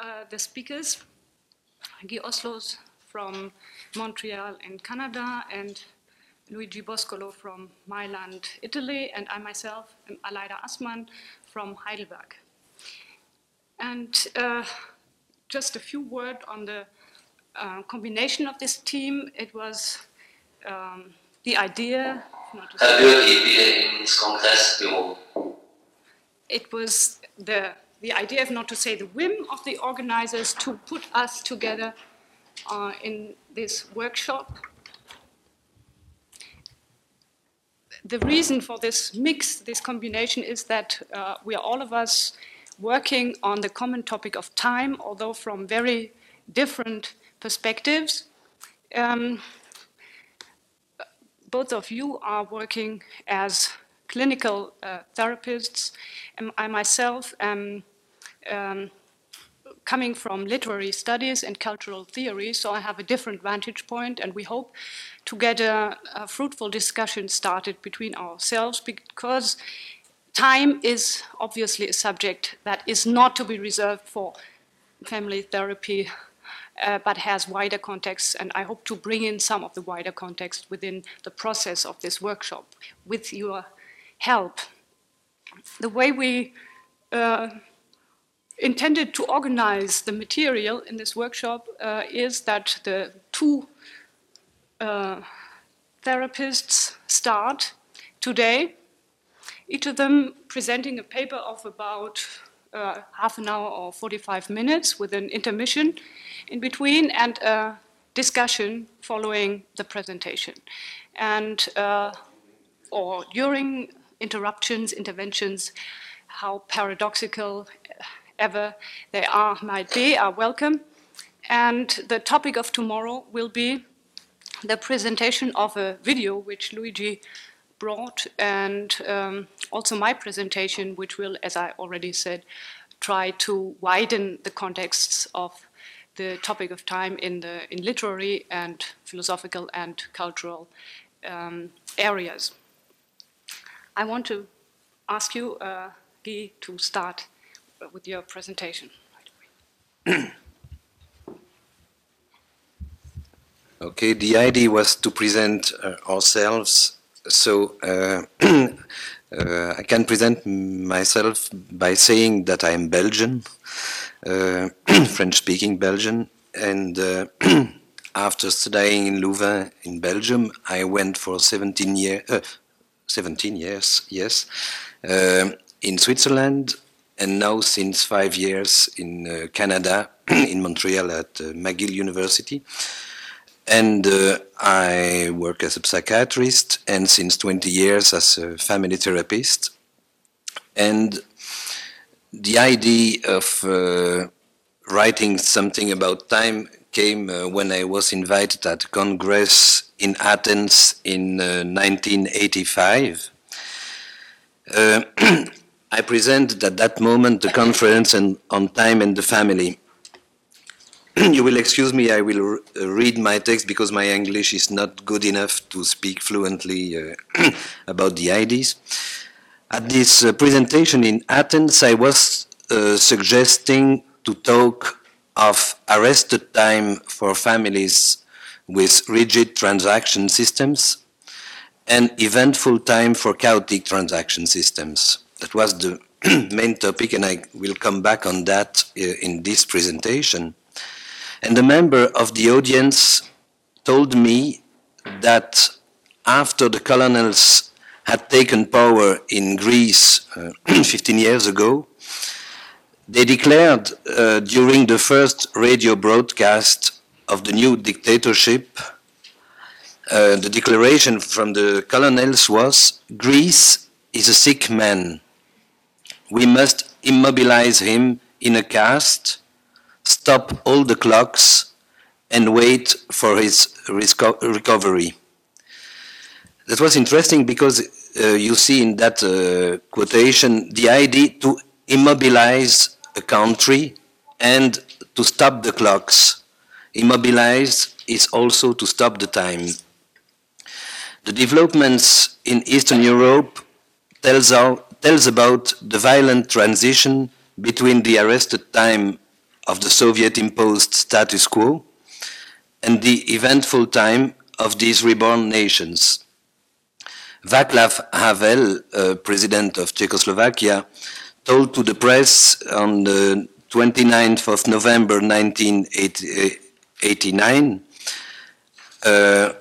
uh, the speakers, Guy Ausloos from Montreal in Canada and Luigi Boscolo from Milan, Italy, and I myself am Aleida Assmann from Heidelberg. And uh, just a few words on the uh, combination of this team. It was um, the idea. It was the the idea, if not to say the whim of the organizers, to put us together uh, in this workshop. The reason for this mix, this combination, is that uh, we are all of us working on the common topic of time, although from very different perspectives. Um, both of you are working as clinical uh, therapists. And I myself am um, coming from literary studies and cultural theory, so I have a different vantage point, and we hope to get a, a fruitful discussion started between ourselves because time is obviously a subject that is not to be reserved for family therapy. Uh, but has wider context, and I hope to bring in some of the wider context within the process of this workshop with your help. The way we uh, intended to organize the material in this workshop uh, is that the two uh, therapists start today, each of them presenting a paper of about uh, half an hour or 45 minutes with an intermission in between and a discussion following the presentation. And uh, or during interruptions, interventions, how paradoxical ever they are might be, are welcome. And the topic of tomorrow will be the presentation of a video which Luigi brought, and um, also my presentation, which will, as I already said, try to widen the contexts of the topic of time in the in literary and philosophical and cultural um, areas. I want to ask you, uh, to start with your presentation. okay, the idea was to present uh, ourselves. So uh, uh, I can present myself by saying that I am Belgian, uh, French-speaking Belgian, and uh, after studying in Louvain in Belgium, I went for 17 years. Uh, 17 years, yes, in Switzerland and now since five years in uh, Canada, in Montreal at uh, McGill University. And uh, I work as a psychiatrist and since 20 years as a family therapist. And the idea of uh, writing something about time came uh, when I was invited at a Congress in Athens in 1985. I presented at that moment the conference on, on time and the family. you will excuse me, I will read my text because my English is not good enough to speak fluently uh, about the ideas. At this uh, presentation in Athens, I was uh, suggesting to talk of arrested time for families with rigid transaction systems and eventful time for chaotic transaction systems. That was the main topic, and I will come back on that uh, in this presentation. And a member of the audience told me that after the colonels had taken power in Greece uh, 15 years ago, they declared uh, during the first radio broadcast of the new dictatorship, uh, the declaration from the colonels was Greece is a sick man we must immobilize him in a cast, stop all the clocks, and wait for his recovery. That was interesting because uh, you see in that uh, quotation the idea to immobilize a country and to stop the clocks. Immobilize is also to stop the time. The developments in Eastern Europe tells, out, tells about the violent transition between the arrested time of the Soviet imposed status quo and the eventful time of these reborn nations. Václav Havel, uh, president of Czechoslovakia, told to the press on the 29th of November 1989, uh,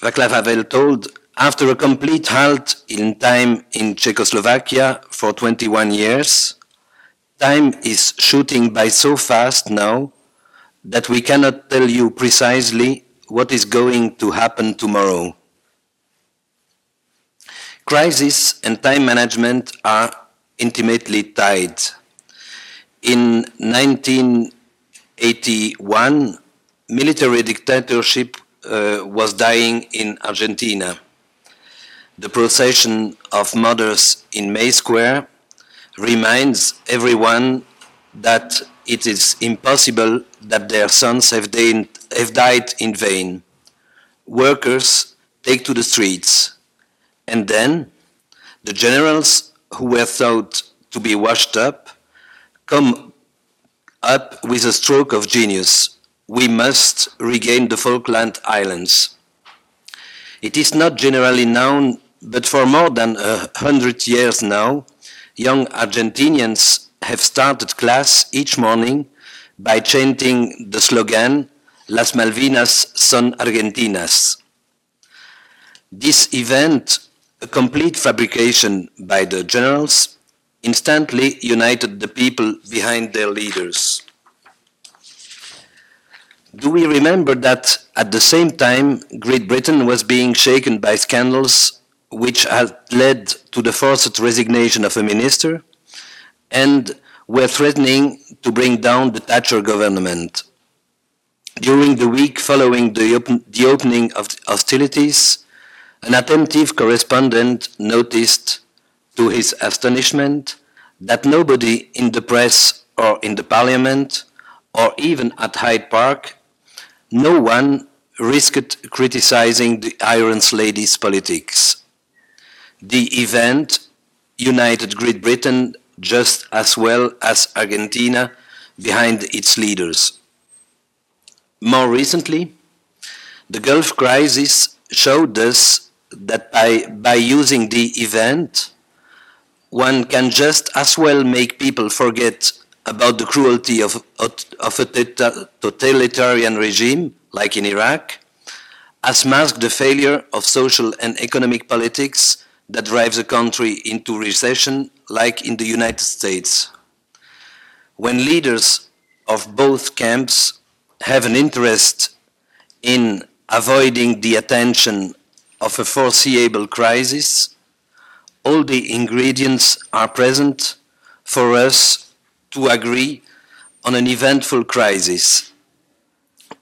Václav Havel told, after a complete halt in time in Czechoslovakia for 21 years, time is shooting by so fast now that we cannot tell you precisely what is going to happen tomorrow. Crisis and time management are intimately tied. In 1981, military dictatorship uh, was dying in Argentina. The procession of mothers in May Square reminds everyone that it is impossible that their sons have, have died in vain. Workers take to the streets, and then the generals who were thought to be washed up come up with a stroke of genius. We must regain the Falkland Islands. It is not generally known, but for more than a hundred years now, young Argentinians have started class each morning by chanting the slogan, Las Malvinas son Argentinas. This event, a complete fabrication by the generals, instantly united the people behind their leaders. Do we remember that at the same time Great Britain was being shaken by scandals which had led to the forced resignation of a minister and were threatening to bring down the Thatcher government. During the week following the, open, the opening of hostilities, an attentive correspondent noticed, to his astonishment, that nobody in the press or in the parliament or even at Hyde Park, no one risked criticizing the Iron Lady's politics. The event united Great Britain just as well as Argentina behind its leaders. More recently, the Gulf crisis showed us that by, by using the event, one can just as well make people forget about the cruelty of, of a tota, totalitarian regime, like in Iraq, as mask the failure of social and economic politics that drives a country into recession, like in the United States. When leaders of both camps have an interest in avoiding the attention of a foreseeable crisis, all the ingredients are present for us to agree on an eventful crisis.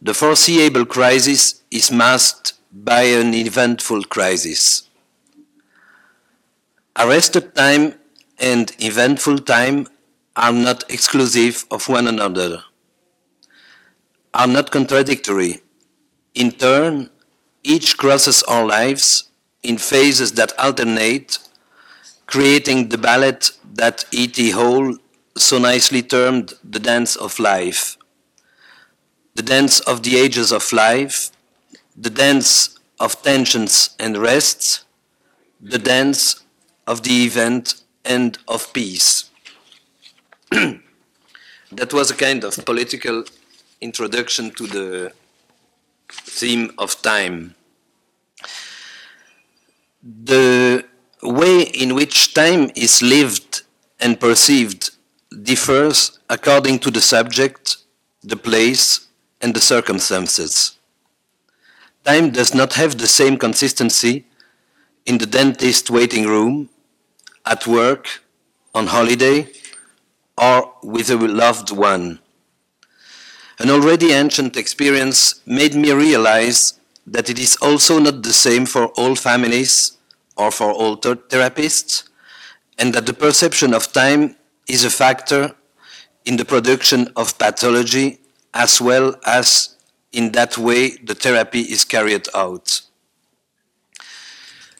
The foreseeable crisis is masked by an eventful crisis. Arrested time and eventful time are not exclusive of one another, are not contradictory. In turn, each crosses our lives in phases that alternate, creating the ballet that E.T. Hall so nicely termed the dance of life. The dance of the ages of life, the dance of tensions and rests, the dance of the event and of peace. that was a kind of political introduction to the theme of time. The way in which time is lived and perceived differs according to the subject, the place, and the circumstances. Time does not have the same consistency in the dentist waiting room, at work, on holiday, or with a loved one. An already ancient experience made me realize that it is also not the same for all families or for all therapists, and that the perception of time is a factor in the production of pathology as well as in that way the therapy is carried out.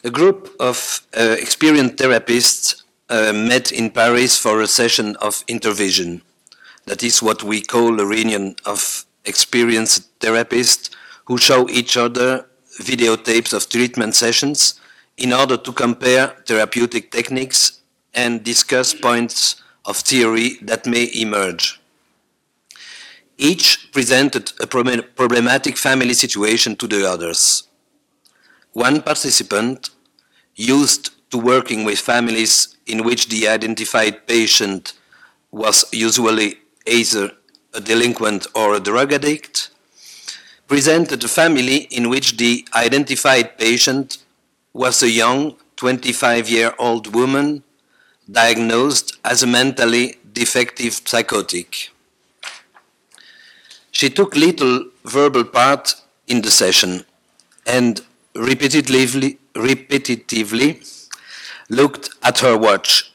A group of uh, experienced therapists uh, met in Paris for a session of intervision. That is what we call a reunion of experienced therapists who show each other videotapes of treatment sessions in order to compare therapeutic techniques and discuss points of theory that may emerge. Each presented a problematic family situation to the others. One participant, used to working with families in which the identified patient was usually either a delinquent or a drug addict, presented a family in which the identified patient was a young 25 year old woman diagnosed as a mentally defective psychotic. She took little verbal part in the session and repetitively, repetitively looked at her watch.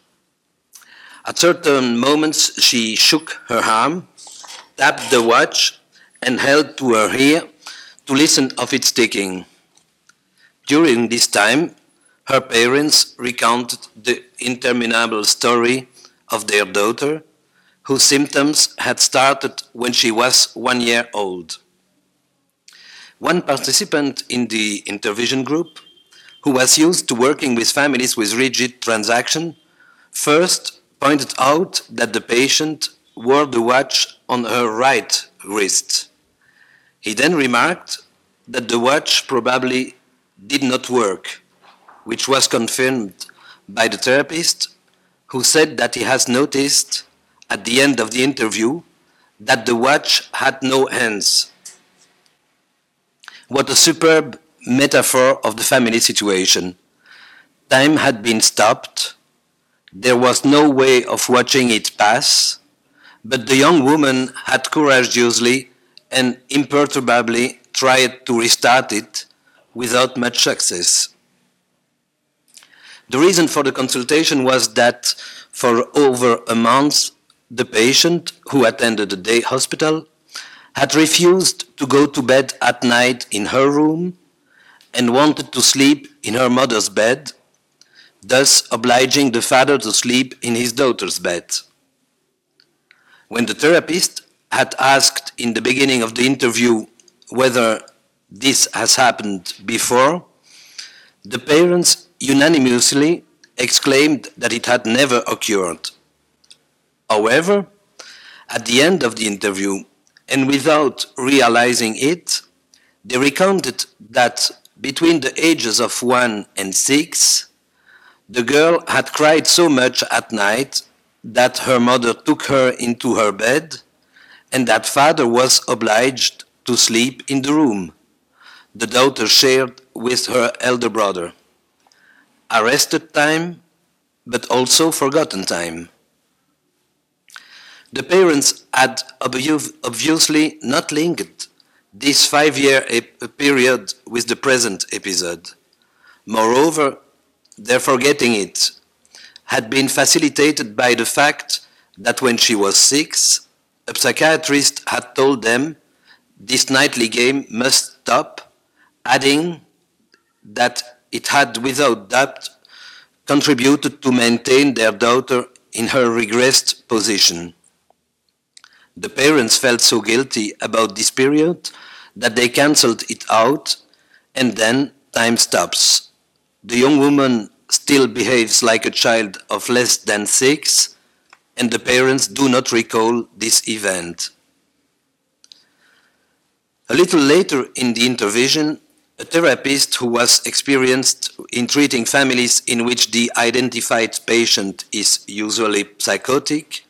At certain moments, she shook her arm, tapped the watch, and held to her ear to listen of its ticking. During this time, her parents recounted the interminable story of their daughter, whose symptoms had started when she was one year old. One participant in the intervision group, who was used to working with families with rigid transaction, first pointed out that the patient wore the watch on her right wrist. He then remarked that the watch probably did not work, which was confirmed by the therapist, who said that he has noticed at the end of the interview that the watch had no hands. What a superb metaphor of the family situation. Time had been stopped. There was no way of watching it pass, but the young woman had courageously and imperturbably tried to restart it without much success. The reason for the consultation was that for over a month, the patient who attended the day hospital had refused to go to bed at night in her room and wanted to sleep in her mother's bed, thus obliging the father to sleep in his daughter's bed. When the therapist had asked in the beginning of the interview whether this has happened before, the parents unanimously exclaimed that it had never occurred. However, at the end of the interview, and without realizing it, they recounted that between the ages of one and six, the girl had cried so much at night that her mother took her into her bed and that father was obliged to sleep in the room the daughter shared with her elder brother. Arrested time, but also forgotten time. The parents had obviously not linked this five year period with the present episode. Moreover, their forgetting it had been facilitated by the fact that when she was six, a psychiatrist had told them this nightly game must stop adding that it had without doubt contributed to maintain their daughter in her regressed position. The parents felt so guilty about this period that they cancelled it out and then time stops. The young woman still behaves like a child of less than six and the parents do not recall this event. A little later in the intervention, a therapist who was experienced in treating families in which the identified patient is usually psychotic,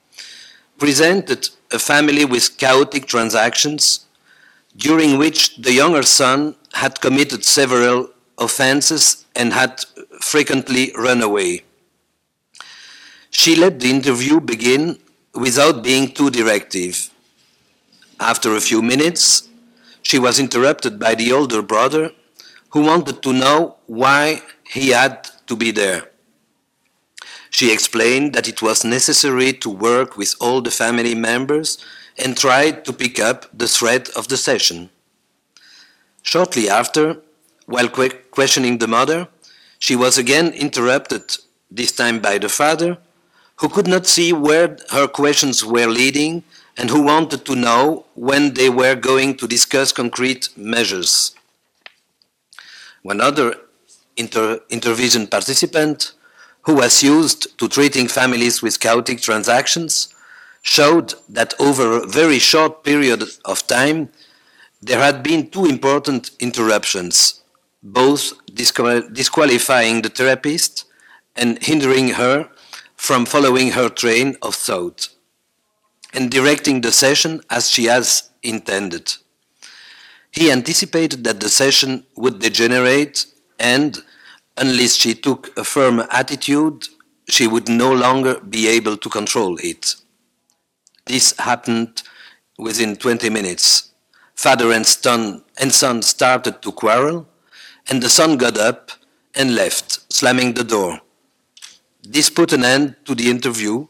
presented a family with chaotic transactions during which the younger son had committed several offenses and had frequently run away. She let the interview begin without being too directive. After a few minutes, she was interrupted by the older brother who wanted to know why he had to be there. She explained that it was necessary to work with all the family members and tried to pick up the thread of the session. Shortly after, while questioning the mother, she was again interrupted, this time by the father, who could not see where her questions were leading and who wanted to know when they were going to discuss concrete measures. One other inter intervision participant, who was used to treating families with chaotic transactions, showed that over a very short period of time, there had been two important interruptions, both disqual disqualifying the therapist and hindering her from following her train of thought and directing the session as she has intended. He anticipated that the session would degenerate and, unless she took a firm attitude, she would no longer be able to control it. This happened within 20 minutes. Father and son, and son started to quarrel, and the son got up and left, slamming the door. This put an end to the interview,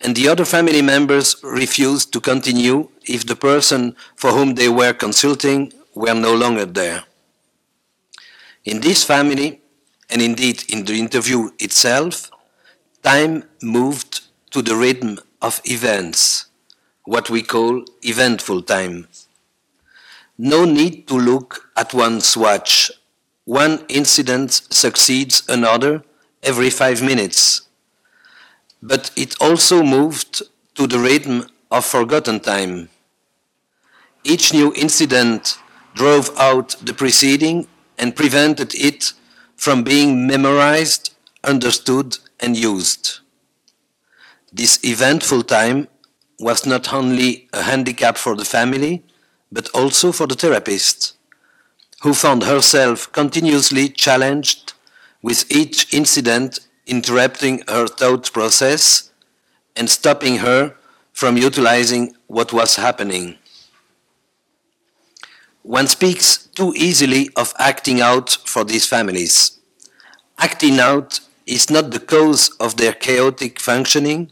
and the other family members refused to continue if the person for whom they were consulting were no longer there. In this family, and indeed in the interview itself, time moved to the rhythm of events, what we call eventful time. No need to look at one's watch. One incident succeeds another every five minutes. But it also moved to the rhythm of forgotten time. Each new incident drove out the preceding and prevented it from being memorized, understood, and used. This eventful time was not only a handicap for the family, but also for the therapist, who found herself continuously challenged with each incident interrupting her thought process and stopping her from utilizing what was happening. One speaks too easily of acting out for these families. Acting out is not the cause of their chaotic functioning,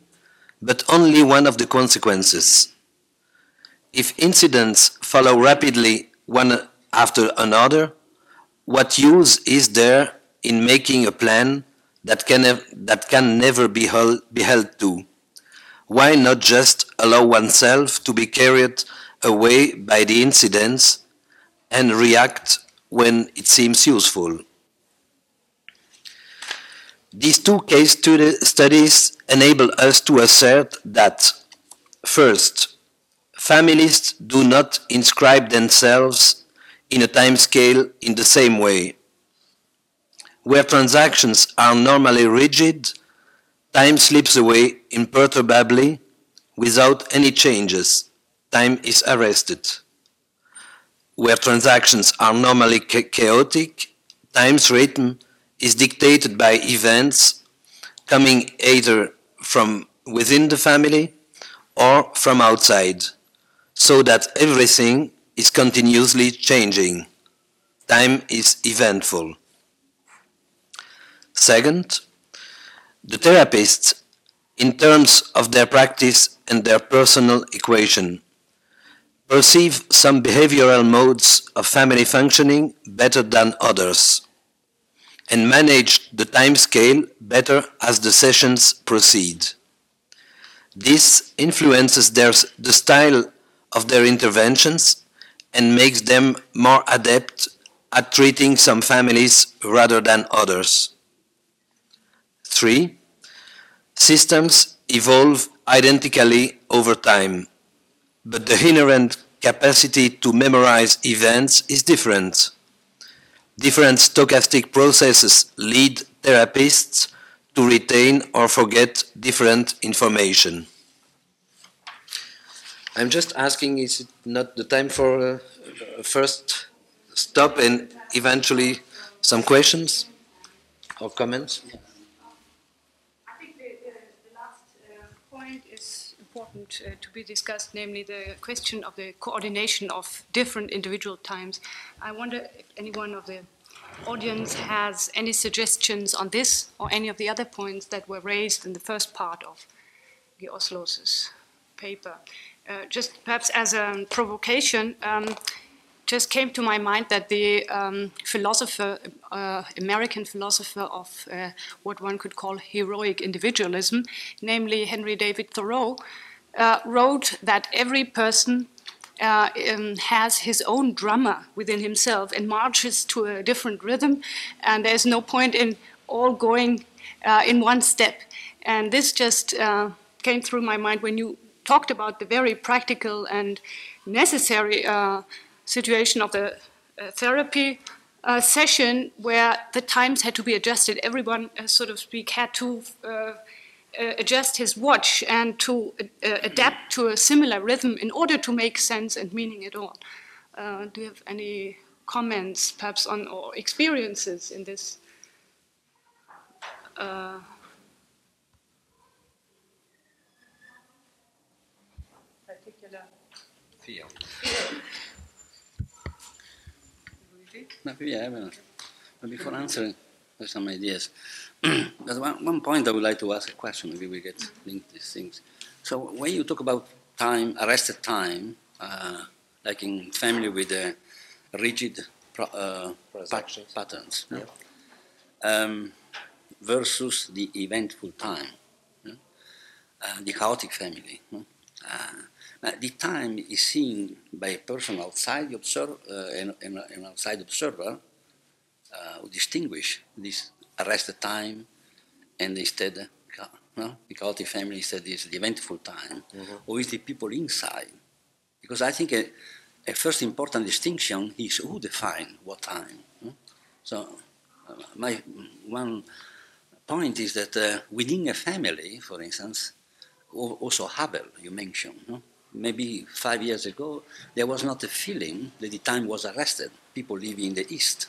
but only one of the consequences. If incidents follow rapidly one after another, what use is there in making a plan that can, that can never be held, be held to? Why not just allow oneself to be carried away by the incidents and react when it seems useful? These two case studies enable us to assert that, first, families do not inscribe themselves in a time scale in the same way. Where transactions are normally rigid, time slips away imperturbably without any changes. Time is arrested. Where transactions are normally chaotic, time's rhythm is dictated by events coming either from within the family or from outside, so that everything is continuously changing. Time is eventful. Second, the therapists, in terms of their practice and their personal equation, perceive some behavioral modes of family functioning better than others and manage the time scale better as the sessions proceed. This influences their, the style of their interventions and makes them more adept at treating some families rather than others. Three, systems evolve identically over time, but the inherent capacity to memorize events is different. Different stochastic processes lead therapists to retain or forget different information. I'm just asking, is it not the time for a, first stop and eventually some questions or comments? I think the, the, the last uh, point is important uh, to be discussed, namely the question of the coordination of different individual times. I wonder if anyone of the audience has any suggestions on this or any of the other points that were raised in the first part of the Ausloos' paper. Uh, just perhaps as a provocation, um, just came to my mind that the um, philosopher, uh, American philosopher of uh, what one could call heroic individualism, namely Henry David Thoreau, uh, wrote that every person uh, um, has his own drummer within himself and marches to a different rhythm, and there's no point in all going uh, in one step. And this just uh, came through my mind when you talked about the very practical and necessary uh, situation of the uh, therapy session where the times had to be adjusted. Everyone, uh, sort of speak, had to uh, uh, adjust his watch and to uh, adapt to a similar rhythm in order to make sense and meaning at all. Uh, do you have any comments, perhaps, on or experiences in this? Uh, particular Maybe, yeah, well, but before answering, there's some ideas. There's one, one point I would like to ask a question, maybe we get linked these things. So when you talk about time, arrested time, uh, like in family with uh, rigid pro, uh, pat- patterns, yeah, um, versus the eventful time, yeah, uh, the chaotic family. Uh, the time is seen by a person outside the observer, uh, an, an, an outside observer uh, who distinguish this arrested time and instead, uh, no, the chaotic family instead is the eventful time, or is the people inside? Because I think a, a first important distinction is who define what time. no? So uh, my one point is that uh, within a family, for instance, also Havel, you mentioned, no? maybe five years ago, there was not a feeling that the time was arrested. People living in the East.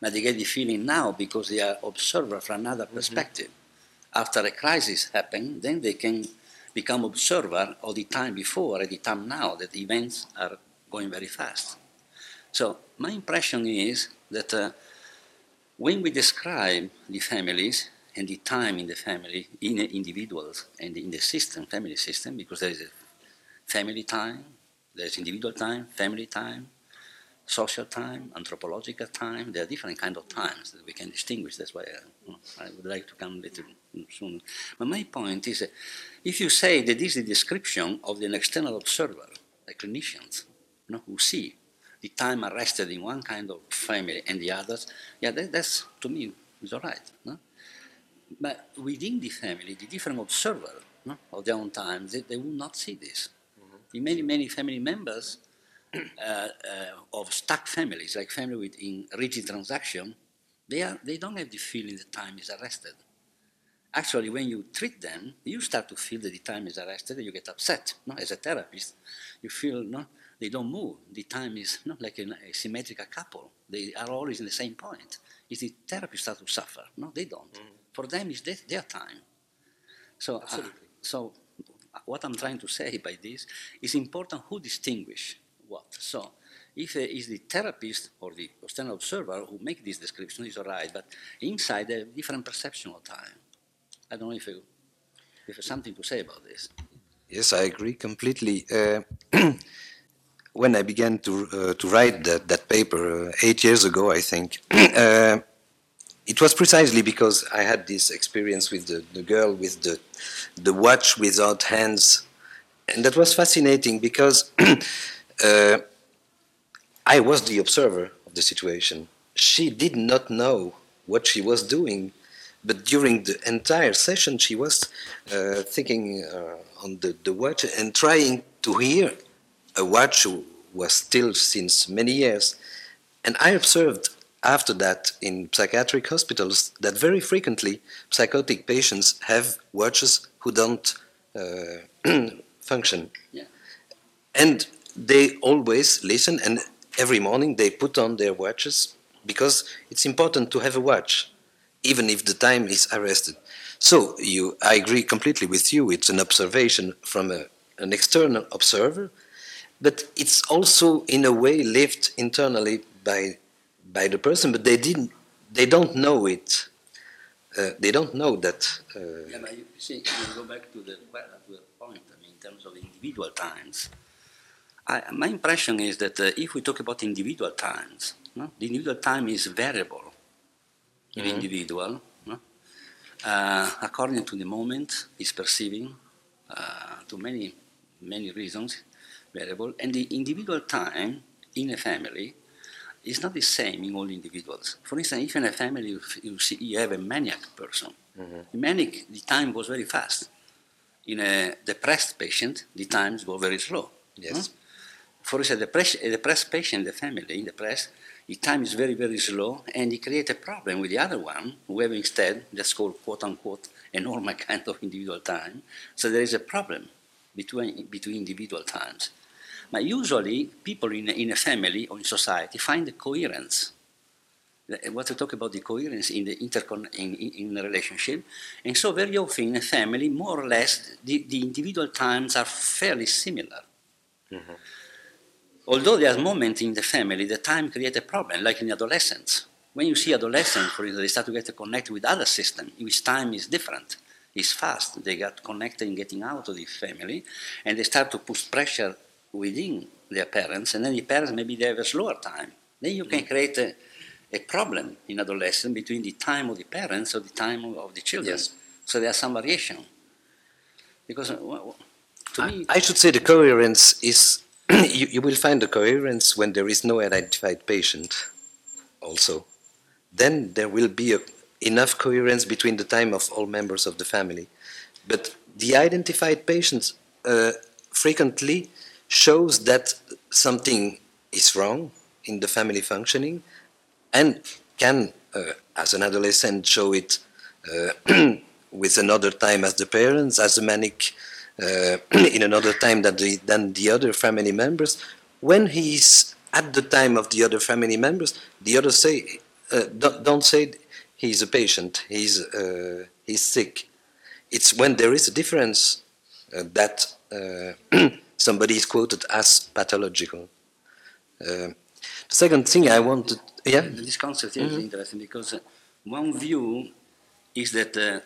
But they get the feeling now because they are observer from another perspective. After a crisis happened, then they can become observer of the time before and the time now that events are going very fast. So my impression is that uh, when we describe the families and the time in the family, in the individuals and in the system, family system, because there is a family time, there's individual time, family time, social time, anthropological time. There are different kind of times that we can distinguish. That's why I, I would like to come later soon. But my point is, uh, if you say that this is the description of an external observer, like clinicians, you know, who see the time arrested in one kind of family and the others, yeah, that, that's to me is all right. No? But within the family, the different observer no, of their own time, they, they will not see this. The many, many family members uh, uh, of stuck families, like family with in rigid transaction, they, are, they don't have the feeling that time is arrested. Actually, when you treat them, you start to feel that the time is arrested and you get upset. No? As a therapist, you feel no, they don't move. The time is no, like an, a symmetrical couple. They are always in the same point. It's the therapist start to suffer. No, they don't. For them, it's their, their time. So, uh, so what I'm trying to say by this is important who distinguish what. So if uh, it's the therapist or the external observer who make this description, is all right, but inside have different perception of time. I don't know if you if there's something to say about this. Yes, I agree completely. Uh, when I began to uh, to write that that paper uh, eight years ago, I think uh, it was precisely because I had this experience with the, the girl with the the watch without hands, and that was fascinating because uh, I was the observer of the situation. She did not know what she was doing, but during the entire session, she was uh, thinking uh, on the, the watch and trying to hear a watch who was still since many years. And I observed after that in psychiatric hospitals that very frequently psychotic patients have watches who don't uh, function. Yeah. And they always listen, and every morning they put on their watches because it's important to have a watch, even if the time is arrested. So you, I agree completely with you. It's an observation from a, an external observer, but it's also in a way lived internally by by the person. But they didn't, they don't know it. Uh, they don't know that. Uh, Yeah, but you see, you go back to the, well, to the point, I mean, in terms of individual times. I, my impression is that uh, if we talk about individual times, no, the individual time is variable in the individual, no? uh, according to the moment he's perceiving, uh, to many many reasons, variable, and the individual time in a family is not the same in all individuals. For instance, if in a family you, you see you have a maniac person, manic the time goes very fast. In a depressed patient, the times go very slow. Yes. Hmm? For instance, a depressed, a depressed patient the family, in depressed, the time is very, very slow, and it creates a problem with the other one, who have instead, that's called quote unquote, a normal kind of individual time. So there is a problem between, between individual times. But usually, people in a, in a family or in society find a coherence. What we talk about the coherence in the intercon in, in, the relationship, and so very often in a family, more or less, the, the individual times are fairly similar. Mm-hmm. Although there are moments in the family, the time create a problem, like in adolescence. When you see adolescents, for instance, they start to get connected with other system, in which time is different. It's fast. They get connected in getting out of the family, and they start to put pressure within their parents, and then the parents maybe they have a slower time. Then you can create a, a problem in adolescence between the time of the parents or the time of, of the children. Yes. So there's some variation. Because uh, w- w- to I, me, I should say the coherence is, you, you will find the coherence when there is no identified patient also. Then there will be a, enough coherence between the time of all members of the family. But the identified patients uh, frequently shows that something is wrong in the family functioning and can, uh, as an adolescent, show it uh, with another time as the parents, as a manic in another time than the, than the other family members. When he's at the time of the other family members, the others say, uh, don't, don't say he's a patient, he's, uh, he's sick. It's when there is a difference uh, that uh, somebody is quoted as pathological. Uh, the second thing I wanted, yeah, This concept is interesting because uh, one view is that uh,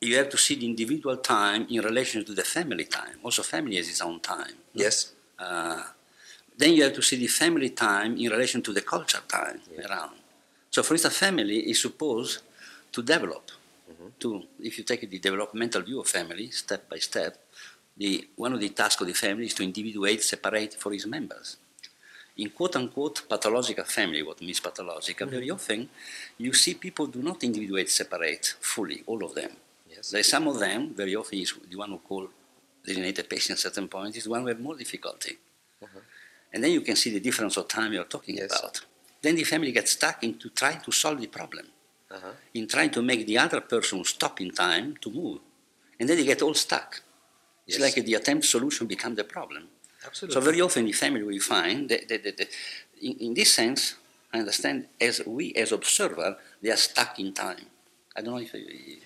you have to see the individual time in relation to the family time. Also, family has its own time. yes, Uh, then you have to see the family time in relation to the culture time around. So, for instance, family is supposed to develop. To, if you take the developmental view of family, step by step, the, one of the tasks of the family is to individuate, separate for its members. In quote unquote pathological family, what means pathological, very often you see people do not individuate, separate fully, all of them. Yes, There's some of them, very often is the one who call designated patient at certain point is the one who have more difficulty. And then you can see the difference of time you're talking Yes. about. Then the family gets stuck into trying to solve the problem, Uh-huh. in trying to make the other person stop in time to move. And then they get all stuck. It's Yes. like the attempt solution become the problem. absolutely. So very often the family will find that, that, that, that in, in this sense, I understand as we as observer, they are stuck in time. I don't know if you-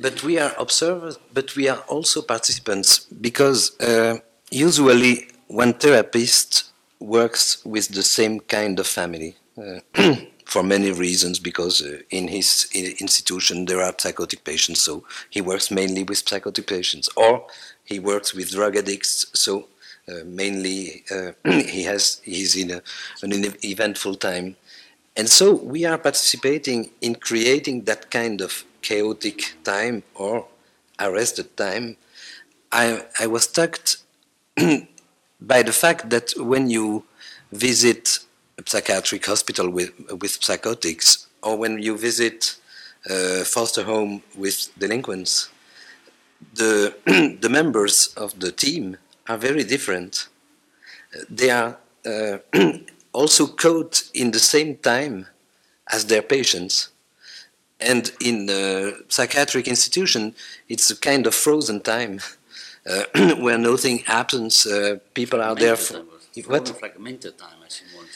But we are observers, but we are also participants because uh, usually one therapist works with the same kind of family uh, for many reasons. Because uh, in his institution there are psychotic patients, so he works mainly with psychotic patients, or he works with drug addicts, so uh, mainly uh, he has he's in a, an eventful time. And so we are participating in creating that kind of chaotic time or arrested time. I, I was struck by the fact that when you visit a psychiatric hospital with, with psychotics or when you visit a foster home with delinquents, the, the members of the team are very different. They are uh, also caught in the same time as their patients. And in the psychiatric institution, it's a kind of frozen time uh, where nothing happens. Uh, people are there for Fragmented time, what? Fragmented time, I see more in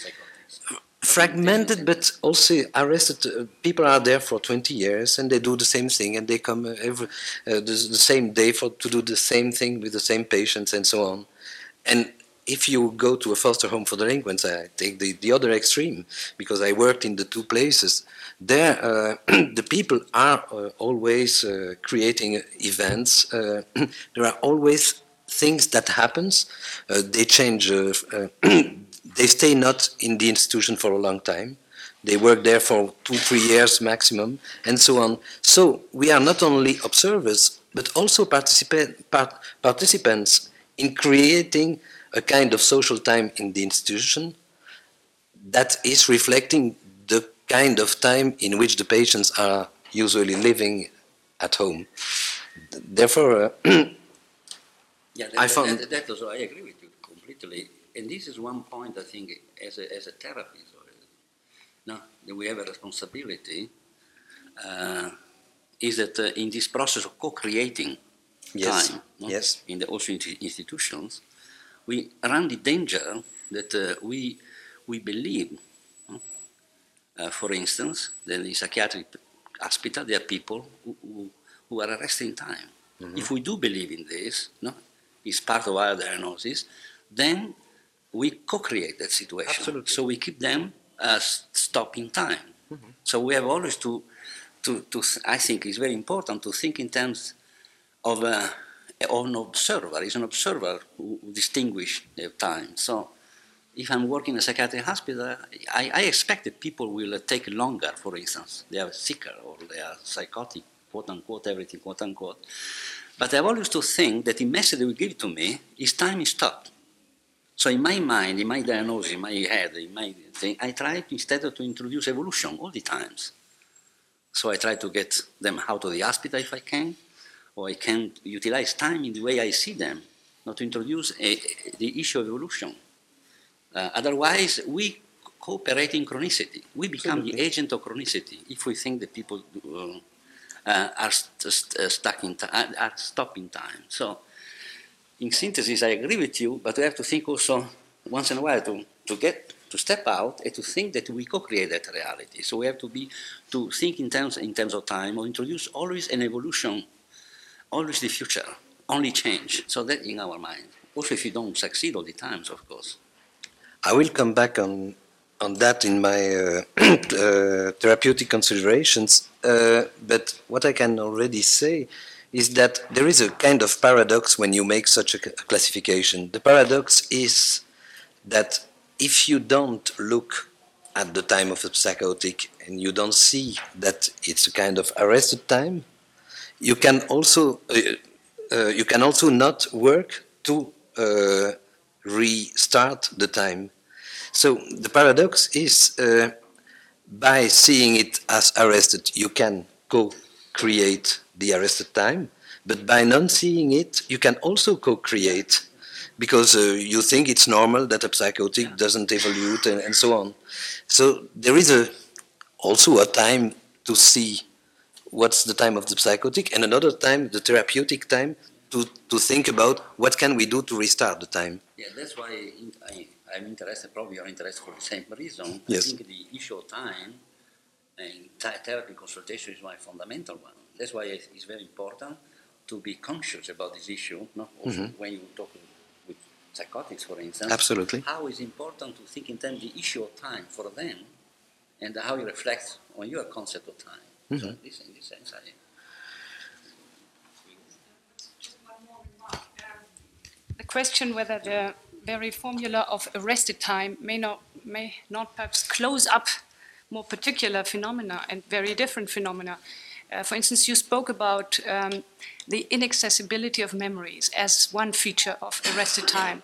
fragmented, but also arrested. Uh, people are there for 20 years and they do the same thing, and they come uh, every uh, the, the same day for to do the same thing with the same patients and so on. And if you go to a foster home for the delinquents, I take the, the other extreme because I worked in the two places. There, uh, the people are uh, always uh, creating events. There are always things that happens. They change. They stay not in the institution for a long time. They work there for two, three years maximum, and so on. So we are not only observers, but also participa- part- participants in creating a kind of social time in the institution that is reflecting kind of time in which the patients are usually living at home. Therefore, uh, Yeah, that, I found- that, that also, I agree with you completely. And this is one point I think as a, as a therapist, or, no, that we have a responsibility, uh, is that uh, in this process of co-creating yes, time, no, yes, in the also in the institutions, we run the danger that uh, we, we believe, uh, for instance, in psychiatric hospital there are people who, who, who are arresting time. Mm-hmm. If we do believe in this, no, it's part of our diagnosis, then we co-create that situation. Absolutely. So we keep them as stopping time. Mm-hmm. So we have always to, to, to, I think it's very important to think in terms of, a, of an observer. It's an observer who, distinguishes the time. So if I'm working in a psychiatric hospital, I, I expect that people will uh, take longer, for instance. They are sicker or they are psychotic, quote unquote, everything, quote unquote. But I've always to think that the message they will give to me is time is stopped. So in my mind, in my diagnosis, in my head, in my thing, I try instead to introduce evolution all the times. So I try to get them out of the hospital if I can, or I can utilize time in the way I see them, not to introduce a, the issue of evolution. Uh, otherwise, we cooperate in chronicity. We become the agent of chronicity if we think that people uh, uh, are st- st- uh, stuck in time, are, are stopping time. So, in synthesis, I agree with you, but we have to think also once in a while to, to get to step out and to think that we co-create that reality. So we have to be to think in terms in terms of time or introduce always an evolution, always the future, only change. So that in our mind. Also, if you don't succeed all the times, of course. I will come back on on that in my uh, uh, therapeutic considerations. Uh, but what I can already say is that there is a kind of paradox when you make such a classification. The paradox is that if you don't look at the time of the psychotic and you don't see that it's a kind of arrested time, you can also uh, uh, you can also not work to uh, restart the time. So the paradox is uh, by seeing it as arrested, you can co-create the arrested time, but by not seeing it, you can also co-create because uh, you think it's normal that a psychotic doesn't evolve and, and so on. So there is a also a time to see what's the time of the psychotic and another time, the therapeutic time, to, to think about what can we do to restart the time. Yeah, that's why I, I'm interested, probably you're interested for the same reason. Yes. I think the issue of time and th- therapy consultation is my fundamental one. That's why it's it's very important to be conscious about this issue, no? also mm-hmm. when you talk with psychotics, for instance. Absolutely. How is important to think in terms of the issue of time for them and how it reflects on your concept of time. Mm-hmm. So this, in this sense, I, um, The question whether the very formula of arrested time may not, may not perhaps close up more particular phenomena and very different phenomena. Uh, for instance, you spoke about um, the inaccessibility of memories as one feature of arrested time.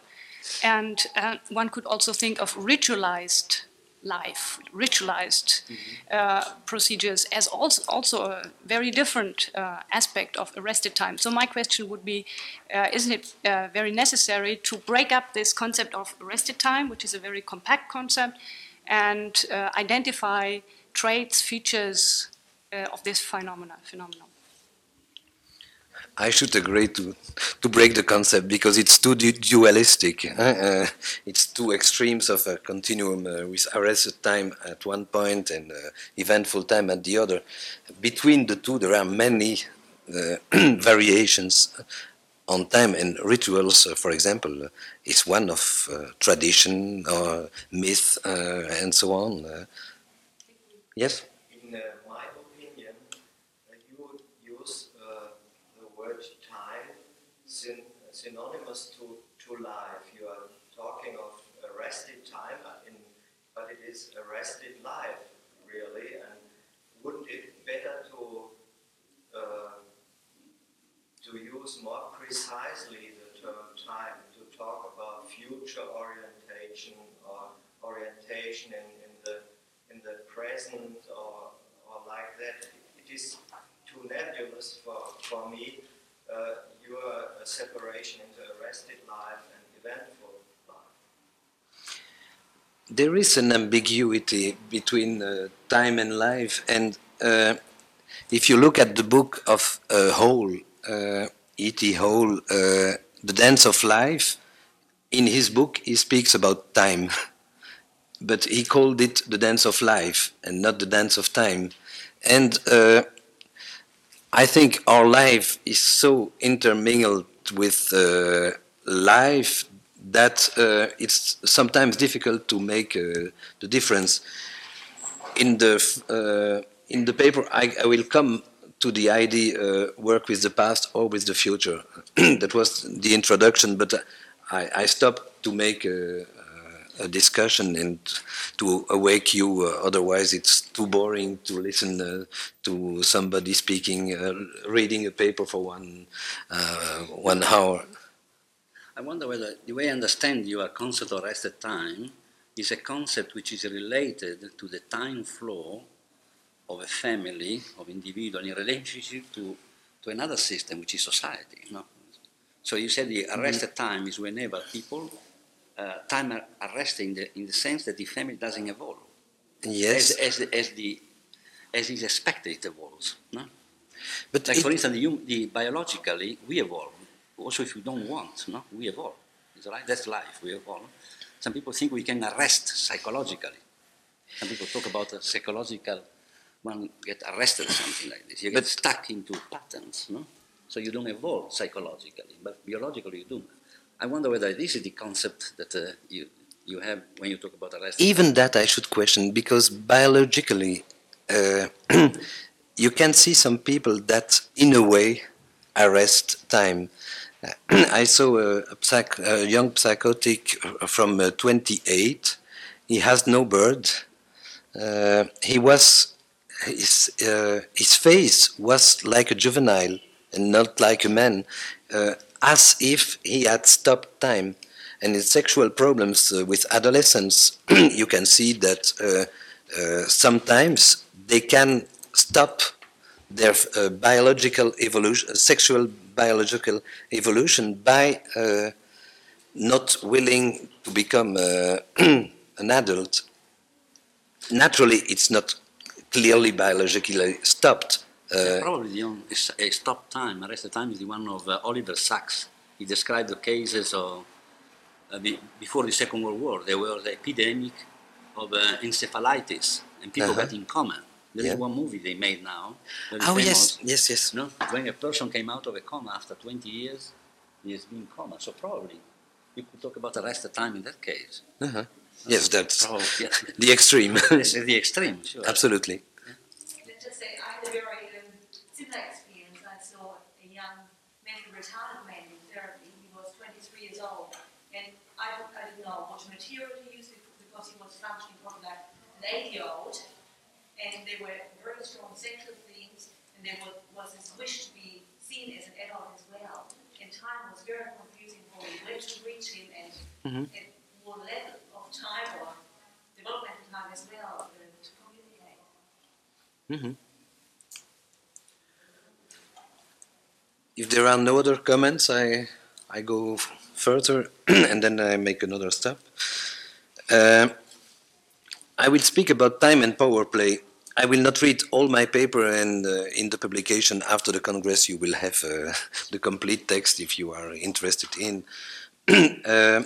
And uh, one could also think of ritualized life, ritualized uh, procedures as also, also a very different uh, aspect of arrested time. So my question would be, uh, isn't it uh, very necessary to break up this concept of arrested time, which is a very compact concept, and uh, identify traits, features uh, of this phenomena, phenomenon? I should agree to to break the concept because it's too du- dualistic. uh, uh, it's two extremes of a continuum uh, with arrested time at one point and uh, eventful time at the other. Between the two, there are many uh, variations on time and rituals. Uh, for example, uh, is one of tradition or myth and so on. Yes. In uh, my opinion, uh, you use uh, the word time syn- synonymous to, to life. You are talking of arrested time, uh, in, but it is arrested life, really. And wouldn't it better to uh, to use more precisely the term time to talk about future orientation or orientation in, in the in the present or or like that. It is too nebulous for for me. Uh, your uh, separation into arrested life and eventful life. There is an ambiguity between uh, time and life, and uh, if you look at the book of uh, Hall, uh, E.T. Hall, uh, The Dance of Life, in his book he speaks about time, but he called it the dance of life and not the dance of time. And uh, I think our life is so intermingled with life that uh, it's sometimes difficult to make uh, the difference. In the uh, in the paper, I, I will come to the idea uh, work with the past or with the future. that was the introduction, but I, I stopped to make a, a discussion and to awake you. Uh, otherwise, it's too boring to listen uh, to somebody speaking, uh, reading a paper for one uh, one hour. I wonder whether the way I understand your concept of rested time is a concept which is related to the time flow of a family, of individual in relationship to, to another system, which is society. No? So you said the arrested time is whenever people, uh, time are arrested in the, in the sense that the family doesn't evolve. Yes, As, as, the, as, the, as is expected it evolves. No? but Like it- for instance, the, the biologically we evolve. Also, if we don't want, no, we evolve. Is right? That's life. We evolve. Some people think we can arrest psychologically. Some people talk about a psychological one get arrested or something like this. You get But- stuck into patterns, no? So you don't evolve psychologically, but biologically you do. I wonder whether this is the concept that uh, you you have when you talk about arrest. even that I should question because biologically, uh, you can see some people that, in a way, arrest time. I saw a, a, psych, a young psychotic from uh, 28. He has no bird. Uh, he was his uh, his face was like a juvenile and not like a man, uh, as if he had stopped time. And in sexual problems uh, with adolescents, you can see that uh, uh, sometimes they can stop their uh, biological evolution, sexual biological evolution by not willing to become an adult. Naturally, it's not clearly biologically stopped. Uh, Probably the only is- a stop time, arrested time is the one of uh, Oliver Sacks. He described the cases of uh, be, before the Second World War. There was an epidemic of uh, encephalitis, and people Uh-huh. got in coma. There is Yeah. one movie they made now. oh famous, yes, yes, yes. No, when a person came out of a coma after 20 years, he has been in coma. So probably you could talk about arrested time in that case. Uh-huh. Yes, that's Probably, yes. the extreme. the extreme, sure. Absolutely. Let's just say I had a very um, similar experience. I saw a young mentally retarded man in therapy. He was 23 years old, and I, don't- I didn't know what material to use because he was functioning probably like an eight-year-old, and there were very strong sexual themes, and there was, was this wish to be seen as an adult as well. And time was very confusing for me. Where to reach him and Mhm. at what level of time or developmental time as well uh, to communicate. Mhm. If there are no other comments, I I go further and then I make another step. Uh, I will speak about time and power play. I will not read all my paper, and uh, in the publication after the Congress, you will have uh, the complete text if you are interested in. uh,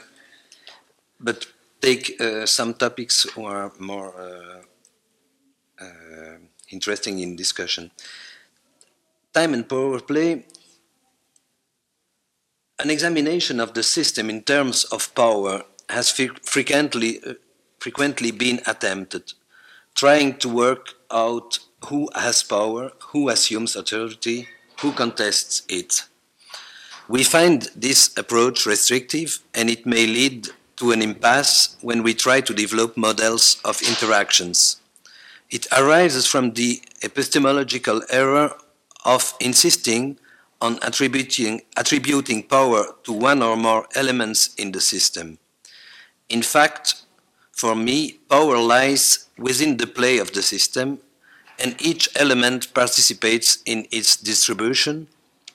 but take uh, some topics who are more uh, uh, interesting in discussion. Time and power play. An examination of the system in terms of power has frequently, uh, frequently been attempted, trying to work out who has power, who assumes authority, who contests it. We find this approach restrictive and it may lead to an impasse when we try to develop models of interactions. It arises from the epistemological error of insisting on attributing, attributing power to one or more elements in the system. In fact, for me, power lies within the play of the system, and each element participates in its distribution,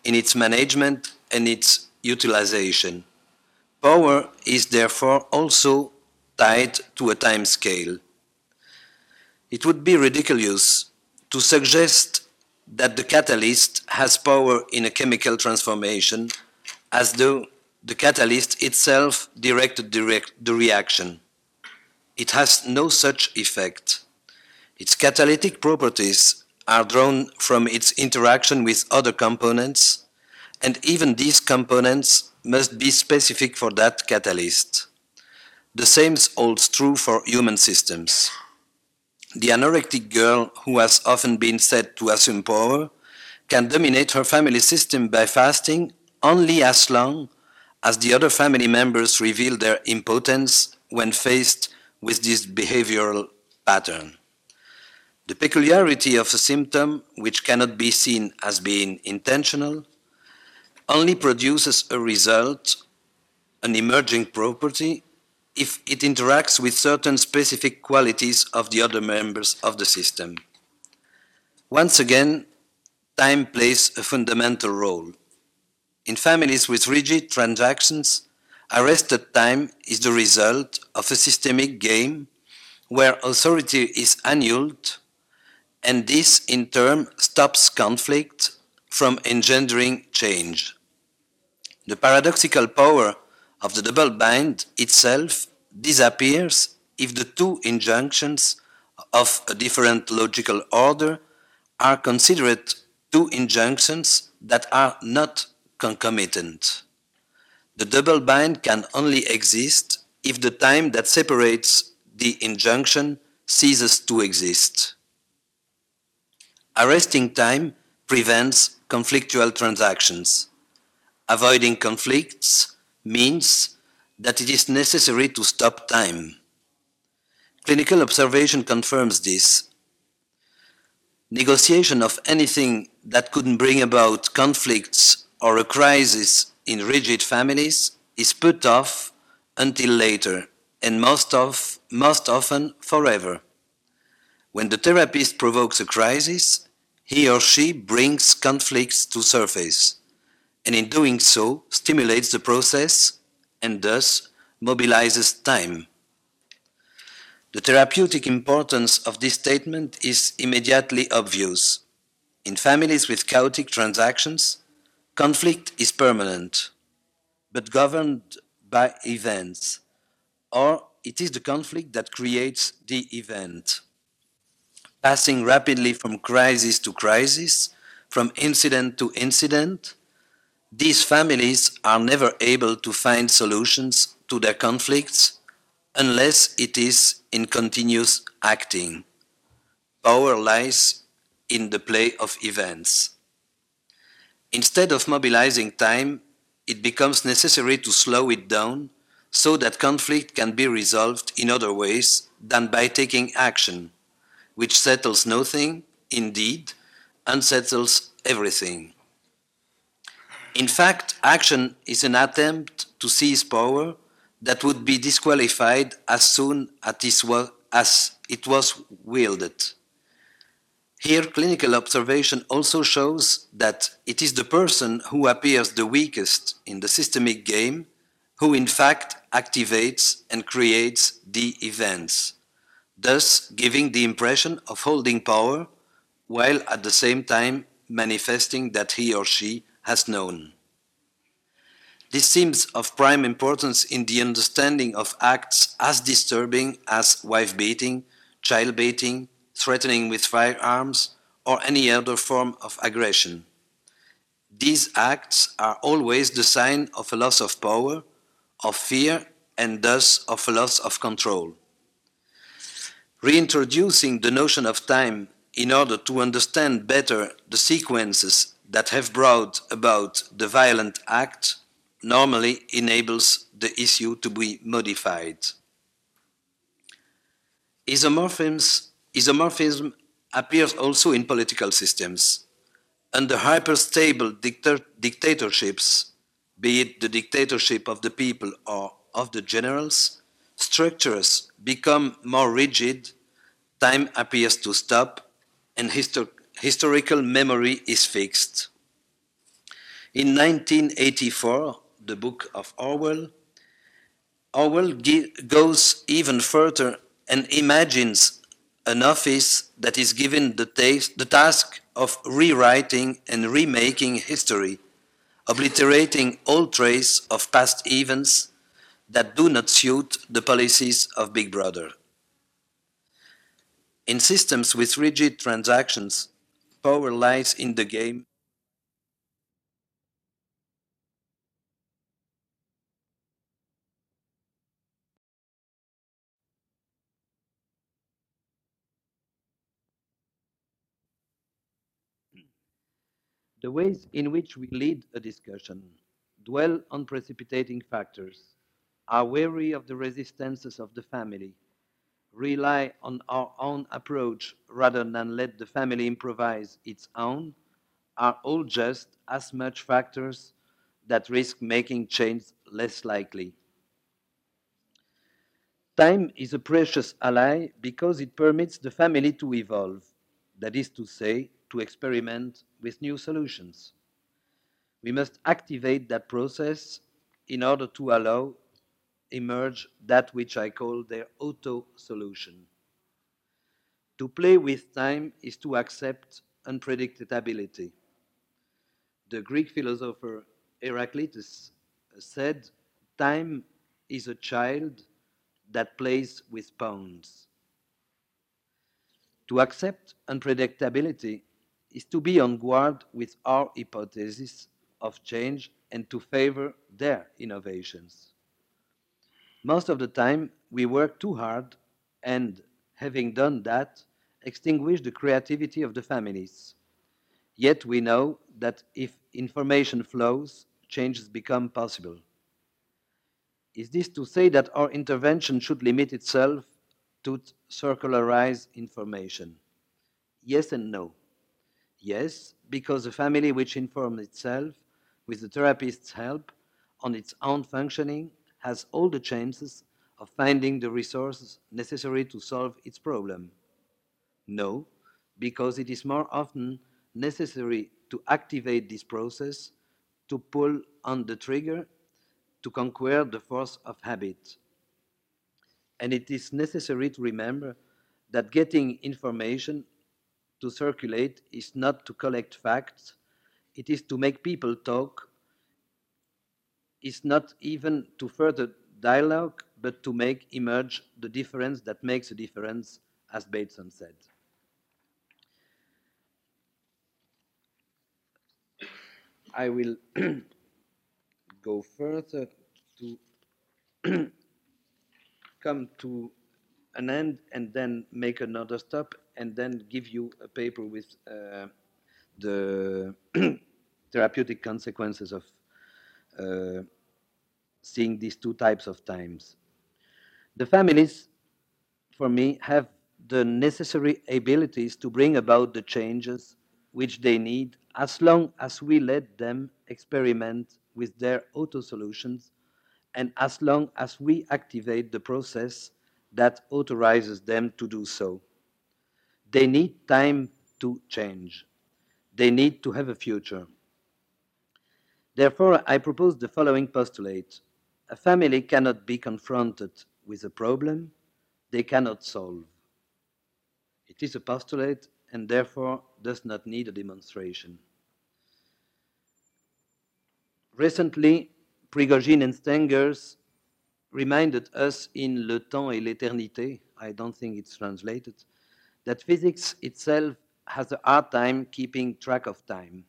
in its management, and its utilization. Power is therefore also tied to a time scale. It would be ridiculous to suggest that the catalyst has power in a chemical transformation as though the catalyst itself directed direct the reaction. It has no such effect. Its catalytic properties are drawn from its interaction with other components, and even these components must be specific for that catalyst. The same holds true for human systems. The anorectic girl, who has often been said to assume power, can dominate her family system by fasting only as long as the other family members reveal their impotence when faced with this behavioral pattern. The peculiarity of a symptom, which cannot be seen as being intentional, only produces a result, an emerging property, if it interacts with certain specific qualities of the other members of the system. Once again, time plays a fundamental role. In families with rigid transactions, arrested time is the result of a systemic game where authority is annulled, and this in turn stops conflict from engendering change. The paradoxical power of the double bind itself disappears if the two injunctions of a different logical order are considered two injunctions that are not concomitant. The double bind can only exist if the time that separates the injunction ceases to exist. Arresting time prevents conflictual transactions. Avoiding conflicts means that it is necessary to stop time. Clinical observation confirms this. Negotiation of anything that could bring about conflicts or a crisis in rigid families is put off until later, and most, of, most often forever. When the therapist provokes a crisis, he or she brings conflicts to surface, and in doing so stimulates the process and thus mobilizes time. The therapeutic importance of this statement is immediately obvious. In families with chaotic transactions, conflict is permanent, but governed by events, or it is the conflict that creates the event. Passing rapidly from crisis to crisis, from incident to incident, these families are never able to find solutions to their conflicts unless it is in continuous acting. Power lies in the play of events. Instead of mobilizing time, it becomes necessary to slow it down so that conflict can be resolved in other ways than by taking action, which settles nothing, indeed, unsettles everything. In fact, action is an attempt to seize power that would be disqualified as soon as it was wielded. Here, clinical observation also shows that it is the person who appears the weakest in the systemic game who, in fact, activates and creates the events, thus giving the impression of holding power while at the same time manifesting that he or she has known. This seems of prime importance in the understanding of acts as disturbing as wife beating, child beating, threatening with firearms, or any other form of aggression. These acts are always the sign of a loss of power, of fear, and thus of a loss of control. Reintroducing the notion of time in order to understand better the sequences that have brought about the violent act normally enables the issue to be modified. Isomorphisms, isomorphism appears also in political systems. Under hyperstable dicta dictatorships, be it the dictatorship of the people or of the generals, structures become more rigid, time appears to stop, and histo historical memory is fixed. In 1984, the book of Orwell, Orwell goes even further and imagines an office that is given the, the task of rewriting and remaking history, obliterating all trace of past events that do not suit the policies of Big Brother. In systems with rigid transactions, power lies in the game. The ways in which we lead a discussion dwell on precipitating factors, are wary of the resistances of the family, rely on our own approach rather than let the family improvise its own, are all just as much factors that risk making change less likely. Time is a precious ally because it permits the family to evolve, that is to say, to experiment with new solutions. We must activate that process in order to allow emerge that which I call their auto solution. To play with time is to accept unpredictability. The Greek philosopher Heraclitus said, Time is a child that plays with pawns. To accept unpredictability is to be on guard with our hypothesis of change and to favor their innovations. Most of the time, we work too hard and, having done that, extinguish the creativity of the families. Yet we know that if information flows, changes become possible. Is this to say that our intervention should limit itself to circularize information? Yes and no. Yes, because a family which informs itself, with the therapist's help, on its own functioning, has all the chances of finding the resources necessary to solve its problem. No, because it is more often necessary to activate this process, to pull on the trigger, to conquer the force of habit. And it is necessary to remember that getting information to circulate is not to collect facts, it is to make people talk, is not even to further dialogue, but to make emerge the difference that makes a difference, as Bateson said. I will go further to come to an end and then make another stop and then give you a paper with uh, the therapeutic consequences of uh, seeing these two types of times. The families, for me, have the necessary abilities to bring about the changes which they need as long as we let them experiment with their auto solutions and as long as we activate the process that authorizes them to do so. They need time to change. They need to have a future. Therefore, I propose the following postulate. A family cannot be confronted with a problem they cannot solve. It is a postulate and therefore does not need a demonstration. Recently, Prigogine and Stengers reminded us in Le Temps et l'Éternité, I don't think it's translated, that physics itself has a hard time keeping track of time.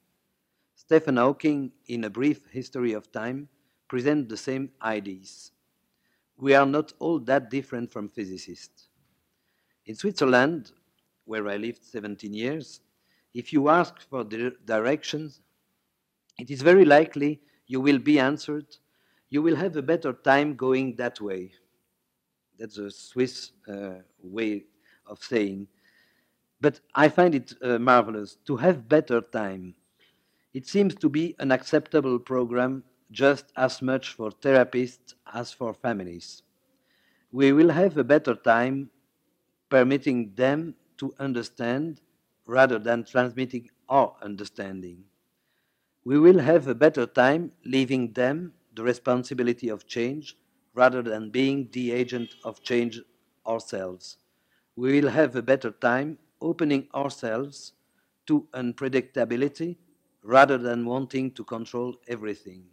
Stephen Hawking, in A Brief History of Time, presents the same ideas. We are not all that different from physicists. In Switzerland, where I lived 17 years, if you ask for directions, it is very likely you will be answered, you will have a better time going that way. That's a Swiss uh, way of saying. But I find it uh, marvelous to have better time. It seems to be an acceptable program just as much for therapists as for families. we will have a better time permitting them to understand rather than transmitting our understanding. We will have a better time leaving them the responsibility of change rather than being the agent of change ourselves. We will have a better time opening ourselves to unpredictability rather than wanting to control everything.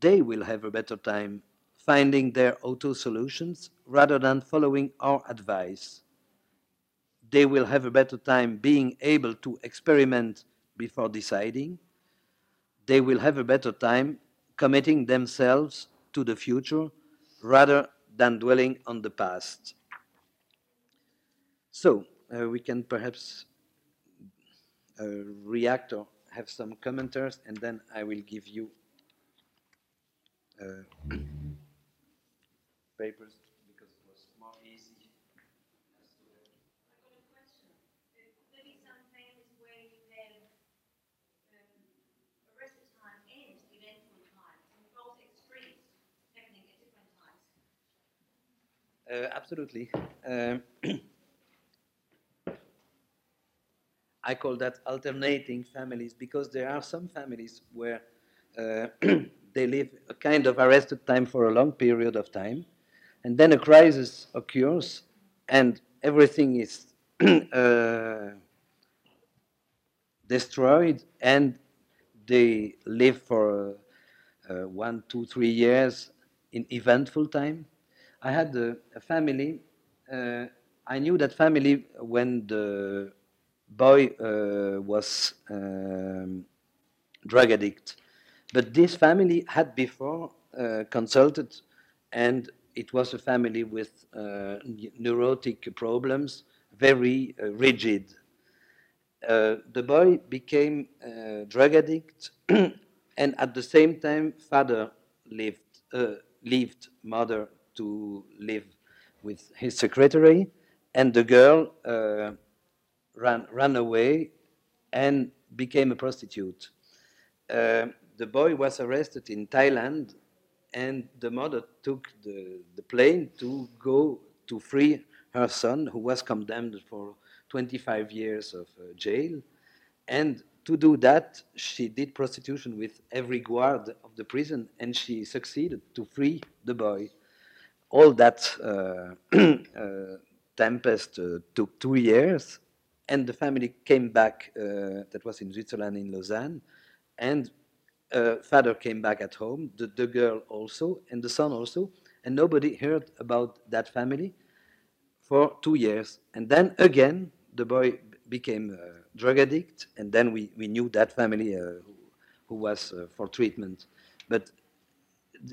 They will have a better time finding their auto solutions rather than following our advice. They will have a better time being able to experiment before deciding. They will have a better time committing themselves to the future rather than dwelling on the past. So, uh, we can perhaps react or have some commenters, and then I will give you uh, papers because it was more easy. I've got a question. There could there be some families where you have um, arrested time and eventful time, and both extremes happening at different times? Uh, absolutely. Um, I call that alternating families because there are some families where uh, they live a kind of arrested time for a long period of time, and then a crisis occurs, and everything is uh, destroyed, and they live for uh, one, two, three years in eventful time. I had a, a family. Uh, I knew that family when the boy uh, was um, drug addict, but this family had before uh, consulted, and it was a family with uh, neurotic problems, very uh, rigid. Uh, the boy became uh, drug addict, and at the same time, father lived, left mother to live with his secretary, and the girl ran, ran away and became a prostitute. Uh, the boy was arrested in Thailand, and the mother took the, the plane to go to free her son, who was condemned for 25 years of uh, jail. And to do that, she did prostitution with every guard of the prison, and she succeeded to free the boy. All that uh, uh, tempest uh, took two years, and the family came back. Uh, that was in Switzerland, in Lausanne, and uh, father came back at home. The, the girl also, and the son also, and nobody heard about that family for two years. And then again, the boy became a drug addict, and then we, we knew that family uh, who, was uh, for treatment. But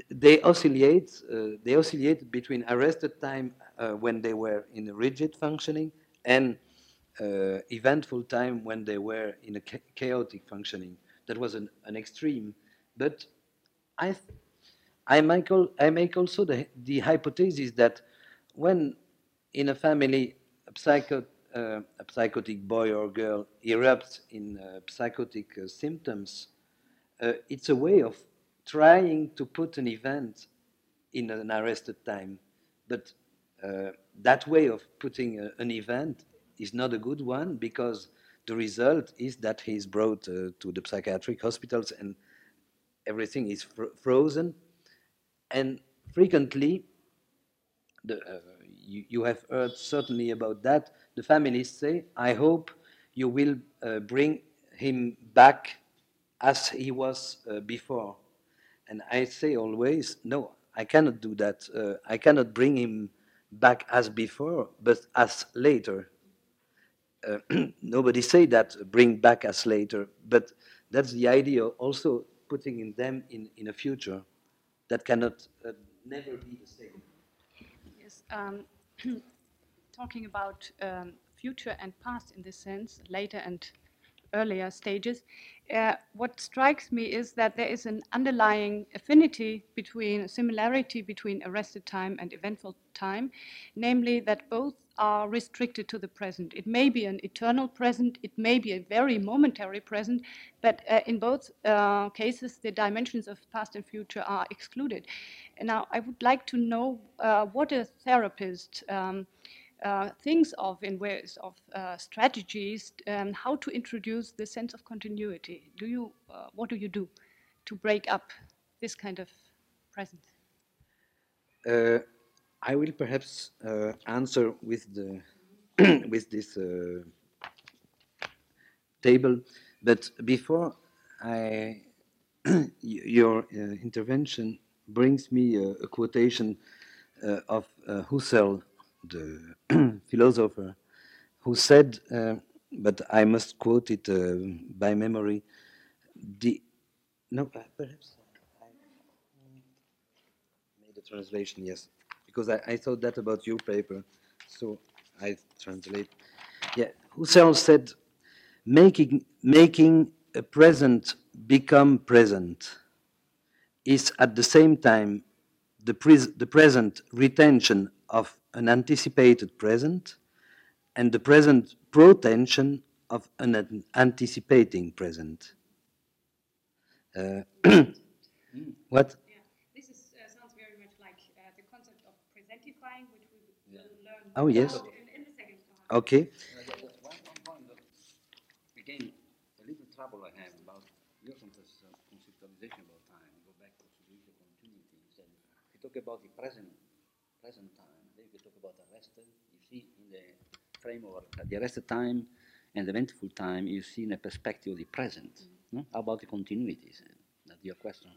they oscillate, uh, they oscillate between arrested time uh, when they were in rigid functioning and uh, eventful time when they were in a cha- chaotic functioning. That was an, an extreme. But I, I, make al- I make also the, the hypothesis that when in a family a, psycho, uh, a psychotic boy or girl erupts in uh, psychotic uh, symptoms, uh, it's a way of trying to put an event in an arrested time. But uh, that way of putting a, an event is not a good one because the result is that he is brought uh, to the psychiatric hospitals and everything is fr- frozen. And frequently, the, uh, you, you have heard certainly about that. The families say, I hope you will uh, bring him back as he was uh, before. And I say always, no, I cannot do that. Uh, I cannot bring him back as before, but as later. Uh, nobody say that, uh, bring back us later, but that's the idea also putting in them in, in a future that cannot uh, never be the same. Yes, um, talking about um, future and past in this sense, later and earlier stages. Uh, what strikes me is that there is an underlying affinity between similarity between arrested time and eventful time, namely that both are restricted to the present. It may be an eternal present, it may be a very momentary present, but uh, in both uh, cases, the dimensions of past and future are excluded. And now, I would like to know uh, what a therapist um, uh, thinks of in ways of uh, strategies, um, how to introduce the sense of continuity. Do you, uh, what do you do to break up this kind of presence? I will perhaps uh, answer with the with this uh, table, but before I your uh, intervention brings me a, a quotation uh, of uh, Husserl, the philosopher, who said, but I must quote it by memory. The no, perhaps I made a translation. Yes because I, I thought that about your paper, so I translate. Yeah, Husserl said, making, making a present become present is at the same time the, pres the present retention of an anticipated present and the present protention of an anticipating present. Uh, what? Oh, yes. Okay. Again, a little trouble I have about your conceptualization about time. Go back to the continuity. If you talk about the present, present time, then you talk about arrested. You see in the framework of the arrested time and the eventful time. You see in a perspective of the present. Mm -hmm. no? How about the continuities? That's your question.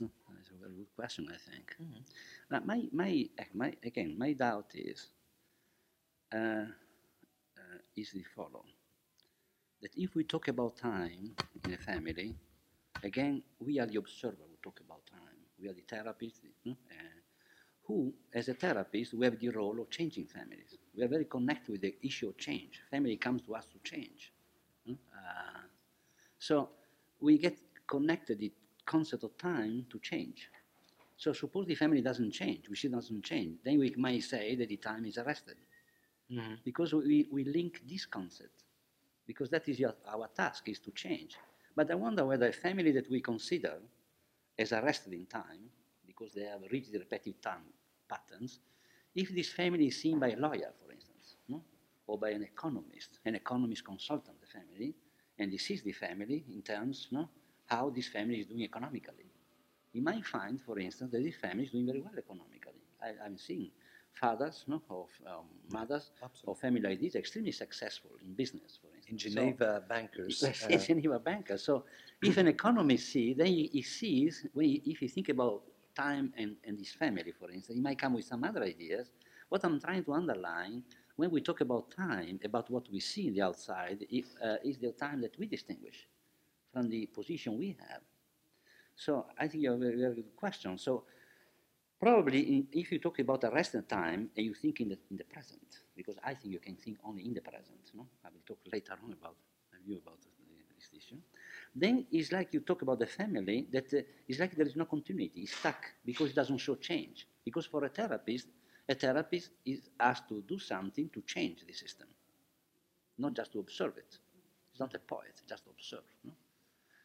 No? That's a very good question, I think. Mm -hmm. now, my, my, my, again, my doubt is uh, uh, is the following. That if we talk about time in a family, again, we are the observer who talk about time. We are the therapist, uh, who, as a therapist, we have the role of changing families. We are very connected with the issue of change. Family comes to us to change. Uh, so we get connected the concept of time to change. So suppose the family doesn't change, we see doesn't change, then we might say that the time is arrested. Mm-hmm. Because we, we link this concept, because that is your, our task, is to change. But I wonder whether a family that we consider as arrested in time, because they have rigid repetitive time patterns, if this family is seen by a lawyer, for instance, no? or by an economist, an economist consultant the family, and he sees the family in terms no, how this family is doing economically. He might find, for instance, that this family is doing very well economically. I, I'm seeing fathers no, of um, mothers Absolutely. or family like this extremely successful in business, for instance. In Geneva, so, bankers. In uh, Geneva, bankers. So if an economist sees, then he, he sees, when he, if you think about time and, and his family, for instance, he might come with some other ideas. What I'm trying to underline, when we talk about time, about what we see in the outside, if, uh, is the time that we distinguish from the position we have. So I think you have a very good question. So Probably if you talk about the resting time and you think in the, in the present, because I think you can think only in the present, no? I will talk later on about you about this issue. Then it's like you talk about the family that uh, it's like there is no continuity, it's stuck because it doesn't show change. Because for a therapist, a therapist is asked to do something to change the system, not just to observe it. It's not a poet, just observe. No?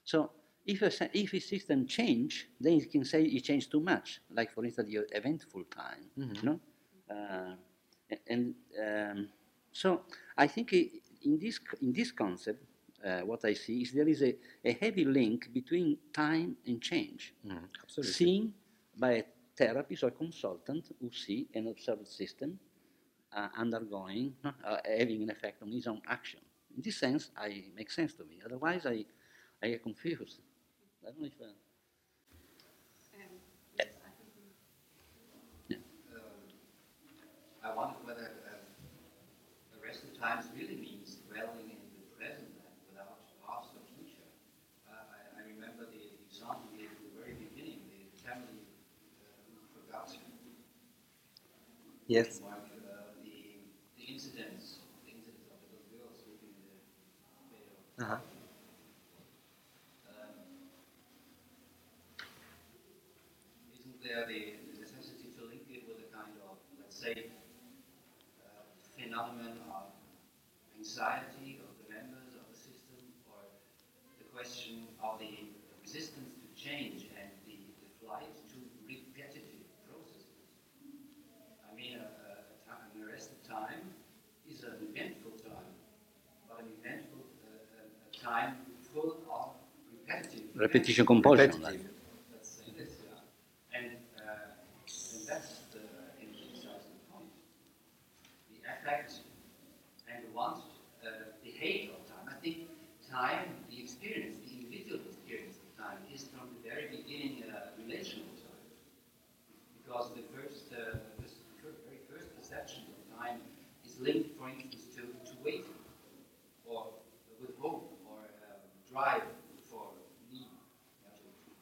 So if a, if a system change, then you can say it changed too much. Like for instance, your eventful time, mm -hmm. you know. Uh, and um, so I think in this in this concept, uh, what I see is there is a, a heavy link between time and change, mm, seen by a therapist or consultant who see an observed system uh, undergoing, uh, having an effect on his own action. In this sense, I make sense to me. Otherwise, I I get confused. I don't know if. Uh, I wonder whether uh, arrested times really means dwelling in the present and without past or future. Uh, I, I, remember the, the example you gave at the very beginning, the family uh, who forgot. Yes. Like, uh, the, the incidents, the incidents of the little girl sleeping in the bed of Uh-huh. Um, isn't there the the necessity to link it with a kind of, let's say, uh, phenomenon of anxiety of the members of the system, or the question of the resistance to change and the, the flight to repetitive processes? I mean, a, a, a time, an arrested time is an eventful time, but an eventful uh, a, a time full of repetitive Repetition compulsion. Repetitive. Let's say this, yeah. And, uh, and that's the emphasizing point. The effect and the want, uh, the hate of time. I think time, the experience, the individual experience of time is from the very beginning uh, relational time. Because the first, uh, the fir- very first perception of time is linked, for instance, to, to waiting, or with hope, or uh, drive for need, you know, to-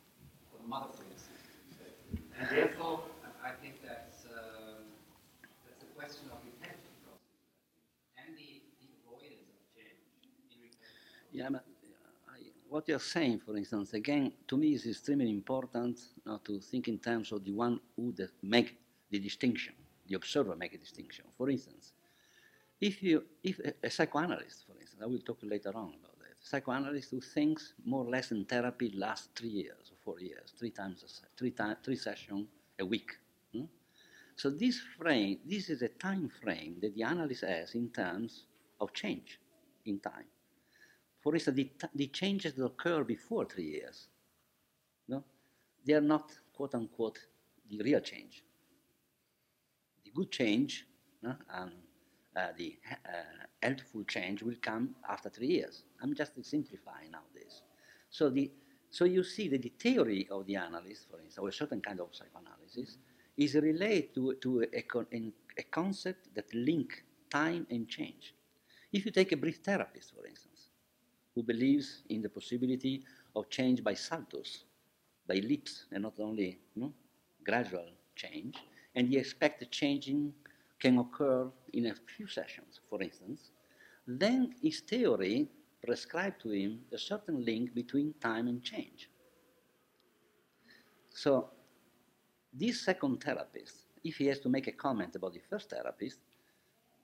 for the mother, for instance. And therefore, I I think that's, uh, that's a question of repetitive process, and the, the avoidance of change in repetitive Yeah, but uh, I, what you're saying, for instance, again, to me is extremely important now to think in terms of the one who the, make the distinction, the observer make a distinction. For instance, if you, if a, a psychoanalyst, for instance, I will talk later on about that, psychoanalyst who thinks more or less in therapy lasts three years or four years, three times, a, three, ti- three sessions a week. hmm? So this frame, this is a time frame that the analyst has in terms of change in time. For instance, the, the changes that occur before three years, no, they are not quote unquote the real change. The good change no, and uh, the uh, helpful change will come after three years. I'm just simplifying now this. So the so you see that the theory of the analyst, for instance, or a certain kind of psychoanalysis, is related to, to a, con- a concept that link time and change. If you take a brief therapist, for instance, who believes in the possibility of change by saltos, by leaps, and not only you know, gradual change, and he expects the changing can occur in a few sessions, for instance, then his theory prescribed to him a certain link between time and change. So this second therapist, if he has to make a comment about the first therapist,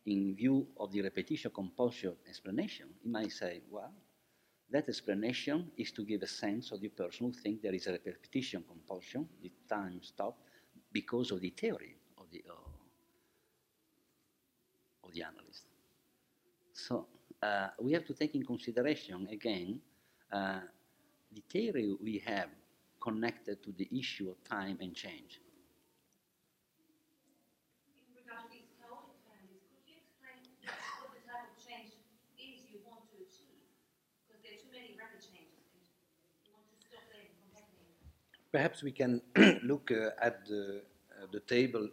in view of the repetition compulsion explanation, he might say, well, that explanation is to give a sense of the person who thinks there is a repetition compulsion, the time stop, because of the theory of the, uh, of the analyst. So uh, we have to take in consideration again uh, the theory we have connected to the issue of time and change. In regard to these chaotic families, could you explain what the type of change is you want to achieve? Because there are too many rapid changes, and you want to stop them from happening. Perhaps we can look uh, at the, uh, the table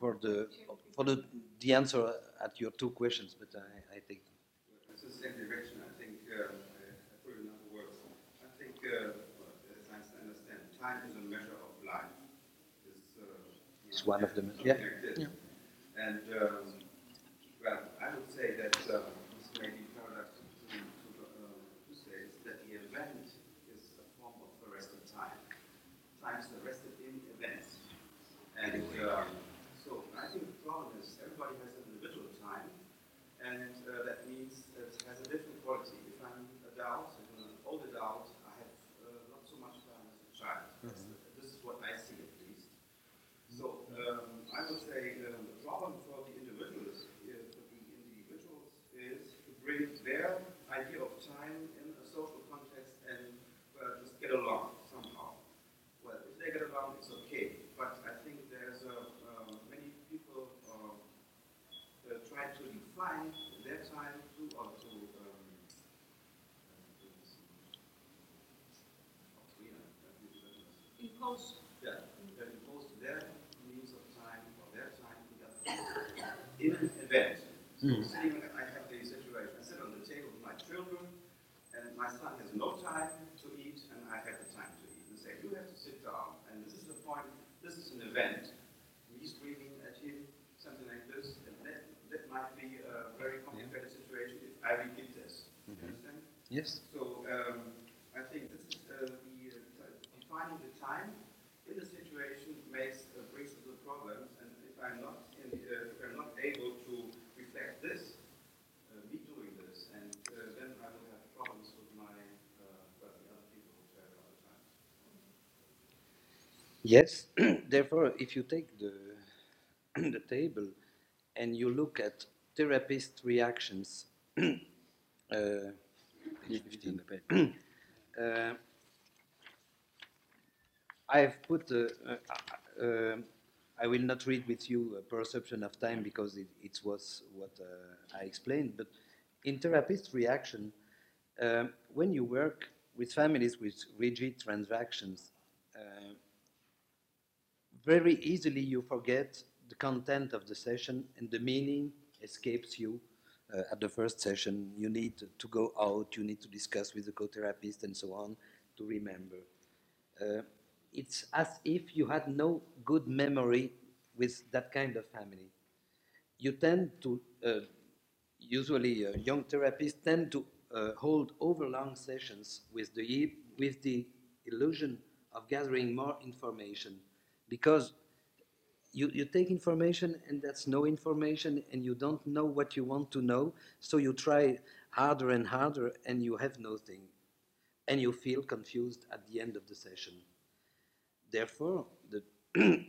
for the, for the, the answer at your two questions, but I, I think It's the same direction. I think, uh, I I put it in other words. I think, uh, well, as I understand, time is a measure of life. It's, uh, It's one of them, yeah. like. Yeah. And, um, well, I would say that uh, this may be paradoxical to, to, uh, to say is that the event is a form of arrested time. Time is arrested in events. And um, so I think the problem is everybody has an individual time, and uh, that means it has a different quality. If I'm adult, if I'm an old adult, I have uh, not so much time as a child. That's- This is what I see at least. So um, I would say um, the problem for the individuals, uh, for the individuals, is to bring their idea of time in a social context and well, just get along somehow. Well, if they get along, it's okay. But I think there's uh, uh, many people uh, uh, try to define their time to or to. Um, uh, to- yeah, that is- that is- Impose yeah, that impose their means of time or their time together in an event. I have the situation, I sit on the table with my children, and my son has no time to eat, and I have the time to eat. And say, you have to sit down, and this is the point, this is an event. Me screaming at him, something like this, and that, that might be a very complicated situation if I repeat this. You understand? Yes. So um, I think this is uh, the uh, defining the time in the situation makes uh, brings the problems. And if I'm not in, uh, if I'm not able to reflect this, uh, me doing this, and uh, then I will have problems with my uh, well, the other people who share other times. Yes. Therefore, if you take the the table and you look at therapist reactions, uh, uh, I've put. Uh, uh, uh, I will not read with you a perception of time because it, it was what uh, I explained. But in therapist reaction, when you work with families with rigid transactions, uh, very easily you forget the content of the session and the meaning escapes you uh, at the first session. You need to go out, you need to discuss with the co-therapist and so on to remember. Uh, it's as if you had no good memory with that kind of family. You tend to, uh, usually uh, young therapists tend to uh, hold overlong sessions with the, with the illusion of gathering more information because you, you take information and that's no information and you don't know what you want to know. So you try harder and harder and you have nothing. And you feel confused at the end of the session. Therefore the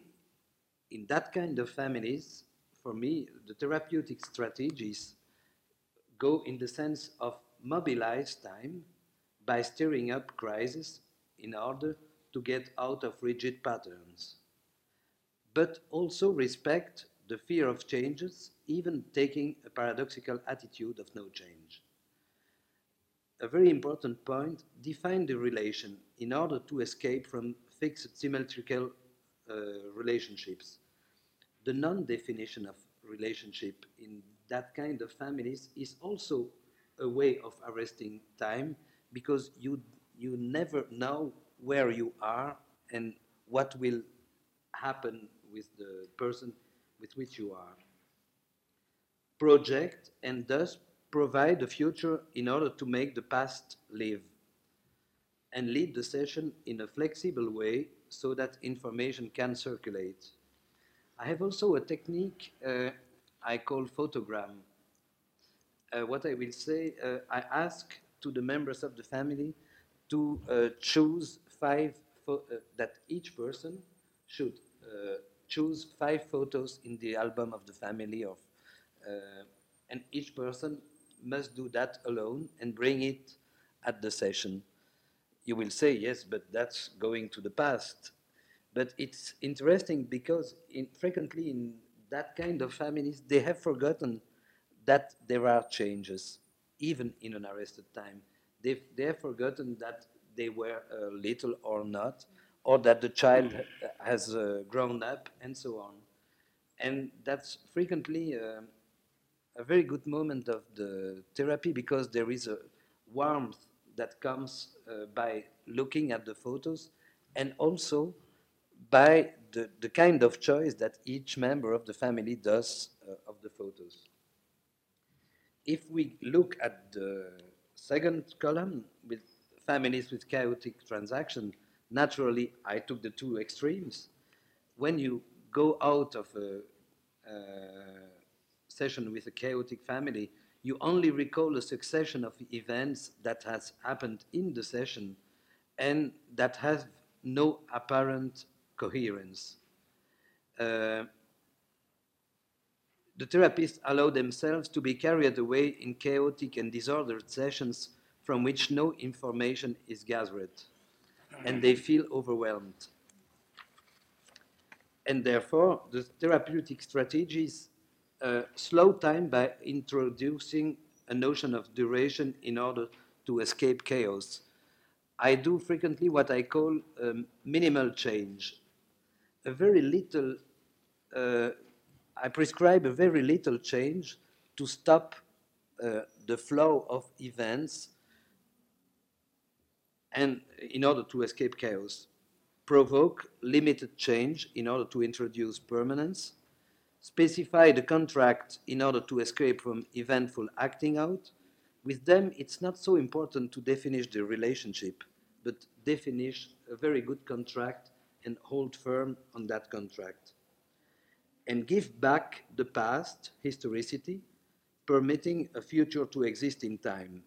in that kind of families for me the therapeutic strategies go in the sense of mobilize time by stirring up crisis in order to get out of rigid patterns but also respect the fear of changes, even taking a paradoxical attitude of no change. A very important point define the relation in order to escape from fixed symmetrical uh, relationships. The non definition of relationship in that kind of families is also a way of arresting time because you, you never know where you are and what will happen with the person with which you are. Project and thus provide the future in order to make the past live and lead the session in a flexible way so that information can circulate. I have also a technique uh, I call photogram. Uh, what I will say, uh, I ask to the members of the family to uh, choose five, uh, that each person should uh, choose five photos in the album of the family of, uh, and each person must do that alone and bring it at the session. You will say, yes, but that's going to the past. But it's interesting because in, frequently in that kind of families, they have forgotten that there are changes, even in an arrested time. They've, they have forgotten that they were uh, little or not, or that the child has uh, grown up, and so on. And that's frequently uh, a very good moment of the therapy because there is a warmth that comes uh, by looking at the photos and also by the, the kind of choice that each member of the family does uh, of the photos. If we look at the second column with families with chaotic transaction, naturally I took the two extremes. When you go out of a, session with a chaotic family, you only recall a succession of events that has happened in the session and that have no apparent coherence. Uh, the therapists allow themselves to be carried away in chaotic and disordered sessions from which no information is gathered and they feel overwhelmed. And therefore, the therapeutic strategies uh, slow time by introducing a notion of duration in order to escape chaos. I do frequently what I call um, minimal change. A very little, uh, I prescribe a very little change to stop uh, the flow of events and in order to escape chaos, provoke limited change in order to introduce permanence, specify the contract in order to escape from eventful acting out, with them, it's not so important to definish the relationship, but definish a very good contract and hold firm on that contract. And give back the past, historicity, permitting a future to exist in time.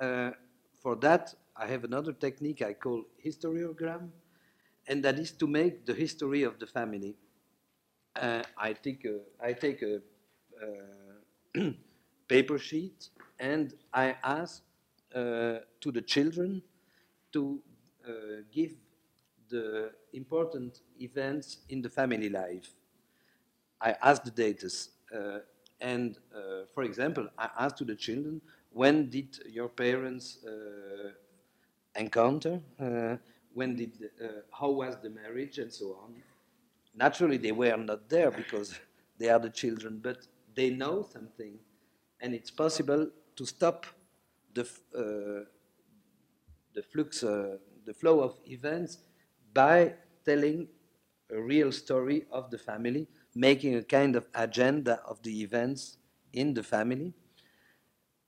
Uh, for that, I have another technique I call historiogram, and that is to make the history of the family. Uh, I take a, I take a uh, paper sheet and I ask uh, to the children to uh, give the important events in the family life. I ask the datas. Uh, and uh, for example, I ask to the children, when did your parents encounter? Uh, when did, uh, how was the marriage and so on? Naturally, they were not there because they are the children, but they know something. And it's possible to stop the, uh, the flux, the flow of events by telling a real story of the family, making a kind of agenda of the events in the family.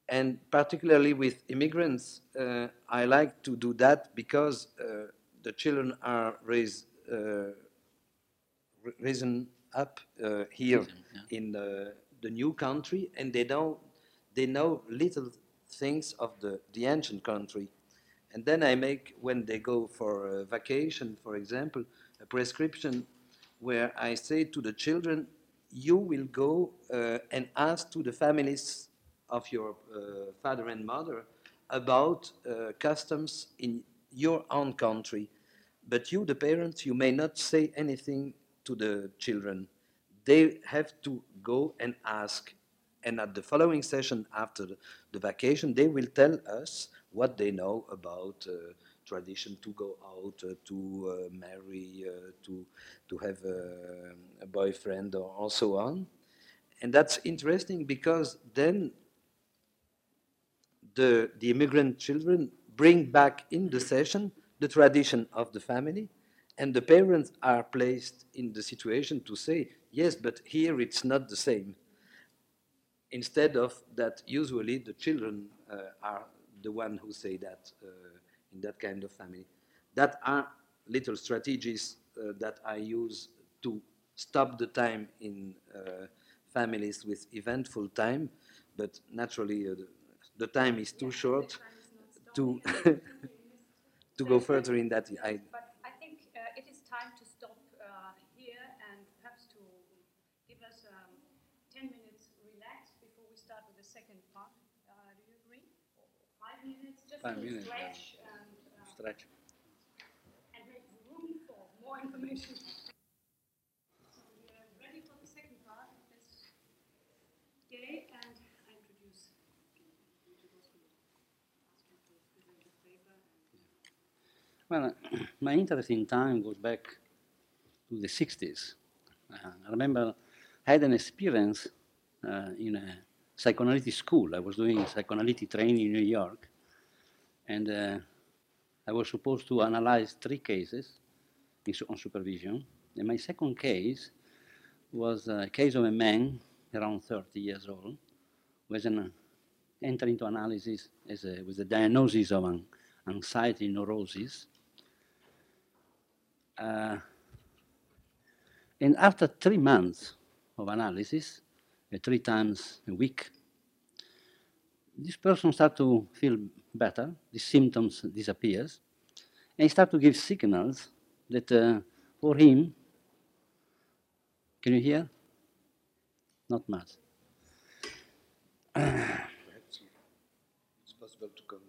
And particularly with immigrants, uh, I like to do that because uh, the children are raised, uh, risen up uh, here yeah. in the, the new country, and they know they know little things of the, the ancient country. And then I make, when they go for vacation, for example, a prescription where I say to the children, you will go uh, and ask to the families of your uh, father and mother about uh, customs in your own country. But you, the parents, you may not say anything to the children. They have to go and ask. And at the following session after the, vacation, they will tell us what they know about uh, tradition to go out, uh, to uh, marry, uh, to, to have a, a boyfriend, or, or so on. And that's interesting because then the, the immigrant children bring back in the session the tradition of the family, and the parents are placed in the situation to say, yes, but here it's not the same. Instead of that, usually the children uh, are the one who say that uh, in that kind of family. That are little strategies uh, that I use to stop the time in uh, families with eventful time, but naturally uh, the time is too short to to go further in that. I, But I think uh, it is time to stop uh, here and perhaps to give us um, 10 minutes relax before we start with the second part. Uh, do you agree? Or Five minutes, just Five to minutes, yeah. stretch and, Stretch. and make room for more information. So we are ready for the second part. Let's Guy and I introduce. Well, my interest in time goes back to the 60s. Uh, I remember I had an experience uh, in a psychoanalytic school. I was doing psychoanalytic training in New York, and uh, I was supposed to analyze three cases on supervision. And my second case was a case of a man around 30 years old who was an, entered into analysis a, with a diagnosis of an anxiety neurosis. Uh, and after three months of analysis, uh, three times a week, this person starts to feel better, the symptoms disappears, and he start to give signals that uh, for him, can you hear? Not much. perhaps it's possible to come.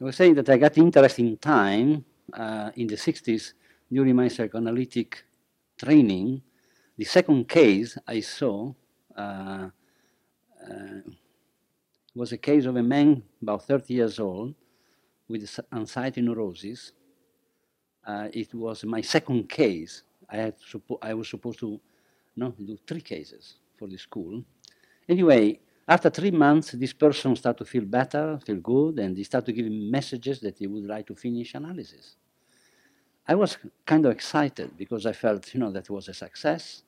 I was saying that I got interested in time uh, in the 60s during my psychoanalytic training. The second case I saw uh, uh, was a case of a man about 30 years old with anxiety neurosis. Uh, it was my second case. I, had suppo- I was supposed to no, do three cases for the school. Anyway, after three months, this person started to feel better, feel good, and he started to give me messages that he would like to finish analysis. I was kind of excited because I felt, you know, that was a success,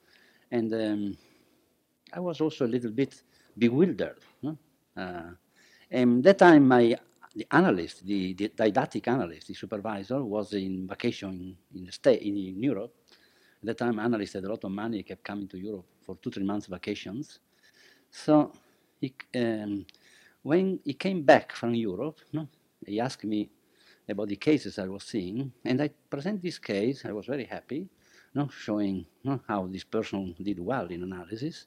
and um, I was also a little bit bewildered. No? Uh, and that time, my the analyst, the, the didactic analyst, the supervisor, was in vacation in, the state in, in Europe. At that time, analyst had a lot of money, kept coming to Europe for two, three months vacations. So he, um, when he came back from Europe, no, he asked me about the cases I was seeing, and I present this case. I was very happy, no, showing no, how this person did well in analysis.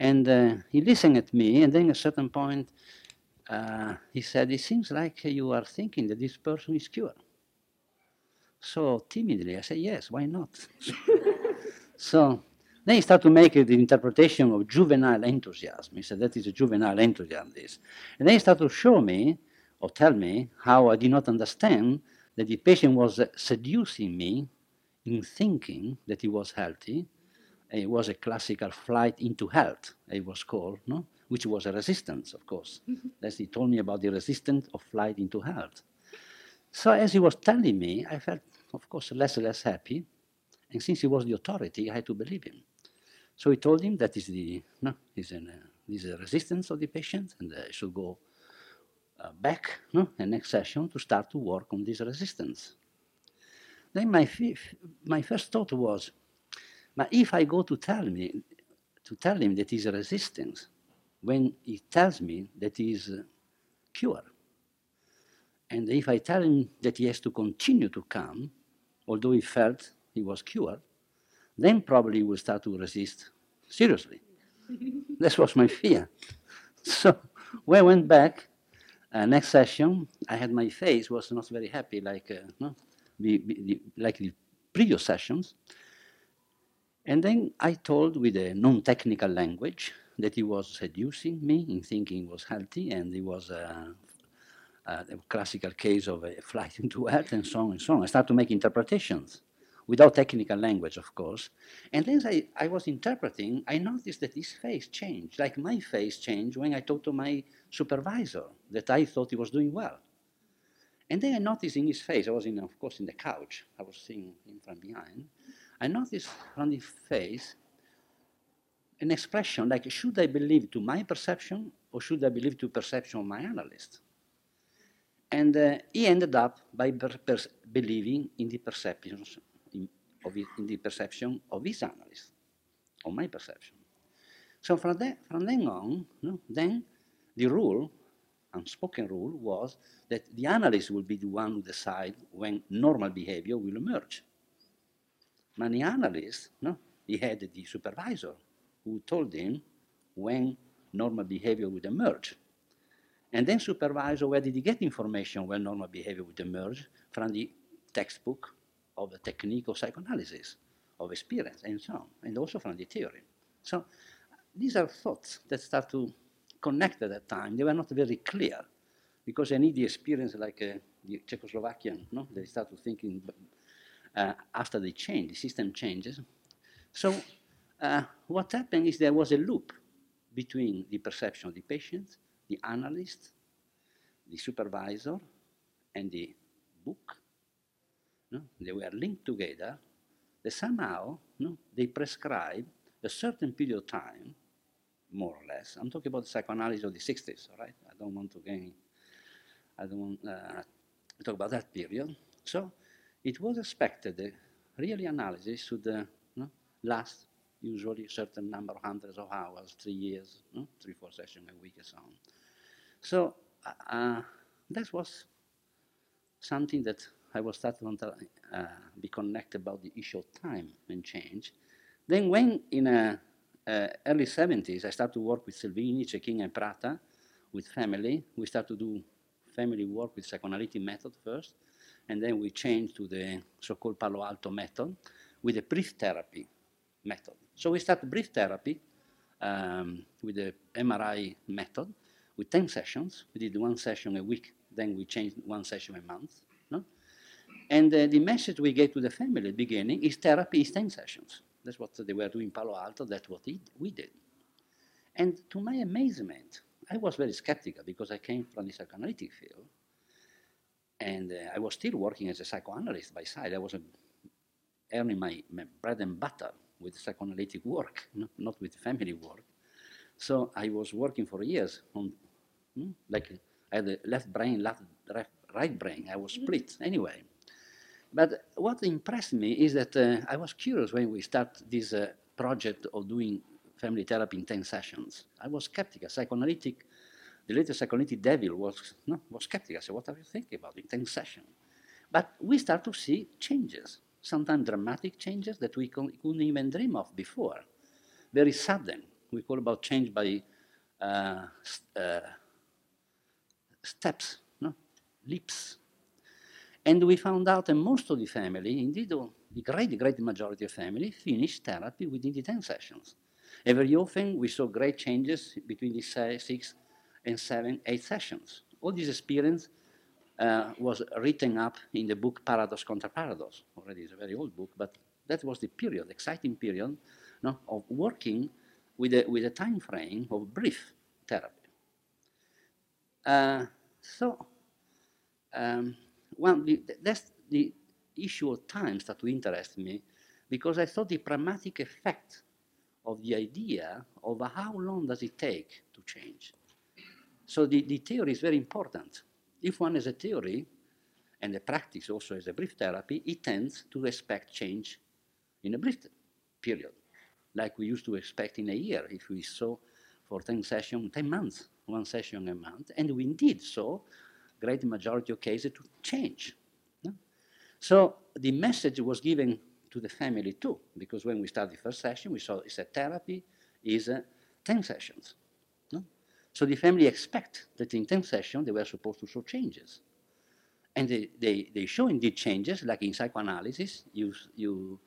And uh, he listened at me, and then at a certain point, uh, he said, "It seems like you are thinking that this person is cured." So timidly, I said, "Yes, why not?" so then he started to make the interpretation of juvenile enthusiasm. He said, "That is a juvenile enthusiasm." This, and then he started to show me or tell me how I did not understand that the patient was seducing me in thinking that he was healthy. It was a classical flight into health, it was called, no? which was a resistance, of course. Mm-hmm. As he told me about the resistance of flight into health. So as he was telling me, I felt, of course, less and less happy. And since he was the authority, I had to believe him. So he told him that is the no, is an, uh, is a resistance of the patient, and uh, should go uh, back no, the next session to start to work on this resistance. Then my, my first thought was, but if I go to tell me, to tell him that a resistance, when he tells me that he's uh, cured, and if I tell him that he has to continue to come, although he felt he was cured, then probably he will start to resist seriously. this was my fear. So when I went back, uh, next session, I had my face was not very happy, like uh, no, like the previous sessions. And then I told with a non-technical language that he was seducing me in thinking was healthy, and he was uh, a classical case of a flight into health, and so on and so on. I started to make interpretations without technical language, of course. And then I, I was interpreting, I noticed that his face changed, like my face changed when I talked to my supervisor that I thought he was doing well. And then I noticed in his face, I was in, of course, in the couch, I was seeing him from behind. I noticed on his face an expression like, should I believe to my perception or should I believe to perception of my analyst? And uh, he ended up by believing in the perceptions of it, in the perception of his analyst, of my perception. So from, that, from then on, no, then the rule, unspoken rule, was that the analyst will be the one who decide when normal behavior will emerge. But the analyst, no, he had the supervisor who told him when normal behavior would emerge. And then supervisor, where did he get information when normal behavior would emerge? From the textbook of the technique of psychoanalysis, of experience, and so on, and also from the theory. So these are thoughts that start to connect at that time. They were not very clear, because I need the experience like uh, the Czechoslovakian, no? They start to thinking uh, after they change, the system changes. So uh, what happened is there was a loop between the perception of the patient, the analyst, the supervisor, and the book. No? They were linked together. That somehow no? they prescribe a certain period of time, more or less. I'm talking about the psychoanalysis of the 60s, all right? I don't want to gain, I don't want uh, talk about that period. So it was expected that really analysis should uh, no, last usually a certain number of hundreds of hours, three years, no? three, four sessions a week and so on. So uh, that was something that I was starting to uh, be connected about the issue of time and change. Then when in the uh, uh, early 70s, I started to work with Selvini, Cecchin and Prata, with family. We started to do family work with psychoanalytic method first, and then we changed to the so-called Palo Alto method with a brief therapy method. So we started brief therapy um, with the MRI method with 10 sessions. We did one session a week, then we changed one session a month. And uh, the message we gave to the family at the beginning is therapy is 10 sessions. That's what they were doing in Palo Alto, that's what we did. And to my amazement, I was very skeptical because I came from the psychoanalytic field. And uh, I was still working as a psychoanalyst by side. I was uh, earning my, my bread and butter with psychoanalytic work, no? not with family work. So I was working for years on, hmm, like I had a left brain, left, left, right brain. I was split anyway. But what impressed me is that uh, I was curious when we start this uh, project of doing family therapy in 10 sessions. I was skeptical, psychoanalytic, the latest psychoanalytic devil was, no, was skeptical. I said, what are you thinking about in 10 sessions? But we start to see changes, sometimes dramatic changes that we couldn't even dream of before. Very sudden. We call about change by uh, uh, steps, no? leaps. And we found out that most of the family, indeed the great, great majority of family, finished therapy within the 10 sessions. And very often we saw great changes between the six and seven, eight sessions. All this experience uh, was written up in the book Paradox Contra Paradox. Already it's a very old book, but that was the period, exciting period, no, of working with a, with a time frame of brief therapy. Uh, so, um, well, that's the issue of time that to interest me because I thought the pragmatic effect of the idea of how long does it take to change. So the, the theory is very important. If one has a theory, and the practice also as a brief therapy, it tends to expect change in a brief period, like we used to expect in a year if we saw for 10 sessions, 10 months, one session a month, and we indeed saw great majority of cases to change. So the message was given to the family too, because when we started the first session, we saw it's a therapy is uh, 10 sessions. No? So the family expect that in 10 sessions they were supposed to show changes. And they, they, they show indeed changes, like in psychoanalysis, you, you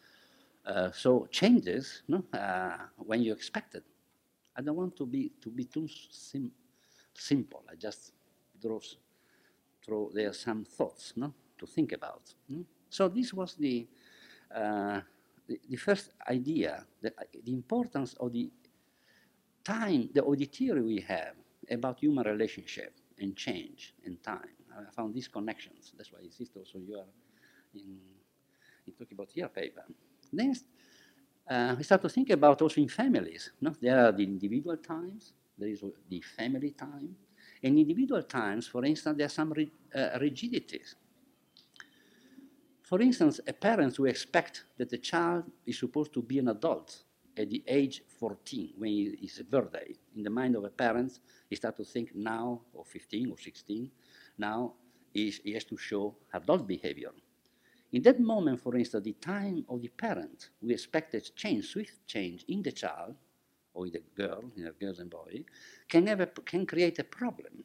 uh, saw changes no? Uh, when you expected. I don't want to be, to be too sim simple. I just draw, there are some thoughts no? to think about. No? So this was the, uh, the, the, first idea, the, the importance of the time, the, of the theory we have about human relationship and change and time. I found these connections. That's why I insist also you are in, in talking about your paper. Next, uh, we start to think about also in families. No? There are the individual times, there is the family time. In individual times, for instance, there are some uh, rigidities. For instance, a parent who expect that the child is supposed to be an adult at the age 14, when it's a birthday, in the mind of a parent, he start to think now, or 15 or 16, now he has to show adult behavior. In that moment, for instance, the time of the parent, we expect a change, swift change in the child, or the girl, in the girls and boy, can, have a, can create a problem.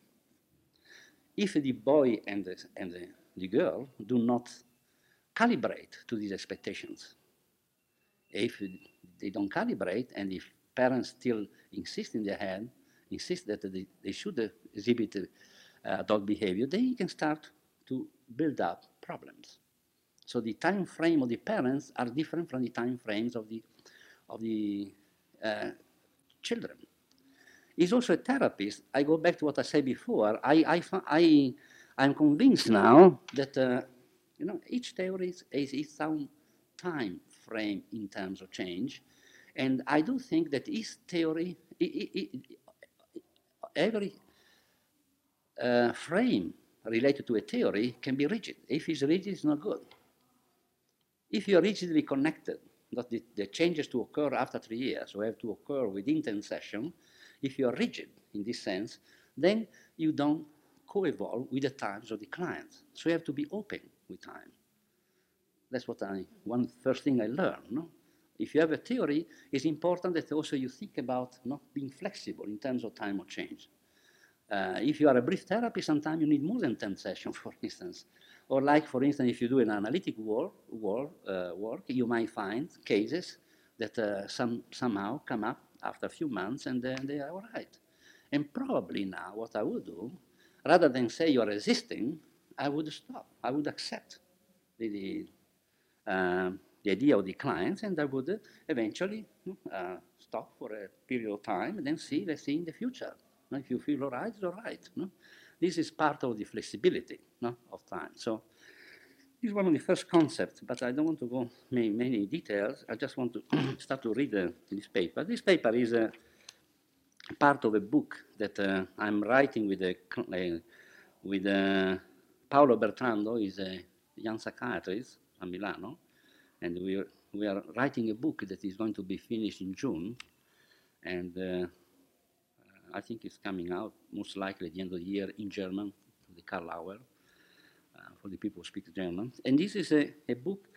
If the boy and, the, and the, the girl do not calibrate to these expectations, if they don't calibrate, and if parents still insist in their head, insist that they, they should exhibit uh, adult behavior, they can start to build up problems. So the time frame of the parents are different from the time frames of the, of the uh, children. He's also a therapist. I go back to what I said before. I, I, I, I'm convinced now that uh, you know, each theory has its own time frame in terms of change. And I do think that each theory, every uh, frame related to a theory can be rigid. If it's rigid, it's not good. If you're rigidly connected, that the, the, changes to occur after three years or have to occur within 10 sessions, if you're rigid in this sense, then you don't co-evolve with the times of the clients. So you have to be open with time. That's what I, one first thing I learned. No? If you have a theory, it's important that also you think about not being flexible in terms of time of change. Uh, if you are a brief therapy, sometimes you need more than 10 sessions, for instance. Or like, for instance, if you do an analytic work, work, uh, work you might find cases that uh, some, somehow come up after a few months and then they are all right. And probably now what I would do, rather than say you're resisting, I would stop. I would accept the, the, uh, the idea of the clients and I would eventually uh, stop for a period of time and then see, let's see in the future. If you feel all right, it's all right. No? This is part of the flexibility no, of time. So this is one of the first concepts, but I don't want to go many, many details. I just want to start to read uh, this paper. This paper is uh, part of a book that uh, I'm writing with a, uh, with uh, Paolo Bertrando, is a young psychiatrist from Milano, and we are, we are writing a book that is going to be finished in June, and uh, I think it's coming out most likely at the end of the year in German, the Carl Auer, uh, for the people who speak German. And this is a, a book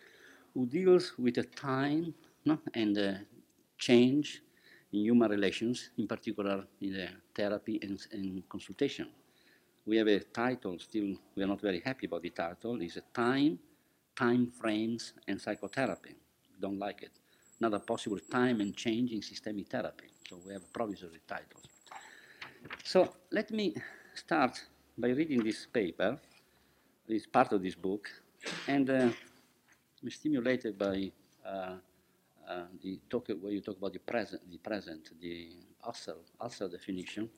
who deals with the time no, and uh, change in human relations, in particular in the therapy and, and consultation. We have a title still, we are not very happy about the title, it's a time, time frames and psychotherapy. Don't like it. Another possible time and change in systemic therapy. So we have provisory title. So let me start by reading this paper, this part of this book, and uh, I'm stimulated by uh, uh, the talk where you talk about the present, the present, the Husserl, Husserl definition.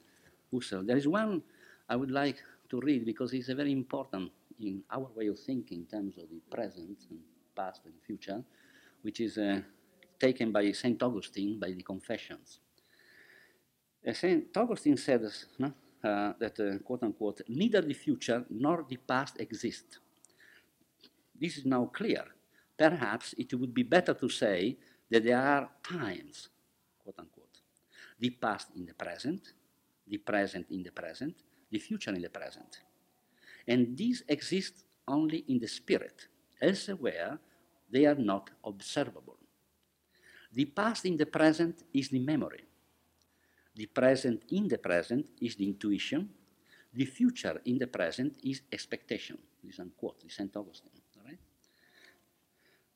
Husserl. There is one I would like to read because it's a very important in our way of thinking in terms of the present and past and future, which is uh, taken by Saint Augustine by the Confessions. Uh, Saint Augustine said no, uh, that, uh, quote unquote, neither the future nor the past exist. This is now clear. Perhaps it would be better to say that there are times, quote unquote, the past in the present, the present in the present, the future in the present. And these exist only in the spirit. Elsewhere, they are not observable. The past in the present is the memory. The present in the present is the intuition. The future in the present is expectation. This is unquote, St. Augustine. Right?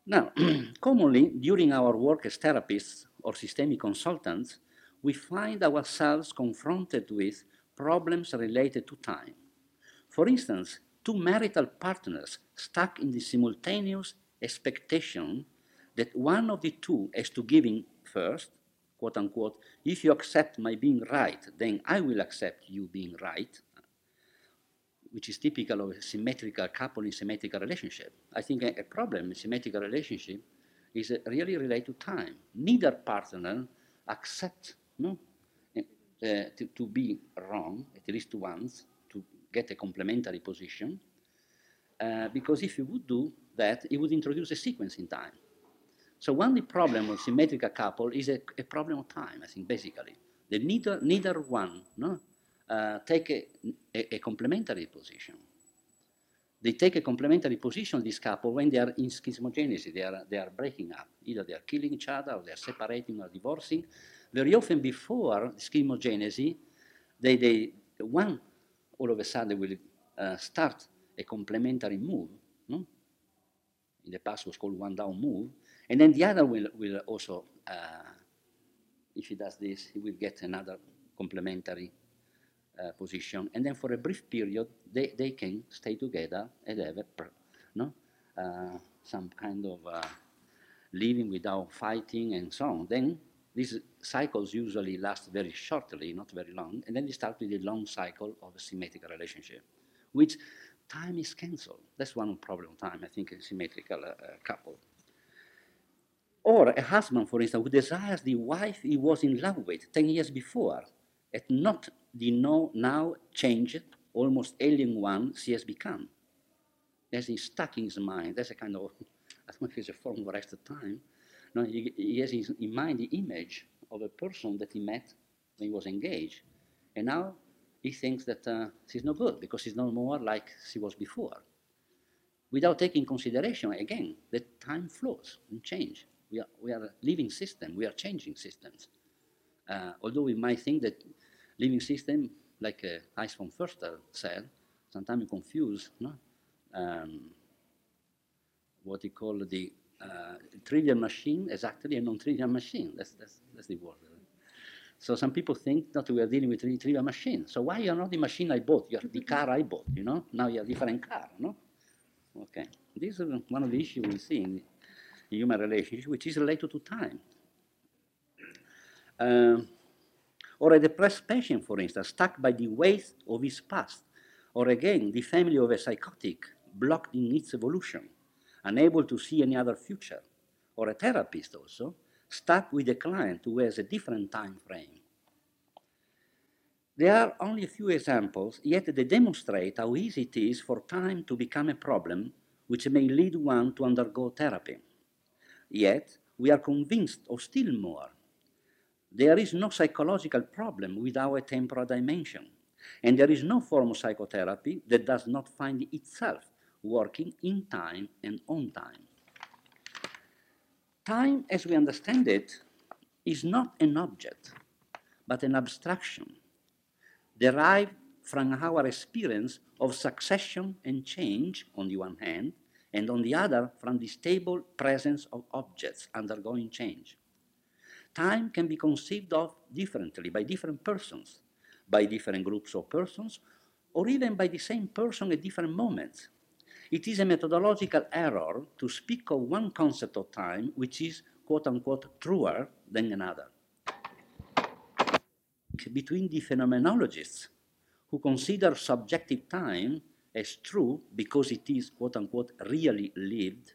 Now, commonly during our work as therapists or systemic consultants, we find ourselves confronted with problems related to time. For instance, two marital partners stuck in the simultaneous expectation that one of the two has to give in first, quote unquote, if you accept my being right, then I will accept you being right, which is typical of a symmetrical couple in symmetrical relationship. I think a, problem in symmetrical relationship is really related to time. Neither partner accepts no, uh, to, to be wrong, at least once, to get a complementary position, uh, because if you would do that, it would introduce a sequence in time. So one the problem of symmetrical couple is a, a problem of time, I think, basically. That neither, neither one no, uh, take a, a, a, complementary position. They take a complementary position, this couple, when they are in schismogenesis, they are, they are breaking up. Either they are killing each other, or they are separating, or divorcing. Very often before schismogenesis, they, they, one all of a sudden will uh, start a complementary move. No? In the past was called one down move. And then the other will, will also, uh, if he does this, he will get another complementary uh, position. And then for a brief period, they, they can stay together and have a, no? Uh, some kind of uh, living without fighting and so on. Then these cycles usually last very shortly, not very long, and then they start with a long cycle of a symmetrical relationship, which time is cancelled. That's one problem of time, I think, a symmetrical uh, couple. Or a husband, for instance, who desires the wife he was in love with 10 years before, and not the no, now changed, almost alien one she has become. He's stuck in his mind, that's a kind of, I don't know if it's a form of arrested time. No, he, he has in mind the image of a person that he met when he was engaged. And now he thinks that uh, she's no good because she's no more like she was before. Without taking consideration, again, that time flows and change. We are, we are living system, we are changing systems. Uh, although we might think that living system, like uh, Heinz von Foerster said, sometimes we confuse no? um, what he called the uh, trivial machine is actually a non-trivial machine. That's, that's, that's the word. So some people think that we are dealing with trivial machine. So why you're not the machine I bought? You're the car I bought, you know? Now you're a different car, no? Okay. This is one of the issues we see in human relationship, which is related to time. Um, or a depressed patient, for instance, stuck by the weight of his past. Or again, the family of a psychotic blocked in its evolution unable to see any other future, or a therapist also, stuck with a client who has a different time frame. There are only a few examples, yet they demonstrate how easy it is for time to become a problem which may lead one to undergo therapy. Yet, we are convinced of still more. There is no psychological problem without a temporal dimension, and there is no form of psychotherapy that does not find itself working in time and on time. Time, as we understand it, is not an object, but an abstraction derived from our experience of succession and change on the one hand, and on the other from the stable presence of objects undergoing change. Time can be conceived of differently by different persons, by different groups of persons, or even by the same person at different moments. It is a methodological error to speak of one concept of time which is quote unquote truer than another. Between the phenomenologists who consider subjective time as true because it is quote unquote really lived,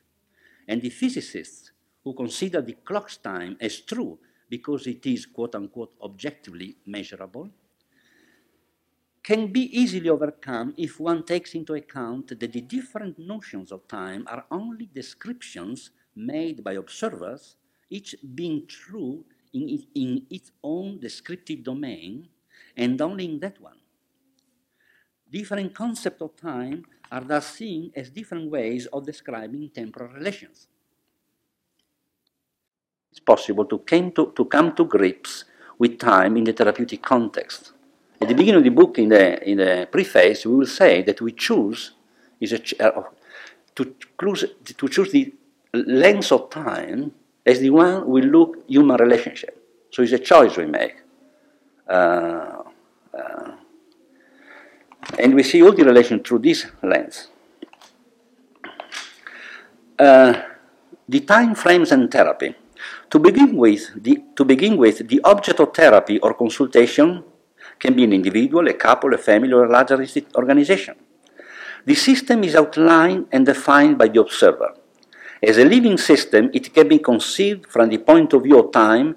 and the physicists who consider the clock's time as true because it is quote unquote objectively measurable, can be easily overcome if one takes into account that the different notions of time are only descriptions made by observers, each being true in, in its own descriptive domain, and only in that one. Different concepts of time are thus seen as different ways of describing temporal relations. It's possible to, to, to come to grips with time in the therapeutic context. At the beginning of the book, in the, in the preface, we will say that we choose is a, uh, to, choose, to choose the length of time as the one we look human relationship. So it's a choice we make. Uh, uh, and we see all the relation through this lens. Uh, the time frames and therapy. To begin with, the, to begin with, the object of therapy or consultation can be an individual, a couple, a family, or a larger organization. The system is outlined and defined by the observer. As a living system, it can be conceived from the point of view of time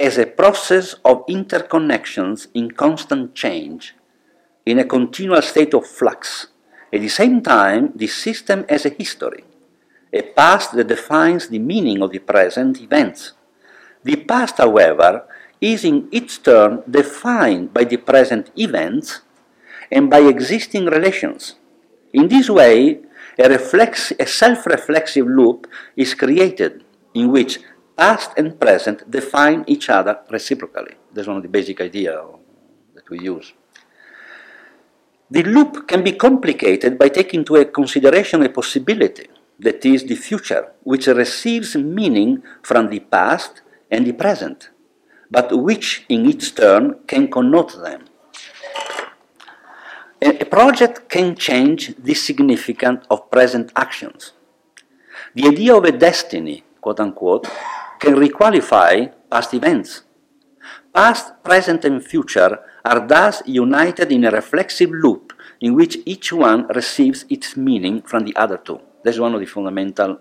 as a process of interconnections in constant change, in a continual state of flux. At the same time, the system has a history, a past that defines the meaning of the present events. The past, however, is in its turn defined by the present events and by existing relations. In this way, a, reflex, a self-reflexive loop is created in which past and present define each other reciprocally. That's one of the basic ideas that we use. The loop can be complicated by taking into consideration a possibility, that is, the future, which receives meaning from the past and the present, but which in its turn can connote them. A project can change the significance of present actions. The idea of a destiny, quote unquote, can requalify past events. Past, present, and future are thus united in a reflexive loop in which each one receives its meaning from the other two. That's one of the fundamental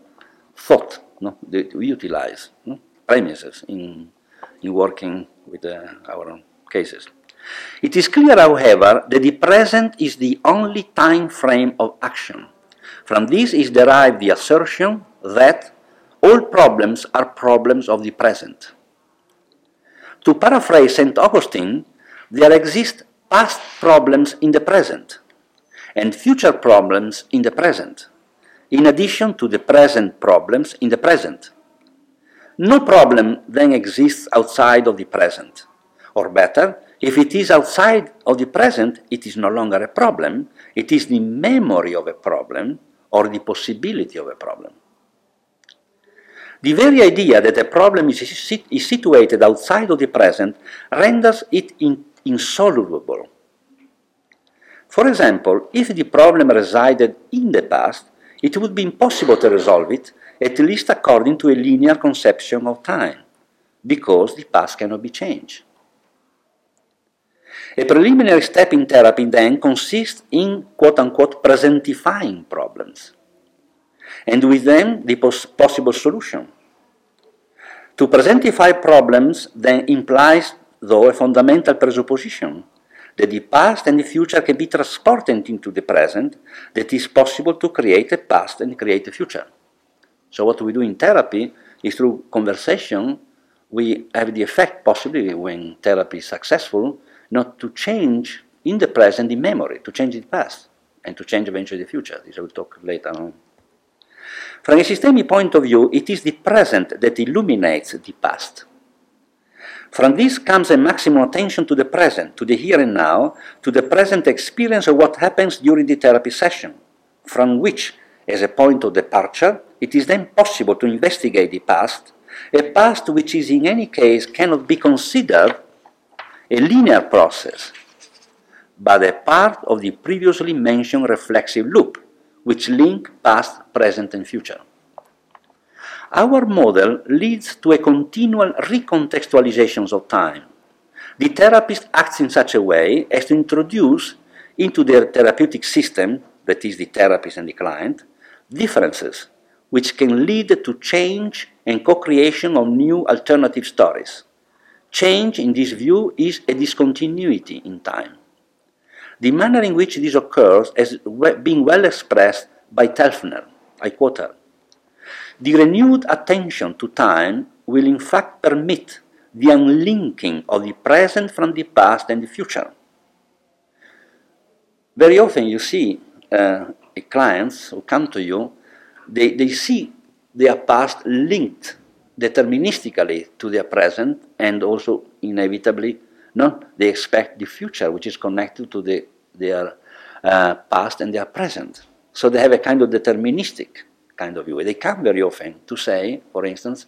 thought no, that we utilize, no, premises in, in working with uh, our cases. It is clear, however, that the present is the only time frame of action. From this is derived the assertion that all problems are problems of the present. To paraphrase St. Augustine, there exist past problems in the present and future problems in the present, in addition to the present problems in the present. No problem then exists outside of the present, or better, if it is outside of the present, it is no longer a problem, it is the memory of a problem or the possibility of a problem. The very idea that a problem is, is situated outside of the present renders it in, insoluble. For example, if the problem resided in the past, it would be impossible to resolve it, at least according to a linear conception of time, because the past cannot be changed. A preliminary step in therapy then consists in quote unquote presentifying problems and with them the pos possible solution. To presentify problems then implies, though, a fundamental presupposition that the past and the future can be transported into the present, that it is possible to create a past and create a future. So what we do in therapy is through conversation, we have the effect, possibly when therapy is successful, not to change in the present the memory, to change the past, and to change eventually the future. This I will talk later on. From a systemic point of view, it is the present that illuminates the past. From this comes a maximum attention to the present, to the here and now, to the present experience of what happens during the therapy session, from which, as a point of departure, it is then possible to investigate the past, a past which is in any case cannot be considered a linear process, but a part of the previously mentioned reflexive loop, which link past, present, and future. Our model leads to a continual recontextualization of time. The therapist acts in such a way as to introduce into their therapeutic system, that is the therapist and the client, differences which can lead to change and co-creation of new alternative stories. Change, in this view, is a discontinuity in time. The manner in which this occurs has been well expressed by Telfner. I quote her. The renewed attention to time will in fact permit the unlinking of the present from the past and the future. Very often you see uh, clients who come to you, they, they see their past linked deterministically to their present and also inevitably no, they expect the future which is connected to the, their uh, past and their present. So they have a kind of deterministic kind of view. They come very often to say, for instance,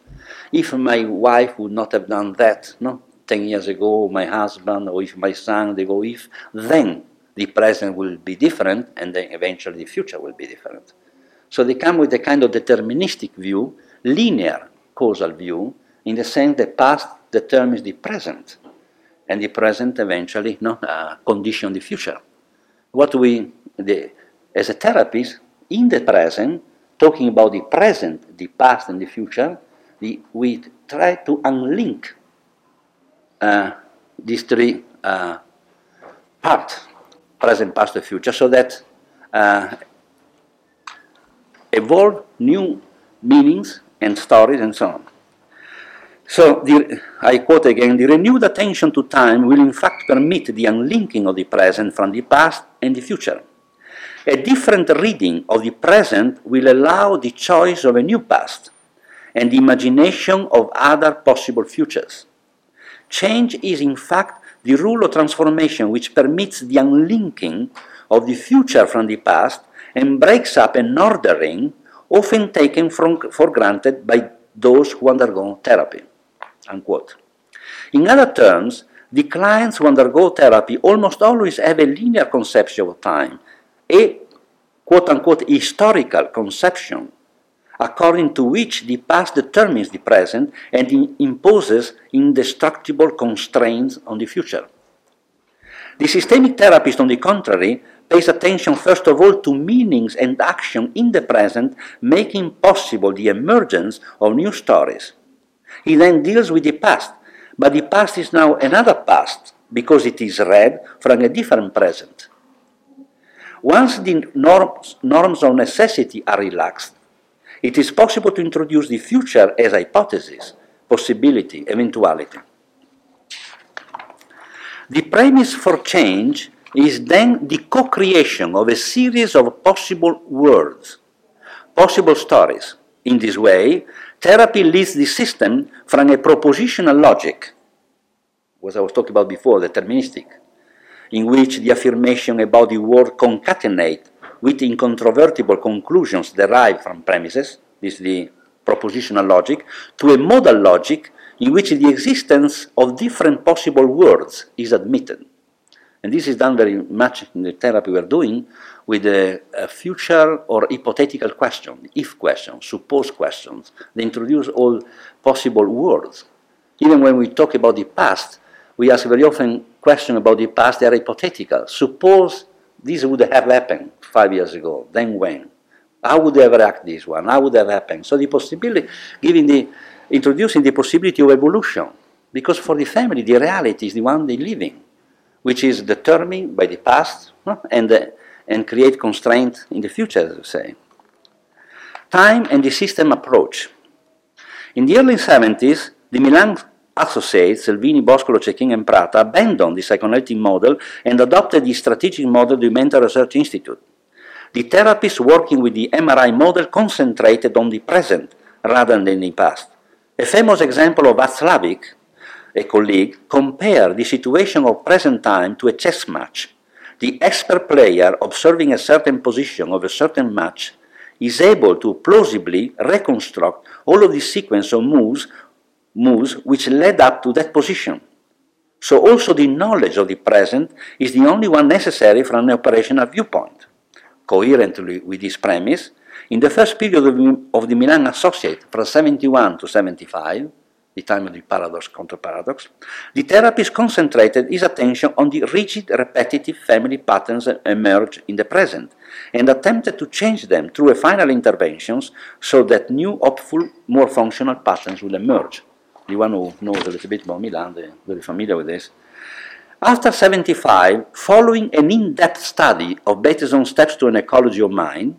if my wife would not have done that, no, 10 years ago, my husband, or if my son, they go, if, then the present will be different, and then eventually the future will be different. So they come with a kind of deterministic view, linear causal view, in the sense that past determines the present, and the present eventually no, uh, condition the future. What we, the, as a therapist, in the present, talking about the present, the past, and the future, the, we try to unlink uh, these three uh, parts, present, past, and future, so that uh, evolve new meanings and stories and so on. So, the, I quote again the renewed attention to time will in fact permit the unlinking of the present from the past and the future. A different reading of the present will allow the choice of a new past and the imagination of other possible futures. Change is in fact the rule of transformation which permits the unlinking of the future from the past and breaks up an ordering often taken from, for granted by those who undergo therapy. Unquote. In other terms, the clients who undergo therapy almost always have a linear conception of time, a quote unquote historical conception, according to which the past determines the present and imposes indestructible constraints on the future. The systemic therapist, on the contrary, pays attention first of all to meanings and action in the present, making possible the emergence of new stories. He then deals with the past, but the past is now another past because it is read from a different present. Once the norms, norms of necessity are relaxed, it is possible to introduce the future as hypothesis, possibility, eventuality. The premise for change is then the co creation of a series of possible worlds, possible stories. In this way, therapy leads the system from a propositional logic, what I was talking about before, deterministic, in which the affirmation about the world concatenate with incontrovertible conclusions derived from premises, this is the propositional logic, to a modal logic in which the existence of different possible worlds is admitted. And this is done very much in the therapy we're doing with a, a, future or hypothetical question, if questions, suppose questions. They introduce all possible worlds. Even when we talk about the past, we ask very often questions about the past, they are hypothetical. Suppose this would have happened five years ago, then when? How would they have reacted this one? How would have happened? So the possibility, giving the, introducing the possibility of evolution, because for the family, the reality is the one they live in which is determined by the past and, uh, and create constraint in the future, as we say. Time and the system approach. In the early 70s, the Milan associates, Selvini, Boscolo, Cecchin, and Prata, abandoned the psychoanalytic model and adopted the strategic model of the Mental Research Institute. The therapists working with the MRI model concentrated on the present rather than the past. A famous example of Watzlawick, a colleague, compared the situation of present time to a chess match. The expert player observing a certain position of a certain match is able to plausibly reconstruct all of the sequence of moves, moves which led up to that position. So also the knowledge of the present is the only one necessary from an operational viewpoint. Coherently with this premise, in the first period of, the Milan Associate, from 71 to 75, the time of the paradox counter-paradox, the therapist concentrated his attention on the rigid, repetitive family patterns that emerge in the present, and attempted to change them through a final interventions so that new, hopeful, more functional patterns will emerge. One who knows a little bit about Milan, they're very familiar with this. After 75, following an in-depth study of Bateson's steps to an ecology of mind,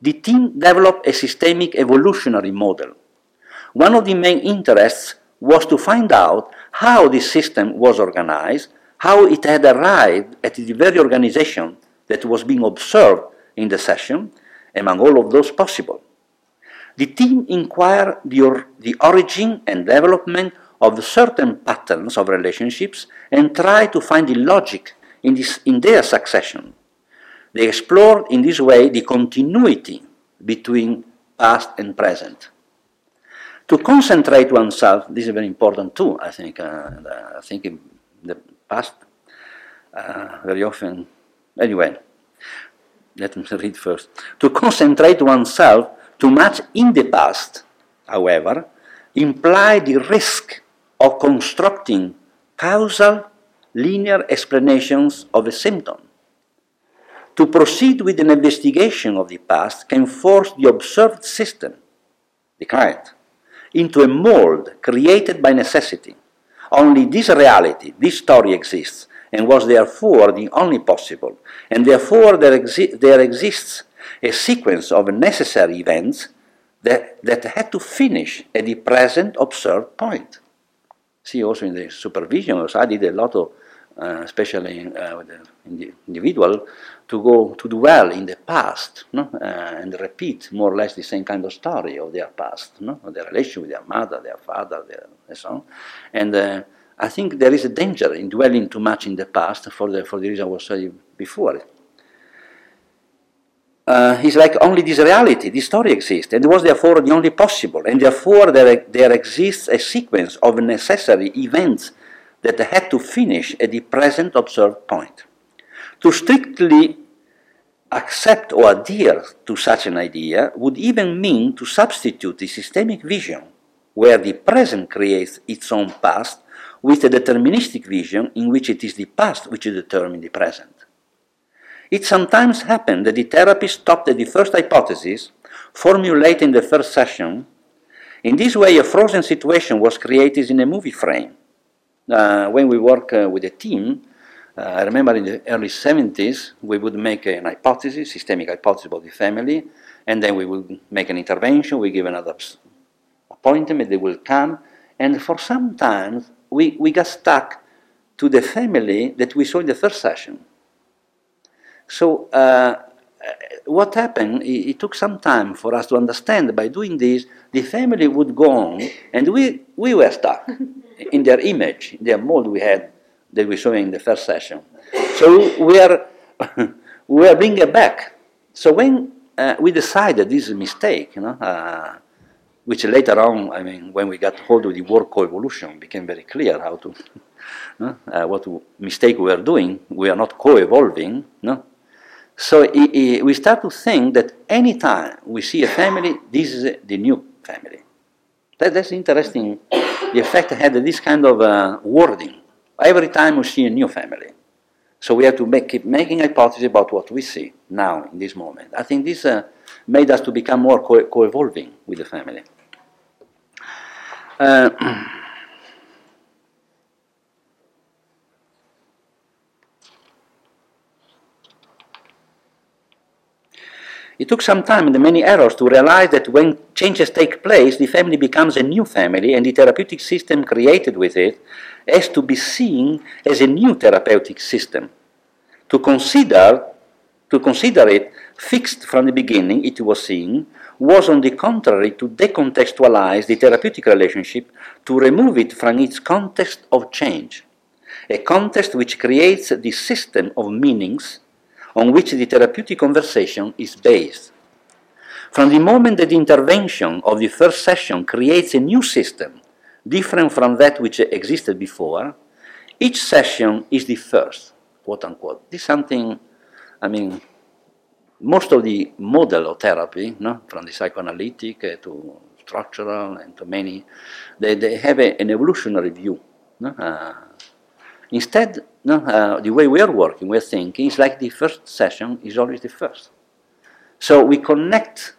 the team developed a systemic evolutionary model. One of the main interests was to find out how this system was organized, how it had arrived at the very organization that was being observed in the session, among all of those possible. The team inquired the, or, the origin and development of certain patterns of relationships and tried to find the logic in, this, in their succession. They explored in this way the continuity between past and present. To concentrate oneself, this is very important too, I think. Uh, I think in the past, uh, very often, anyway, let me read first. To concentrate oneself too much in the past, however, imply the risk of constructing causal linear explanations of a symptom. To proceed with an investigation of the past can force the observed system, the client, into a mold created by necessity. Only this reality, this story exists, and was therefore the only possible, and therefore there, exi- there exists a sequence of necessary events that, that had to finish at the present observed point. See, also in the supervision, I did a lot of, uh, especially uh, with the individual, to go to dwell in the past no? uh, and repeat more or less the same kind of story of their past, no? of their relation with their mother, their father, their, and so on. And uh, I think there is a danger in dwelling too much in the past for the, for the reason I was saying before. Uh, it's like only this reality, this story exists, and it was therefore the only possible, and therefore there, there exists a sequence of necessary events that had to finish at the present observed point. To strictly accept or adhere to such an idea would even mean to substitute the systemic vision, where the present creates its own past, with a deterministic vision in which it is the past which determines the present. It sometimes happened that the therapist stopped at the first hypothesis, formulated in the first session. In this way, a frozen situation was created in a movie frame. Uh, when we work uh, with a team, uh, I remember in the early 70s, we would make an hypothesis, systemic hypothesis about the family, and then we would make an intervention, we give another appointment, they will come, and for some time we, we got stuck to the family that we saw in the first session. So uh, what happened, it, it, took some time for us to understand by doing this, the family would go on, and we, we were stuck in their image, in their mold we had that we saw in the first session. So we are, we are bringing it back. So when uh, we decided this is a mistake, you know, uh, which later on, I mean, when we got hold of the word co-evolution, became very clear how to, uh, what mistake we were doing. We are not co-evolving, no? So we start to think that anytime we see a family, this is the new family. That, that's interesting. The effect had this kind of uh, wording. Every time we see a new family. So we have to make, keep making hypotheses about what we see now in this moment. I think this uh, made us to become more co- co-evolving with the family. Uh, it took some time and many errors to realize that when changes take place, the family becomes a new family, and the therapeutic system created with it has to be seen as a new therapeutic system. To consider, to consider it fixed from the beginning, it was seen, was on the contrary to decontextualize the therapeutic relationship, to remove it from its context of change, a context which creates the system of meanings on which the therapeutic conversation is based. From the moment that the intervention of the first session creates a new system, different from that which existed before, each session is the first, quote unquote. This is something, I mean, most of the model of therapy, no, from the psychoanalytic uh, to structural and to many, they, they have a, an evolutionary view. No? Uh, instead, no, uh, the way we are working, we're thinking, is like the first session is always the first. So we connect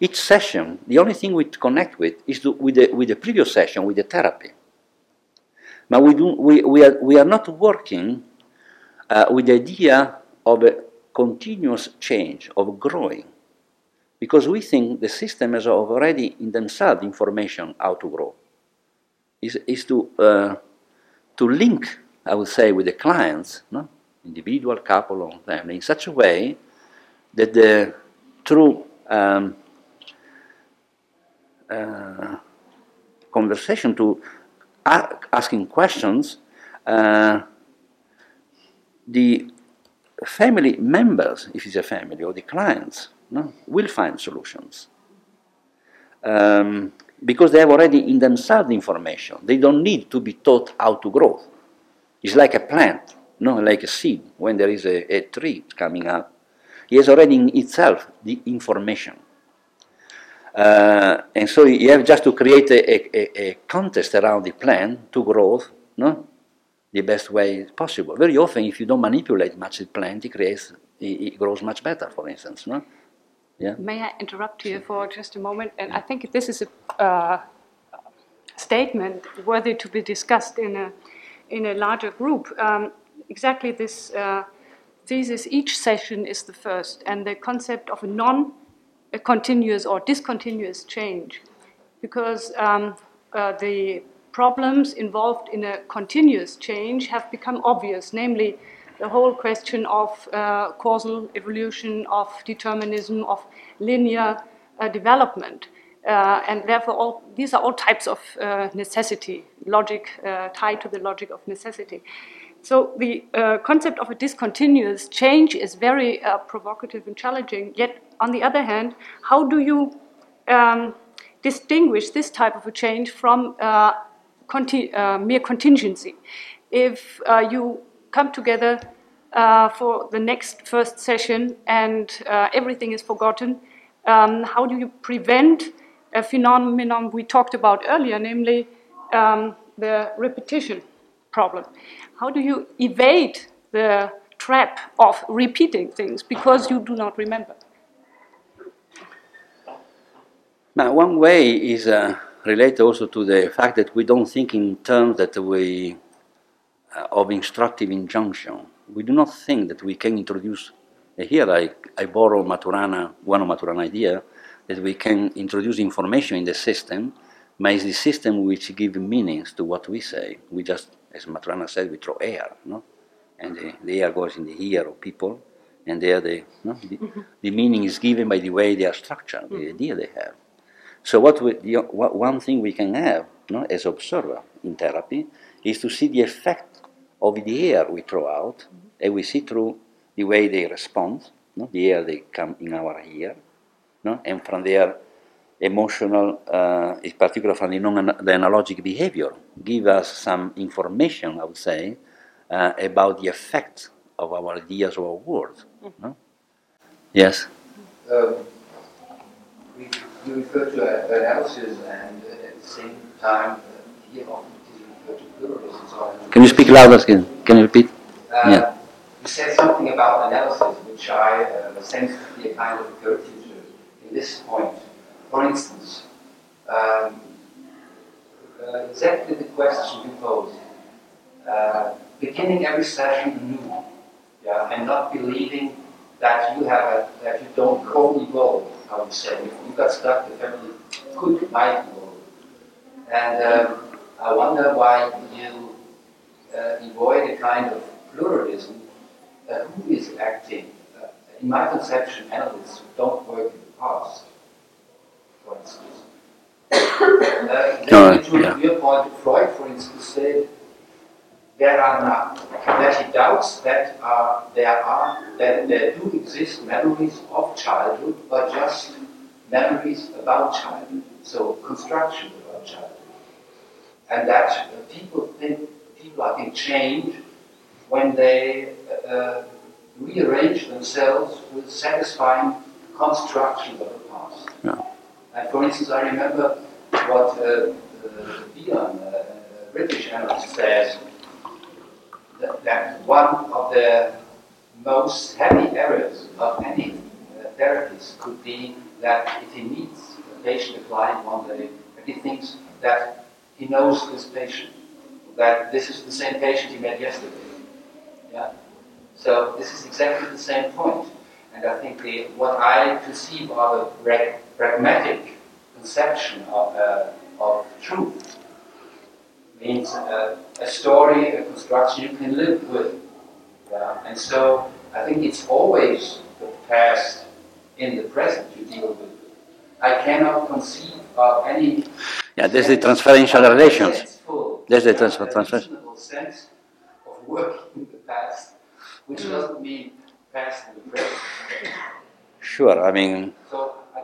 each session, the only thing we connect with is to, with, the, with the previous session, with the therapy. But we, do, we, we, are, we are not working uh, with the idea of a continuous change, of growing. Because we think the system has already in themselves information how to grow. Is, is to, uh, to link, I would say, with the clients, no? individual, couple, or family, in such a way that the through um, uh, conversation to asking questions, uh, the family members, if it's a family, or the clients, no, will find solutions. Um, because they have already in themselves the information. They don't need to be taught how to grow. It's like a plant, no, like a seed. When there is a, a tree coming up, it has already in itself the information. Uh, and so you have just to create a, a, a context around the plan to grow, no? the best way possible. Very often, if you don't manipulate much the plant, it, creates, it, it grows much better, for instance. No? Yeah? May I interrupt you for just a moment? And I think this is a uh, statement worthy to be discussed in a, in a larger group. Um, exactly this uh, thesis, each session is the first, and the concept of a non continuous or discontinuous change because um, uh, the problems involved in a continuous change have become obvious, namely the whole question of uh, causal evolution, of determinism, of linear uh, development. Uh, and therefore, all, these are all types of uh, necessity, logic uh, tied to the logic of necessity. So the uh, concept of a discontinuous change is very uh, provocative and challenging. Yet, on the other hand, how do you um, distinguish this type of a change from uh, conti mere contingency? If you come together for the next first session and everything is forgotten, um, how do you prevent a phenomenon we talked about earlier, namely um, the repetition problem? How do you evade the trap of repeating things because you do not remember? Now, one way is uh, related also to the fact that we don't think in terms that we uh, of instructive injunction. We do not think that we can introduce. Uh, here, I, I borrow Maturana, one of Maturana idea that we can introduce information in the system, but it's the system which gives meanings to what we say. We just as Maturana said, we throw air, no? And the, the air goes in the ear of people, and there the, no? the, mm-hmm. the, meaning is given by the way they are structured, mm-hmm. the idea they have. So what, we, the, what one thing we can have no, as observer in therapy is to see the effect of the air we throw out, mm-hmm. and we see through the way they respond, no? the air they come in our ear, no? and from their emotional, uh, in particular from the, non- the analogic behavior, give us some information, I would say, uh, about the effect of our ideas or words. Mm-hmm. No? Yes? Um, we, you refer to analysis and uh, at the same time, uh, here often refer to pluralism. So Can you speak louder? Can, can you repeat? Uh, yeah. You said something about analysis, which I uh, sense to be a kind of curvature in this point. For instance, um, uh, exactly the question you posed, uh, beginning every session anew, yeah, and not believing that you have a, that you don't co-evolve, I would say. If you got stuck, the family could, might evolve. And um, I wonder why you uh, avoid a kind of pluralism. Uh, who is acting? Uh, in my conception, analysts don't work past, for instance. Uh, No, to yeah. your point, Freud, for instance, said there are not, that he doubts that uh, there are, that there do exist memories of childhood, but just memories about childhood, so constructions about childhood. And that uh, people think, people I think change when they uh, rearrange themselves with satisfying constructions of the past. Yeah. And for instance, I remember what uh, uh, Bion, uh, a British analyst, says that, that one of the most heavy errors of any uh, therapist could be that if he meets a patient, a client one day, and he thinks that he knows this patient, that this is the same patient he met yesterday. Yeah. So this is exactly the same point. And I think the, what I perceive of a pragmatic conception of, uh, of truth means uh, a story, a construction you can live with. Yeah? And so I think it's always the past in the present you deal with. I cannot conceive of any Yeah, there's the transferential relations. There's the yeah, transfer- transfer- sense of working in the past, which doesn't mean past in the present. Sure, I mean, So, I,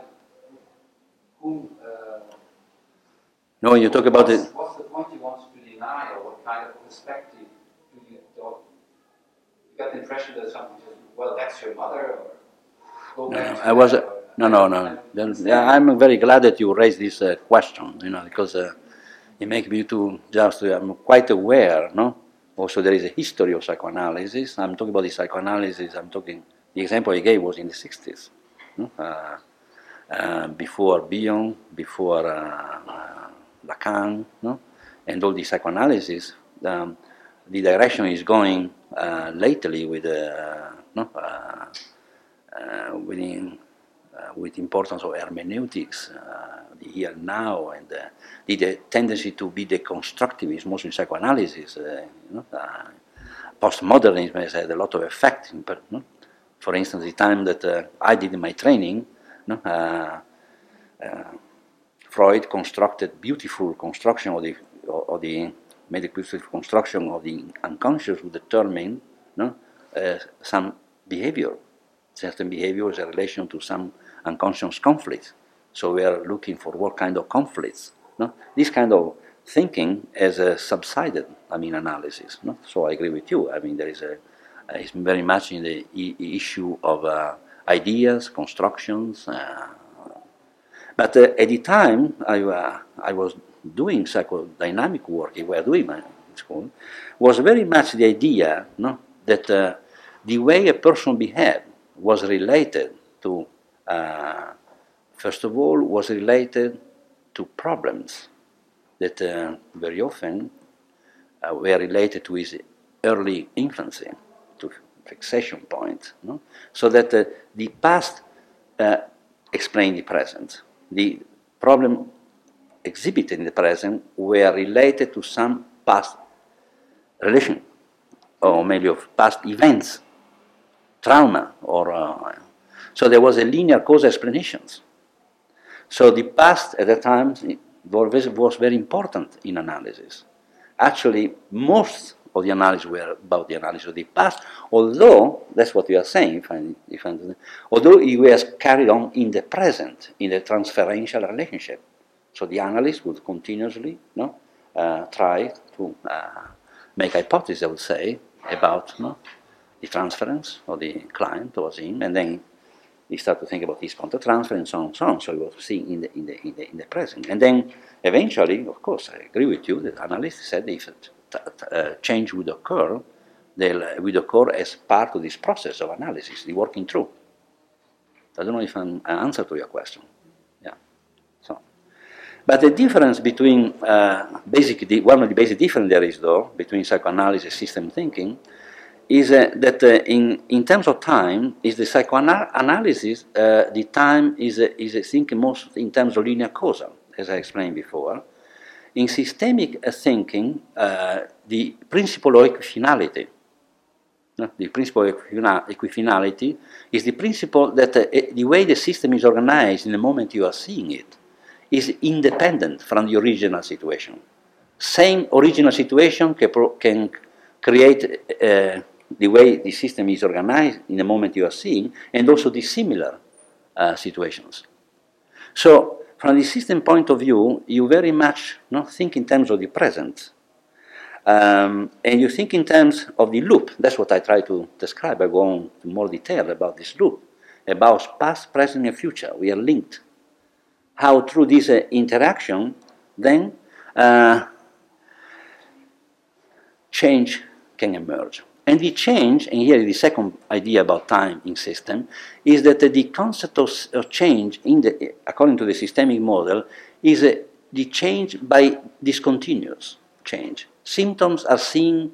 whom, uh, no, when you talk about it, what's the point you want to deny, or what kind of perspective do you? You got the impression that something just, well, that's your mother, or go No, back no, I was, uh, or- no, no, no. Then, yeah, I'm very glad that you raised this uh, question, you know, because uh, it makes me to just, uh, I'm quite aware, no? Also, there is a history of psychoanalysis. I'm talking about the psychoanalysis, I'm talking, the example I gave was in the 60s, uh, uh, before Bion, before uh, uh, Lacan, no? and all the psychoanalysis. Um, the direction is going uh, lately with, uh, no? within, with importance of hermeneutics, here now, and uh, the, tendency to be deconstructivist, mostly psychoanalysis. Uh, you know, uh, postmodernism has had a lot of effect. In, per- no? For instance, the time that uh, I did my training, no? uh, uh, Freud constructed beautiful construction of the, of the made a beautiful construction of the unconscious to determine some behavior. Certain behavior is a relation to some unconscious conflict. So we are looking for what kind of conflicts. No? This kind of thinking has subsided, I mean, analysis. No? So I agree with you. I mean, there is a, uh, it's very much in the issue of uh, ideas, constructions, uh, but uh, at the time, I, uh, I was doing psychodynamic work, we were doing my school, was very much the idea no, that uh, the way a person behaved was related to, first of all, was related to problems that uh, very often uh, were related to his early infancy, to fixation point. No? So that uh, the past uh, explained the present. The problem exhibited in the present were related to some past relation, or maybe of past events, trauma, or uh, so there was a linear cause explanations. So the past at that time was very important in analysis. Actually, most of the analysis were about the analysis of the past, although, that's what we are saying, if I, if I, although it was carried on in the present, in the transferential relationship. So the analyst would continuously no, uh, try to uh, make hypotheses, I would say, about no, the transference of the client towards him, and then he started to think about his counter-transfer and so on and so on. So he was seeing in the, in the, in the, in the present. And then eventually, of course, I agree with you, the analyst said if uh, change would occur, they would occur as part of this process of analysis, the working through. I don't know if I'm answer to your question. Yeah. So, but the difference between uh, basic, one of the basic differences there is though between psychoanalysis and system thinking is uh, that uh, in, in terms of time, is the psychoanalysis, uh, the time is, uh, is I think, most in terms of linear causal, as I explained before. In systemic uh, thinking, uh, the principle of equifinality, the principle of equifinality is the principle that the way the system is organized in the moment you are seeing it is independent from the original situation. Same original situation can, can create the way the system is organized in the moment you are seeing, and also dissimilar uh, situations. So, from the system point of view, you very much not think in terms of the present, um, and you think in terms of the loop. That's what I try to describe. I go on to more detail about this loop, about past, present, and future. We are linked. How through this uh, interaction, then uh, change can emerge. And the change, and here the second idea about time in system, is that the concept of, of change, in the, according to the systemic model, is uh, the change by discontinuous change. Symptoms are seen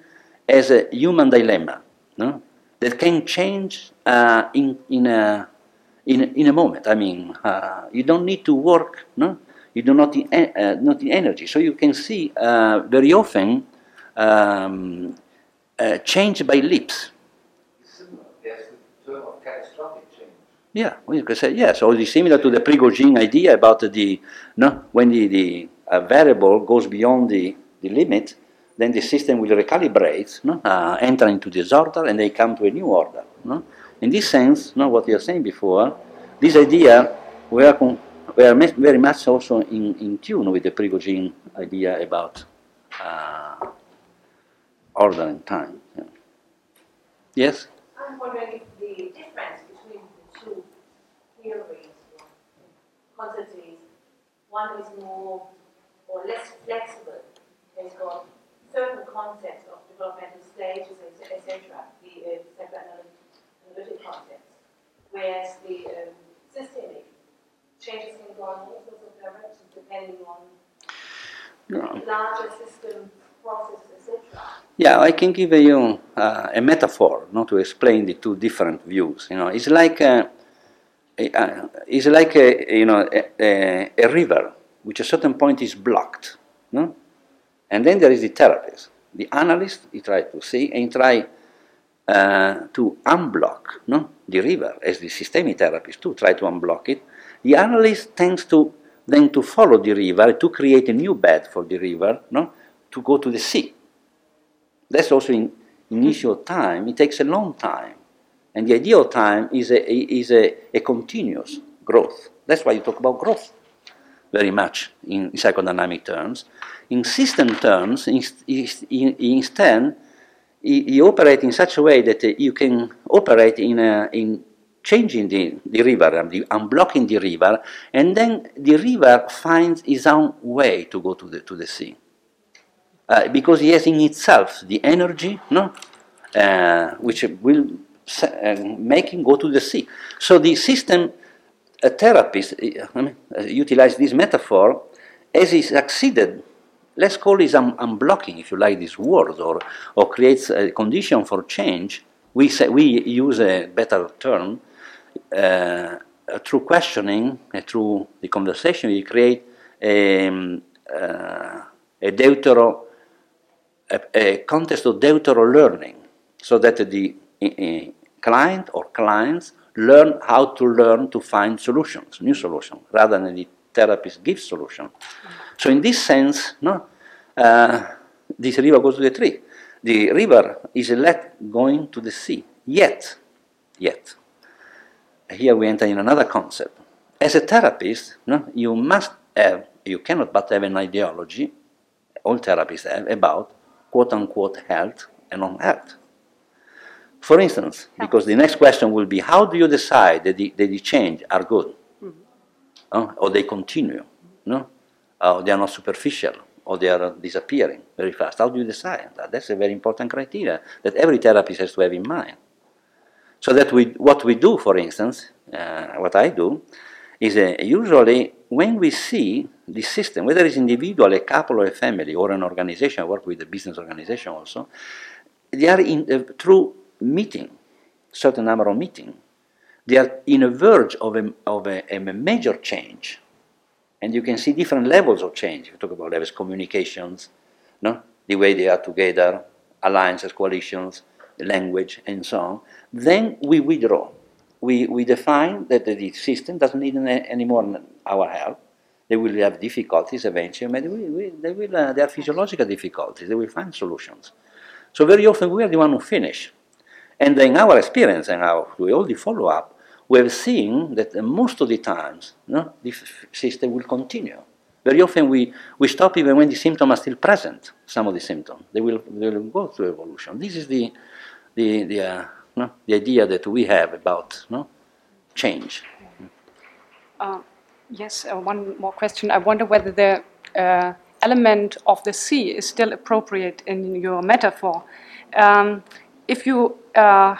as a human dilemma no? that can change uh, in, in, a, in, a, in a moment. I mean, uh, you don't need to work, no? you do not need, uh, not energy. So you can see uh, very often um, uh, change by leaps. Similar, there's the term of catastrophic change. Yeah, well, you could say yes. Or it's similar to the Prigogine idea about the no when the, the uh, variable goes beyond the, the limit, then the system will recalibrate, no? uh, enter into disorder, and they come to a new order. No? In this sense, no, what you were saying before, this idea we are, con- we are very much also in, in tune with the Prigogine idea about uh, order and time. yeah. Yes. I'm wondering if the difference between the two theories, or quantities, one is more or less flexible, it's got certain concepts of developmental stages, etc., the uh, psychoanalytic concepts, whereas the um, systemic changes can go in all sorts of directions depending on No. larger system. Yeah, I can give you uh, a metaphor, not to explain the two different views. You know, it's like a, a- uh, it's like a you know a, a, river which at a certain point is blocked, no? And then there is the therapist, the analyst. He tries to see and try uh, to unblock, no, the river as the systemic therapist too try to unblock it. The analyst tends to then to follow the river to create a new bed for the river, no, to go to the sea. That's also in initial time. It takes a long time. And the ideal time is a, is a, a continuous growth. That's why you talk about growth very much in psychodynamic terms. In system terms, inst- inst- in- instead, you operate in such a way that uh, you can operate in, a, in changing the, the river, the, unblocking the river, and then the river finds its own way to go to the, to the sea uh, because he has in itself the energy, no, uh, which will uh, make him go to the sea. So the system a therapist uh, I mean, uh, utilize this metaphor as he succeeded. Let's call it un- unblocking, if you like this word, or, or creates a condition for change. We, say, we use a better term uh, through questioning, uh, through the conversation, we create a, um, uh, a deutero, a, a context of deutero learning, so that the uh, client or clients learn how to learn to find solutions, new solutions, rather than the therapist gives solution. So in this sense, no, uh, this river goes to the tree. The river is let going to the sea. Yet, yet, here we enter in another concept. As a therapist, no, you must have, you cannot but have an ideology, all therapists have, about quote unquote health and non health. For instance, because the next question will be how do you decide that the, that the change are good? No? Or they continue? No? Or they are not superficial? Or they are disappearing very fast? How do you decide that? That's a very important criteria that every therapist has to have in mind. So that we, what we do, for instance, uh, what I do, is uh, usually when we see the system, whether it's individual, a couple, or a family, or an organization, I work with a business organization also, they are in, uh, through meeting, certain number of meeting, they are in a verge of a, of a, a major change. And you can see different levels of change. You talk about levels, communications, no? the way they are together, alliances, coalitions, language, and so on. Then we withdraw. We, we define that the system doesn't need any, any more our help. They will have difficulties eventually, but we, we, they, will, uh, they are physiological difficulties. They will find solutions. So very often we are the one who finish. And in our experience and our, we all the follow-up, we have seen that most of the times no, this system will continue. Very often we, we stop even when the symptoms are still present, some of the symptoms. They will, they will go through evolution. This is the, the, the, uh, no, the idea that we have about no, change. Uh, yes, uh, one more question. I wonder whether the uh, element of the sea is still appropriate in your metaphor. Um, if you uh,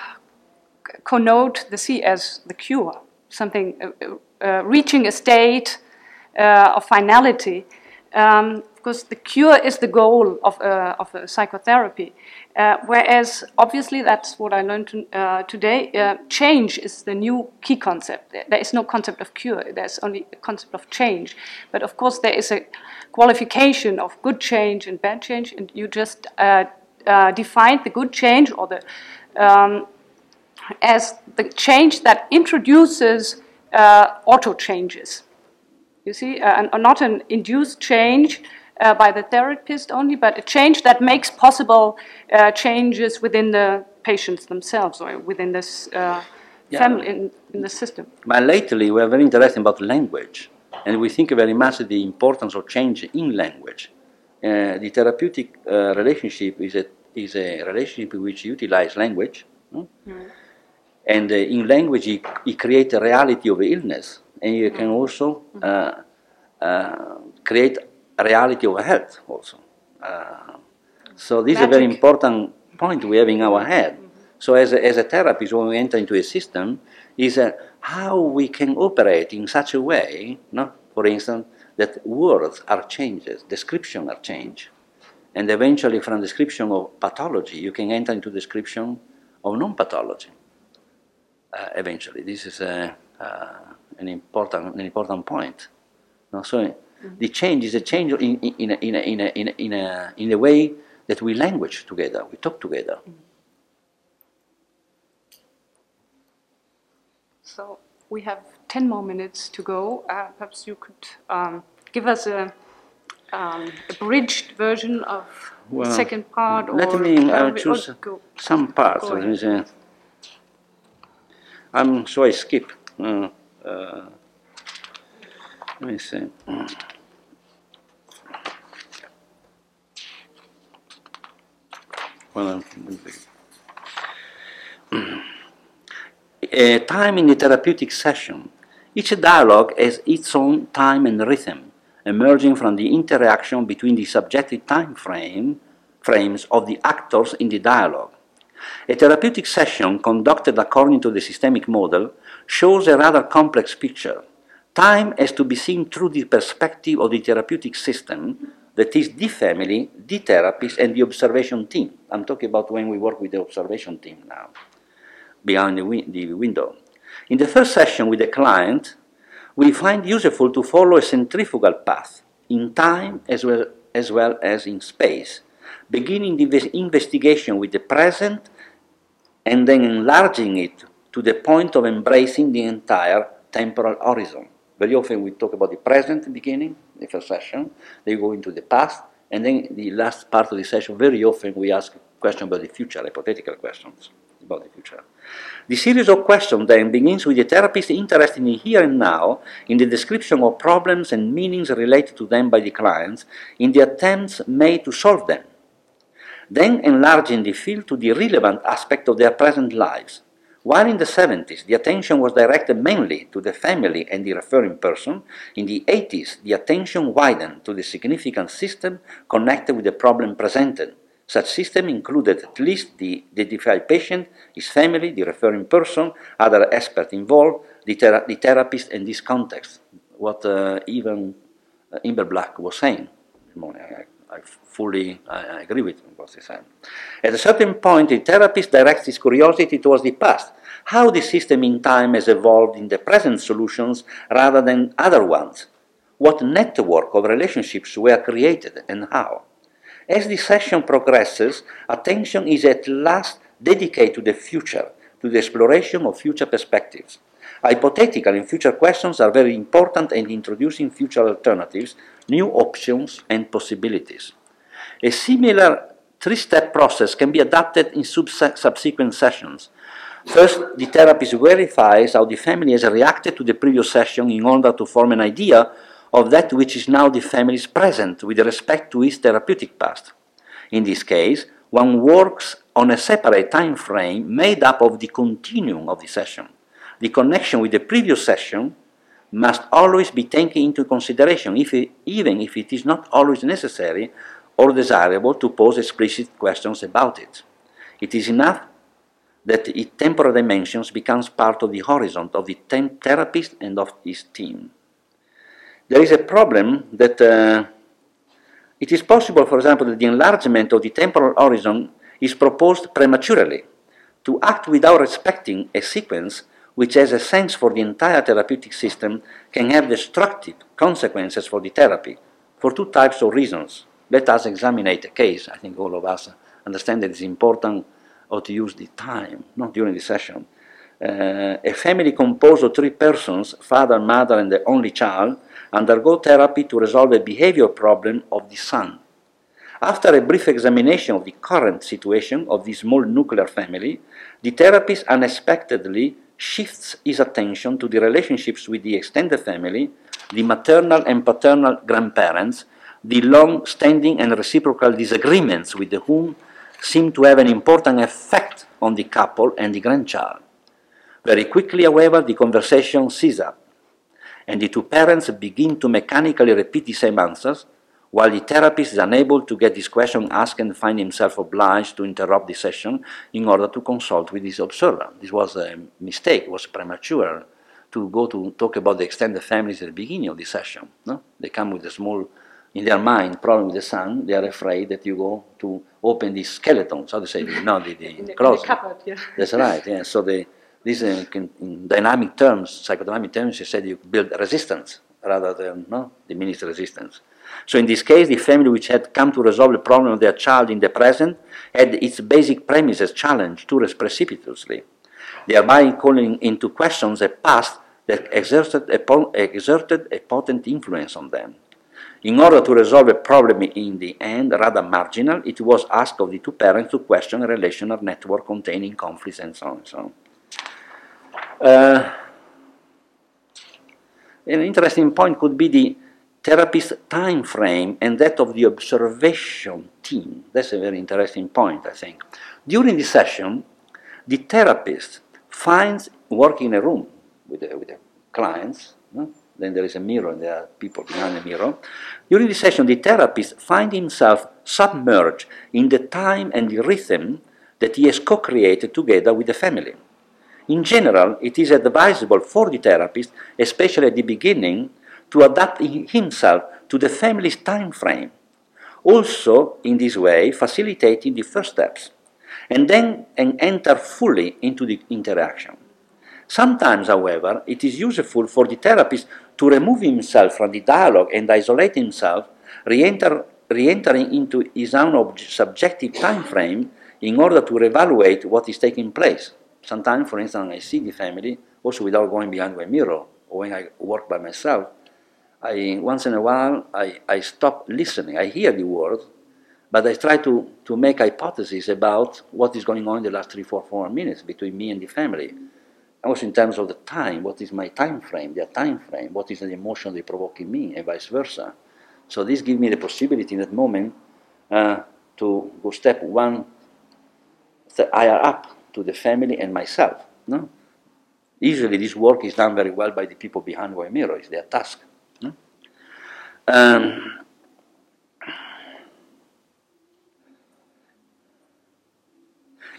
connote the sea as the cure, something uh, uh, reaching a state of finality, um, because the cure is the goal of, of psychotherapy. Uh, whereas, obviously, that's what I learned to, uh, today. Uh, change is the new key concept. There is no concept of cure. There's only a concept of change. But of course, there is a qualification of good change and bad change, and you just uh, uh, defined the good change or the um, as the change that introduces auto changes. You see, and not an induced change uh, by the therapist only, but a change that makes possible uh, changes within the patients themselves or within this uh, Yeah. family, in, in the system. But lately, we are very interested about language, and we think very much the importance of change in language. Uh, the therapeutic uh, relationship is a, is a relationship which utilizes language, no? and uh, in language, it, it creates a reality of illness, and you can also uh, uh, create reality of health also. Uh, so this is a very important point we have in our head. So as a, as a therapist, when we enter into a system, is uh, how we can operate in such a way, no? for instance, that words are changes, description are changed. And eventually from description of pathology, you can enter into description of non-pathology. Uh, eventually, this is a, uh, an, important, an important point. No? So the change is a change in, in, in, a, in, a, in, a, in, a, in, a way that we language together, we talk together. So we have 10 more minutes to go. Uh, perhaps you could um, give us a, um, abridged version of Well, the second part. Let me uh, choose some parts. go Let me say. I'm so I skip. Uh, uh, let me see. Well, time in the therapeutic session. Each dialogue has its own time and rhythm, emerging from the interaction between the subjective time frame, frames of the actors in the dialogue. A therapeutic session conducted according to the systemic model shows a rather complex picture. Time has to be seen through the perspective of the therapeutic system, that is the family, the therapist, and the observation team. I'm talking about when we work with the observation team now, behind the, the window. In the first session with the client, we find useful to follow a centrifugal path in time as well as, well as in space, beginning the inves- investigation with the present and then enlarging it to the point of embracing the entire temporal horizon. Very often we talk about the present beginning, the first session, then we go into the past, and then the last part of the session, very often we ask questions about the future, hypothetical questions about the future. The series of questions then begins with the therapist interested in here and now, in the description of problems and meanings related to them by the clients, in the attempts made to solve them then enlarging the field to the relevant aspect of their present lives. While in the 70s the attention was directed mainly to the family and the referring person, in the 80s the attention widened to the significant system connected with the problem presented. Such system included at least the identified patient, his family, the referring person, other experts involved, the, the therapist, and this context. What uh, even uh, Imber Black was saying. I, fully I agree with what he said. At a certain point, the therapist directs his curiosity towards the past, how the system in time has evolved in the present solutions rather than other ones, what network of relationships were created and how. As the session progresses, attention is at last dedicated to the future, to the exploration of future perspectives. Hypothetical and future questions are very important in introducing future alternatives, new options, and possibilities. A similar three step process can be adapted in subsequent sessions. First, the therapist verifies how the family has reacted to the previous session in order to form an idea of that which is now the family's present with respect to its therapeutic past. In this case, one works on a separate time frame made up of the continuum of the session the connection with the previous session must always be taken into consideration, if it, even if it is not always necessary or desirable to pose explicit questions about it. It is enough that its temporal dimensions becomes part of the horizon of the therapist and of his team. There is a problem that uh, it is possible, for example, that the enlargement of the temporal horizon is proposed prematurely. To act without respecting a sequence which has a sense for the entire therapeutic system, can have destructive consequences for the therapy for two types of reasons. Let us examine a case. I think all of us understand that it's important or to use the time, not during the session. Uh, a family composed of three persons, father, mother, and the only child, undergo therapy to resolve a behavior problem of the son. After a brief examination of the current situation of this small nuclear family, the therapist unexpectedly shifts his attention to the relationships with the extended family, the maternal and paternal grandparents, the long standing and reciprocal disagreements with whom seem to have an important effect on the couple and the grandchild. Very quickly, however, the conversation ceases up, and the two parents begin to mechanically repeat the same answers, while the therapist is unable to get this question asked and find himself obliged to interrupt the session in order to consult with his observer. This was a mistake, it was premature to go to talk about the extended families at the beginning of the session. No? They come with a small, in their mind, problem with the son. They are afraid that you go to open the skeletons, how to say, no, the, the, in the, closet. The cupboard, yeah. That's right, yeah. So they, this, uh, can, in dynamic terms, psychodynamic terms, you said you build resistance rather than no, diminish resistance. So in this case, the family which had come to resolve the problem of their child in the present had its basic premises challenged too precipitously, thereby calling into question a past that exerted a, exerted a potent influence on them. In order to resolve a problem in the end, rather marginal, it was asked of the two parents to question a relational network containing conflicts and so on and so on. Uh, an interesting point could be the therapist time frame and that of the observation team. That's a very interesting point, I think. During the session, the therapist finds working in a room with the, with the clients. No? Then there is a mirror, and there are people behind the mirror. During the session, the therapist finds himself submerged in the time and the rhythm that he has co created together with the family. In general, it is advisable for the therapist, especially at the beginning, to adapt himself to the family's time frame, also in this way facilitating the first steps, and then and enter fully into the interaction. Sometimes, however, it is useful for the therapist to remove himself from the dialogue and isolate himself, re-enter, re-entering into his own subjective time frame in order to evaluate what is taking place. Sometimes, for instance, I see the family also without going behind my mirror, or when I work by myself, I, once in a while, I, I stop listening. I hear the words, but I try to, to make hypotheses about what is going on in the last three, four, four minutes between me and the family. Also in terms of the time, what is my time frame, their time frame, what is the emotion they provoke in me, and vice versa. So this gives me the possibility in that moment uh, to go step one, higher up to the family and myself. No? Usually this work is done very well by the people behind my mirror, it's their task. Um,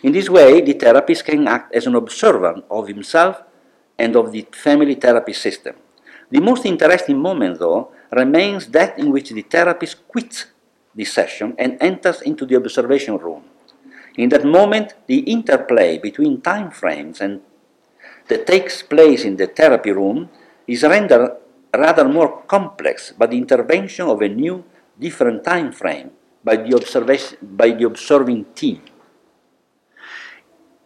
in this way, the therapist can act as an observer of himself and of the family therapy system. The most interesting moment, though, remains that in which the therapist quits the session and enters into the observation room. In that moment, the interplay between time frames and that takes place in the therapy room is rendered rather more complex by the intervention of a new, different time frame by the, observation, by the observing team.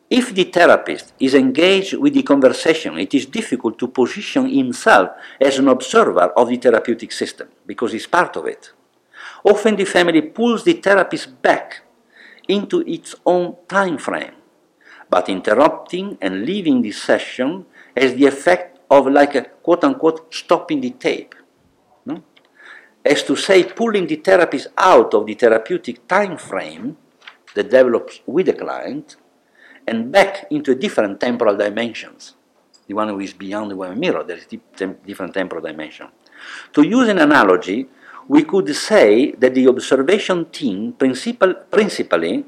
If the therapist is engaged with the conversation, it is difficult to position himself as an observer of the therapeutic system because he's part of it. Often the family pulls the therapist back into its own time frame, but interrupting and leaving the session has the effect of like a quote unquote stopping the tape. No? As to say, pulling the therapist out of the therapeutic time frame that develops with the client and back into a different temporal dimensions. The one who is beyond the one mirror, there is different temporal dimension. To use an analogy, we could say that the observation team principal, principally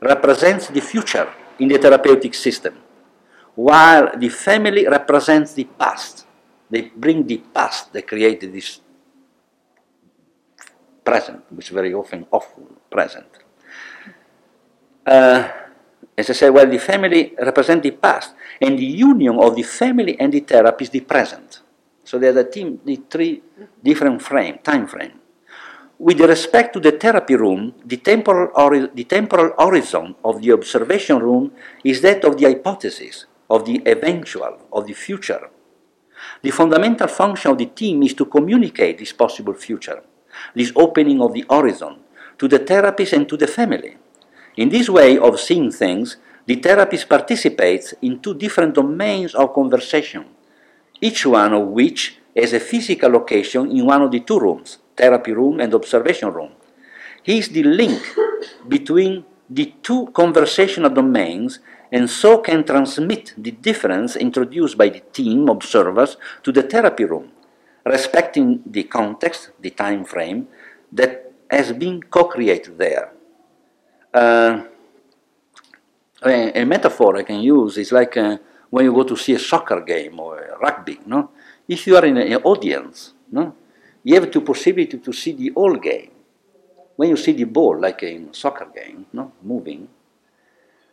represents the future in the therapeutic system, while the family represents the past. They bring the past, they create this present, which is very often awful present. Uh, as I said, well, the family represents the past, and the union of the family and the therapy is the present. So there's a team, the three different frame, time frame. With respect to the therapy room, the temporal, the temporal horizon of the observation room is that of the hypothesis, of the eventual, of the future. The fundamental function of the team is to communicate this possible future, this opening of the horizon, to the therapist and to the family. In this way of seeing things, the therapist participates in two different domains of conversation, each one of which has a physical location in one of the two rooms, therapy room and observation room. He is the link between the two conversational domains and so can transmit the difference introduced by the team observers to the therapy room, respecting the context, the time frame that has been co-created there. Uh, a, a, metaphor I can use is like uh, when you go to see a soccer game or a rugby. No, if you are in an audience, no, you have the possibility to see the whole game. When you see the ball, like in a soccer game, no, moving,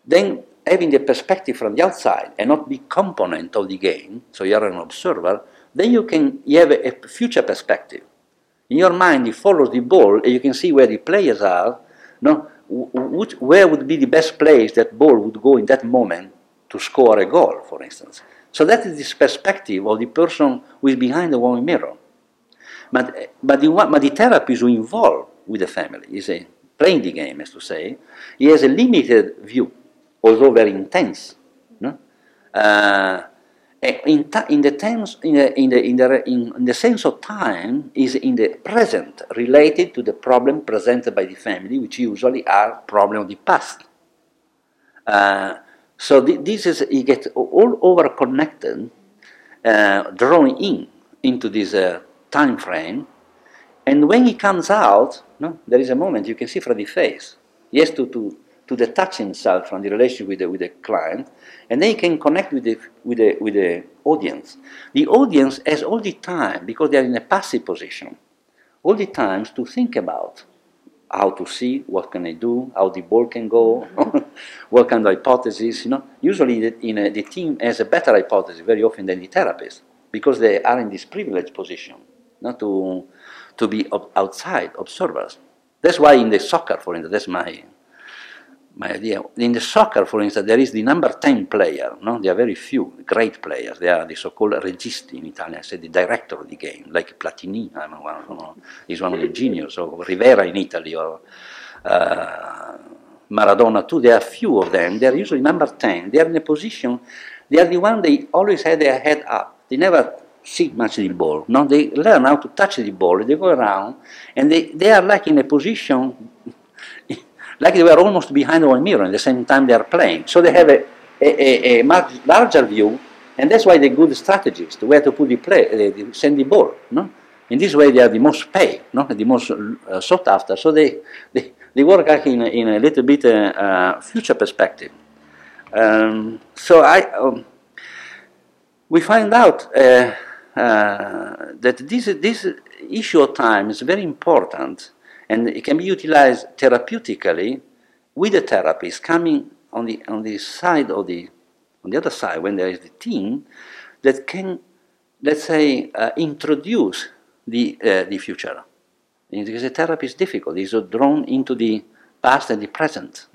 then having the perspective from the outside and not be component of the game, so you are an observer, then you can you have a, a future perspective. In your mind, you follow the ball and you can see where the players are, no, which, where would be the best place that ball would go in that moment to score a goal, for instance. So that is this perspective of the person who is behind the one mirror. But, but, the, but the therapist who involved with the family is playing the game, as to say, he has a limited view, although very intense. No? Uh, in, in, the terms, in, the, in, the, in, the, in the sense of time is in the present related to the problem presented by the family, which usually are problem of the past. Uh, so th- this is you get all over connected, uh, drawn in into this uh, time frame, and when he comes out, no, there is a moment you can see from the face. He has to, to to detach himself from the relationship with the, with the client, and then he can connect with the, with, the, with the audience. The audience has all the time, because they are in a passive position, all the times to think about how to see, what can I do, how the ball can go, what kind of hypothesis, you know. Usually the, in a, the team has a better hypothesis very often than the therapist, because they are in this privileged position, not to, to be outside observers. That's why in the soccer, for instance, that's my my idea. In the soccer, for instance, there is the number 10 player. No? There are very few great players. They are the so-called registi in Italian, I say the director of the game, like Platini, I'm one, you know, is one of the genius, or Rivera in Italy, or uh, Maradona too. There are few of them. They are usually number 10. They are in a position, they are the one they always had their head up. They never see much the ball. No? They learn how to touch the ball. They go around, and they, they are like in a position like they were almost behind one mirror at the same time they are playing. So they have a, a, a, much larger view, and that's why they're good strategists, where to put the play, uh, send the ball. No? In this way, they are the most paid, no? the most uh, sought after. So they, they, they work like in, in a little bit uh, uh, future perspective. Um, so I, um, we find out uh, that this, this issue of time is very important and it can be utilized therapeutically with the therapist coming on the on the side of the on the other side when there is the team that can let's say uh, introduce the uh, the future because the therapy is difficult it's drawn into the past and the present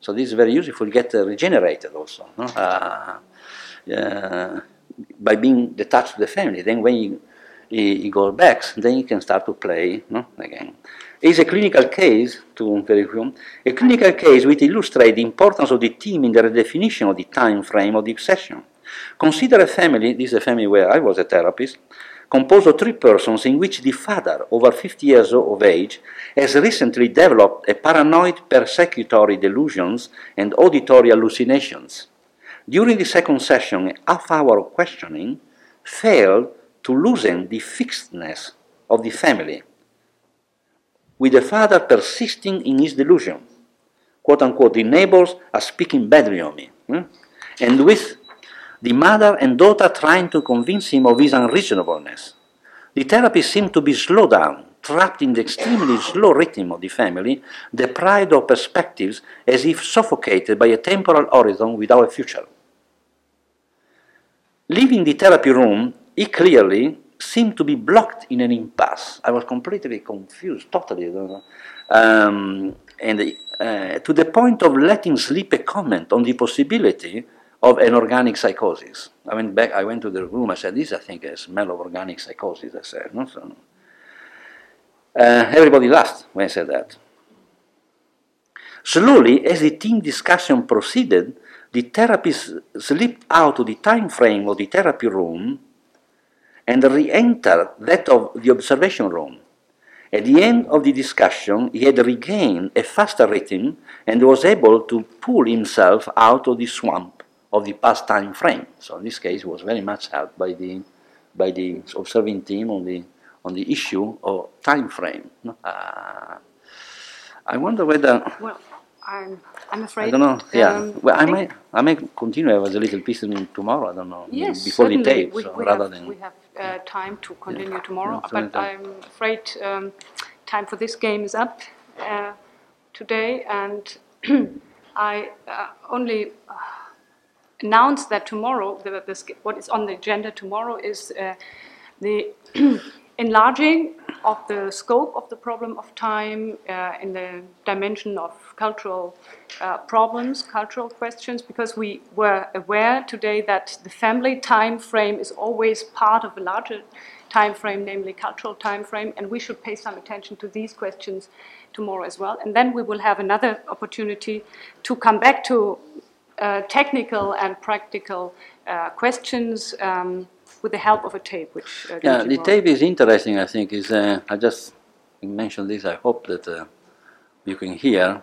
so this is very useful to get uh, regenerated also no? Uh, uh, by being detached to the family then when you he, goes back, then he can start to play no? again. It's a clinical case, to verify, a clinical case which illustrates the importance of the team in the redefinition of the time frame of the session. Consider a family, this is a family where I was a therapist, composed of three persons in which the father, over 50 years of age, has recently developed a paranoid persecutory delusions and auditory hallucinations. During the second session, a half hour of questioning failed to loosen the fixedness of the family, with the father persisting in his delusion. Quote unquote, the neighbors are speaking badly of me. Hmm? And with the mother and daughter trying to convince him of his unreasonableness. The therapy seemed to be slowed down, trapped in the extremely slow rhythm of the family, deprived of perspectives, as if suffocated by a temporal horizon without a future. Leaving the therapy room, he clearly seemed to be blocked in an impasse. I was completely confused, totally. Um, and uh, to the point of letting slip a comment on the possibility of an organic psychosis. I went back, I went to the room, I said, this I think is a smell of organic psychosis, I said. No? So, uh, everybody laughed when I said that. Slowly, as the team discussion proceeded, the therapist slipped out of the time frame of the therapy room and re-entered that of the observation room. At the end of the discussion, he had regained a faster rhythm and was able to pull himself out of the swamp of the past time frame. So in this case, was very much helped by the, by the observing team on the, on the issue of time frame. Uh, I wonder whether... Well, I'm, I'm afraid. I don't know. Yeah. Um, well, I, I may I may continue as a little piece tomorrow. I don't know. Yes, before certainly. the tape, we, so we rather have, than we have uh, time to continue tomorrow, Yeah, but. I'm afraid um, time for this game is up uh, today, and I uh, only uh, announce that tomorrow, the, the, what is on the agenda tomorrow is uh, the enlarging of the scope of the problem of time uh, in the dimension of cultural uh, problems, cultural questions, because we were aware today that the family time frame is always part of a larger time frame, namely cultural time frame, and we should pay some attention to these questions tomorrow as well. And then we will have another opportunity to come back to uh, technical and practical uh, questions um, with the help of a tape, which uh, yeah. The tape is interesting. I think is uh, I just mentioned this. I hope that uh, you can hear.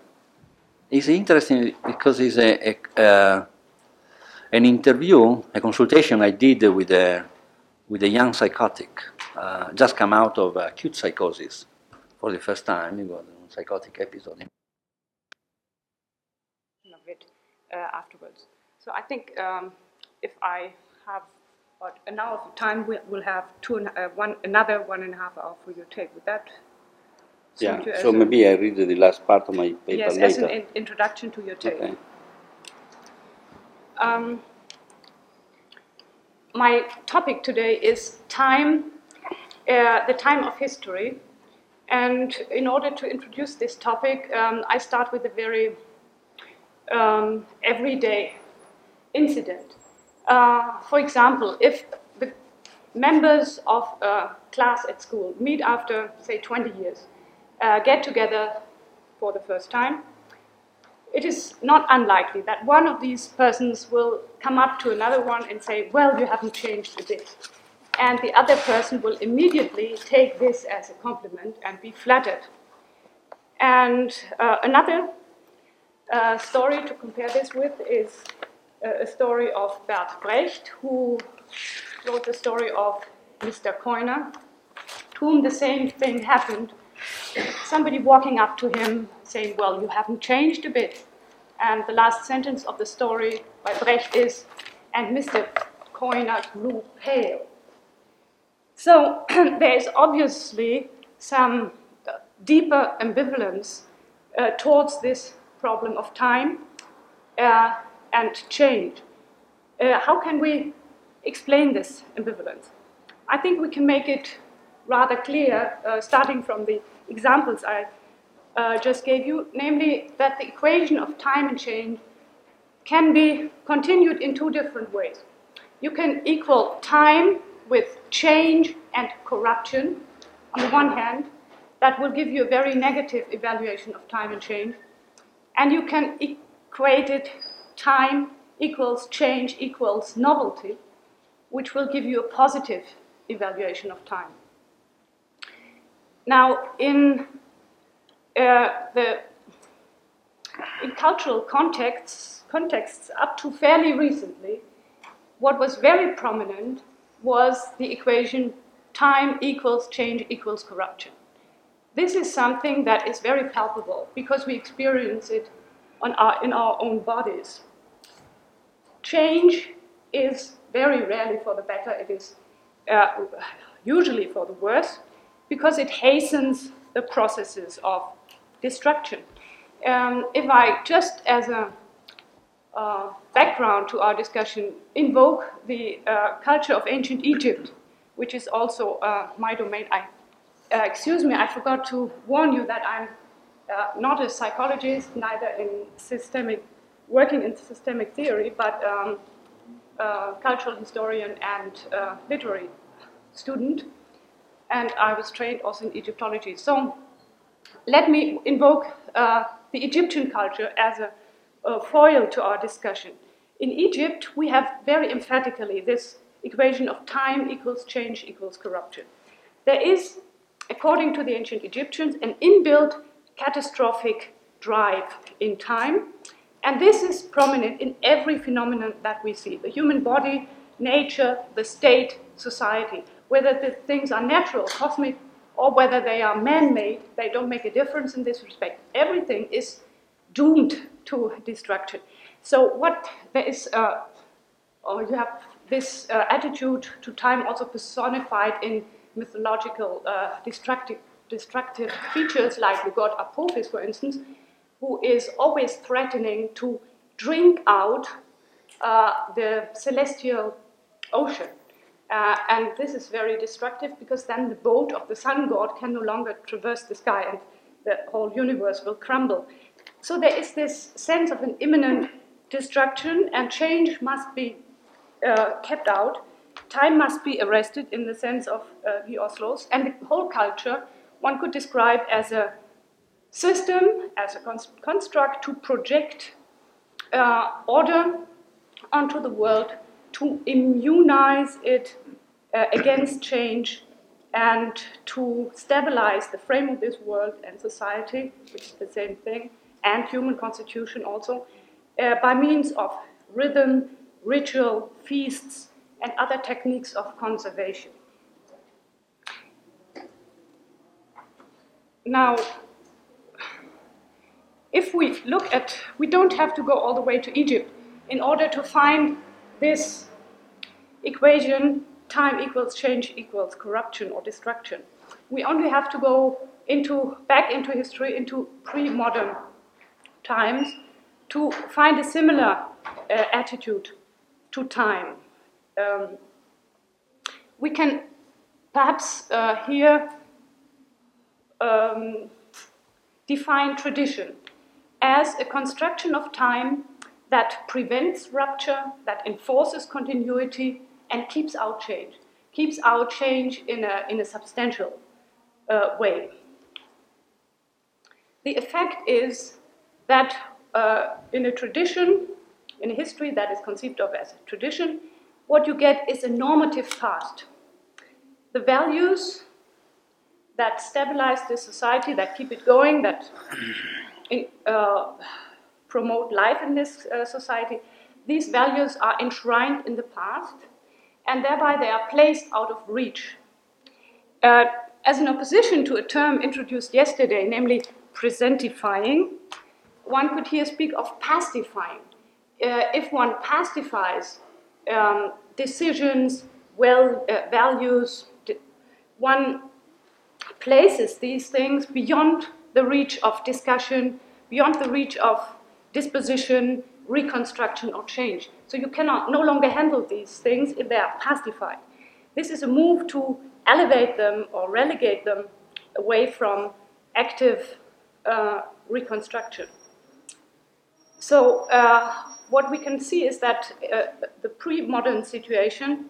It's interesting because it's a, a uh, an interview, a consultation I did with a with a young psychotic, uh, just come out of acute psychosis for the first time. He got a psychotic episode. of it uh, afterwards. So I think um, if I have about an hour of time, we'll, we'll have two and, uh, one, another one and a half hour for your tape. Would that Yeah. So maybe I read the last part of my paper yes, later. as an in- introduction to your tape. Okay. Um, my topic today is time, uh, the time of history. And in order to introduce this topic, um, I start with a very um, everyday incident. Uh, for example, if the members of a class at school meet after, say, 20 years, uh, get together for the first time, it is not unlikely that one of these persons will come up to another one and say, Well, you haven't changed a bit. And the other person will immediately take this as a compliment and be flattered. And uh, another uh, story to compare this with is uh, a story of Bert Brecht, who wrote the story of Mr. Keuner, to whom the same thing happened somebody walking up to him saying, Well, you haven't changed a bit. And the last sentence of the story by Brecht is, And Mr. Keuner grew pale. So there is obviously some uh, deeper ambivalence uh, towards this problem of time uh, and change. Uh, how can we explain this ambivalence? I think we can make it rather clear, uh, starting from the examples I uh, just gave you, namely that the equation of time and change can be continued in two different ways. You can equal time with change and corruption on the one hand, that will give you a very negative evaluation of time and change. And you can equate it time equals change equals novelty, which will give you a positive evaluation of time. Now, in uh, the in cultural contexts, contexts up to fairly recently, what was very prominent was the equation time equals change equals corruption. This is something that is very palpable because we experience it our, in our own bodies. Change is very rarely for the better, it is uh, usually for the worse because it hastens the processes of destruction. Um, if I just as a uh, background to our discussion invoke the uh, culture of ancient Egypt, which is also uh, my domain. I, uh, excuse me, I forgot to warn you that I'm uh, not a psychologist, neither in systemic, working in systemic theory, but um, cultural historian and literary student. And I was trained also in Egyptology. So let me invoke uh, the Egyptian culture as a uh, foil to our discussion. In Egypt, we have very emphatically this equation of time equals change equals corruption. There is, according to the ancient Egyptians, an inbuilt catastrophic drive in time, and this is prominent in every phenomenon that we see the human body, nature, the state, society. Whether the things are natural, cosmic, or whether they are man made, they don't make a difference in this respect. Everything is doomed to destruction. So what there is, uh, or you have this uh, attitude to time also personified in mythological uh, destructive, destructive features like the god Apophis, for instance, who is always threatening to drink out uh, the celestial ocean. Uh, and this is very destructive because then the boat of the sun god can no longer traverse the sky and the whole universe will crumble. So there is this sense of an imminent destruction, and change must be uh, kept out. Time must be arrested in the sense of uh, the Ausloos, and the whole culture one could describe as a system, as a construct to project uh, order onto the world, to immunize it uh, against change, and to stabilize the frame of this world and society, which is the same thing, and human constitution also, uh, by means of rhythm, ritual, feasts, and other techniques of conservation. Now, if we look at, we don't have to go all the way to Egypt in order to find this equation time equals change equals corruption or destruction. We only have to go into back into history, into pre-modern times, to find a similar uh, attitude to time. Um, we can perhaps uh, here um, define tradition as a construction of time that prevents rupture, that enforces continuity, and keeps out change, keeps out change in a, in a substantial uh, way. The effect is that uh, in a tradition, in a history that is conceived of as a tradition, what you get is a normative past. The values that stabilize the society, that keep it going, that in, uh, promote life in this uh, society, these values are enshrined in the past, and thereby they are placed out of reach. Uh, as an opposition to a term introduced yesterday, namely presentifying, one could here speak of pastifying. Uh, if one pastifies um, decisions, well, uh, values, one places these things beyond the reach of discussion, beyond the reach of disposition, reconstruction, or change. So you cannot no longer handle these things if they are pastified. This is a move to elevate them or relegate them away from active uh, reconstruction. So uh, what we can see is that uh, the pre-modern situation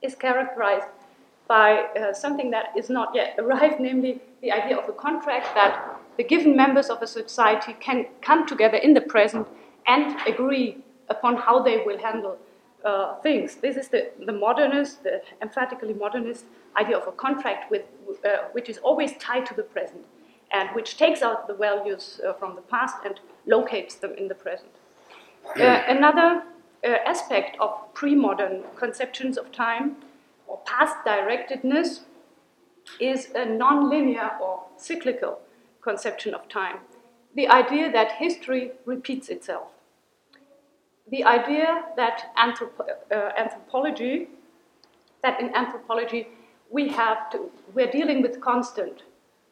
is characterized by uh, something that is not yet arrived, namely the idea of a contract that the given members of a society can come together in the present and agree upon how they will handle uh, things. This is the, the modernist, the emphatically modernist idea of a contract with, uh, which is always tied to the present and which takes out the values uh, from the past and locates them in the present. Uh, another uh, aspect of pre modern conceptions of time or past directedness is a non linear or cyclical conception of time. The idea that history repeats itself. The idea that anthropo- uh, anthropology, that in anthropology we have to, we're dealing with constant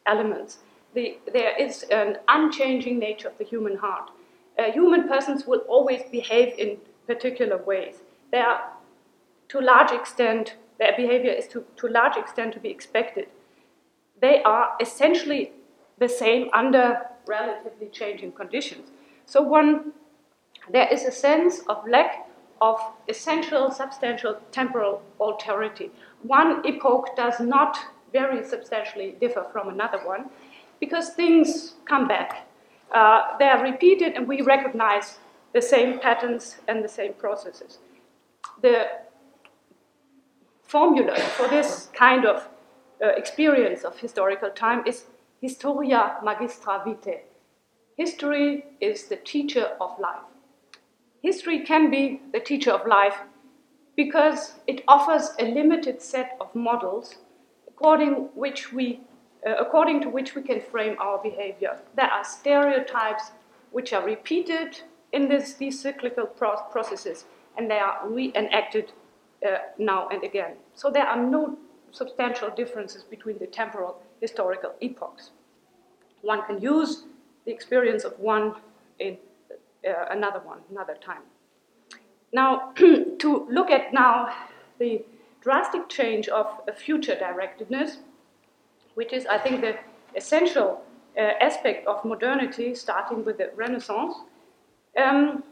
elements. The, there is an unchanging nature of the human heart. Uh, human persons will always behave in particular ways. They are, to a large extent, their behavior is to, to a large extent to be expected. They are essentially the same under relatively changing conditions. So one, there is a sense of lack of essential, substantial temporal alterity. One epoch does not very substantially differ from another one because things come back. Uh, they are repeated and we recognize the same patterns and the same processes. The formula for this kind of uh, experience of historical time is Historia Magistra Vitae. History is the teacher of life. History can be the teacher of life because it offers a limited set of models according, which we, uh, according to which we can frame our behavior. There are stereotypes which are repeated in this, these cyclical pro- processes and they are reenacted uh, now and again. So there are no substantial differences between the temporal historical epochs. One can use the experience of one in uh, another one, another time. Now, to look at now the drastic change of a future directedness, which is, I think, the essential uh, aspect of modernity, starting with the Renaissance, um,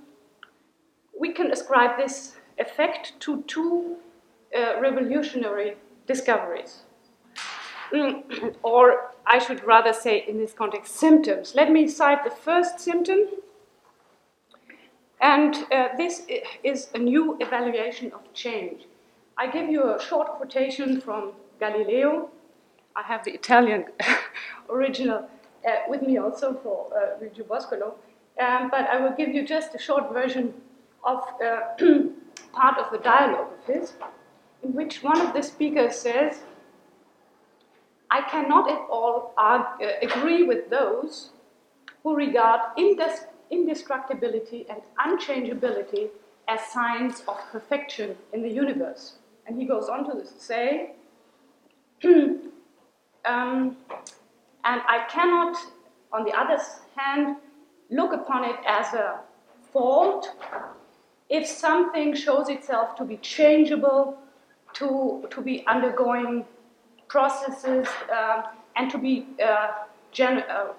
we can ascribe this effect to two uh, revolutionary discoveries. Mm, or I should rather say, in this context, symptoms. Let me cite the first symptom. And uh, this is a new evaluation of change. I give you a short quotation from Galileo. I have the Italian original uh, with me also for uh, Luigi Boscolo. Um, but I will give you just a short version of uh, part of the dialogue of his, in which one of the speakers says, I cannot at all argue, uh, agree with those who regard indes- indestructibility and unchangeability as signs of perfection in the universe. And he goes on to say, um, and I cannot, on the other hand, look upon it as a fault if something shows itself to be changeable, to, to be undergoing processes, uh, and to be uh, gen- uh,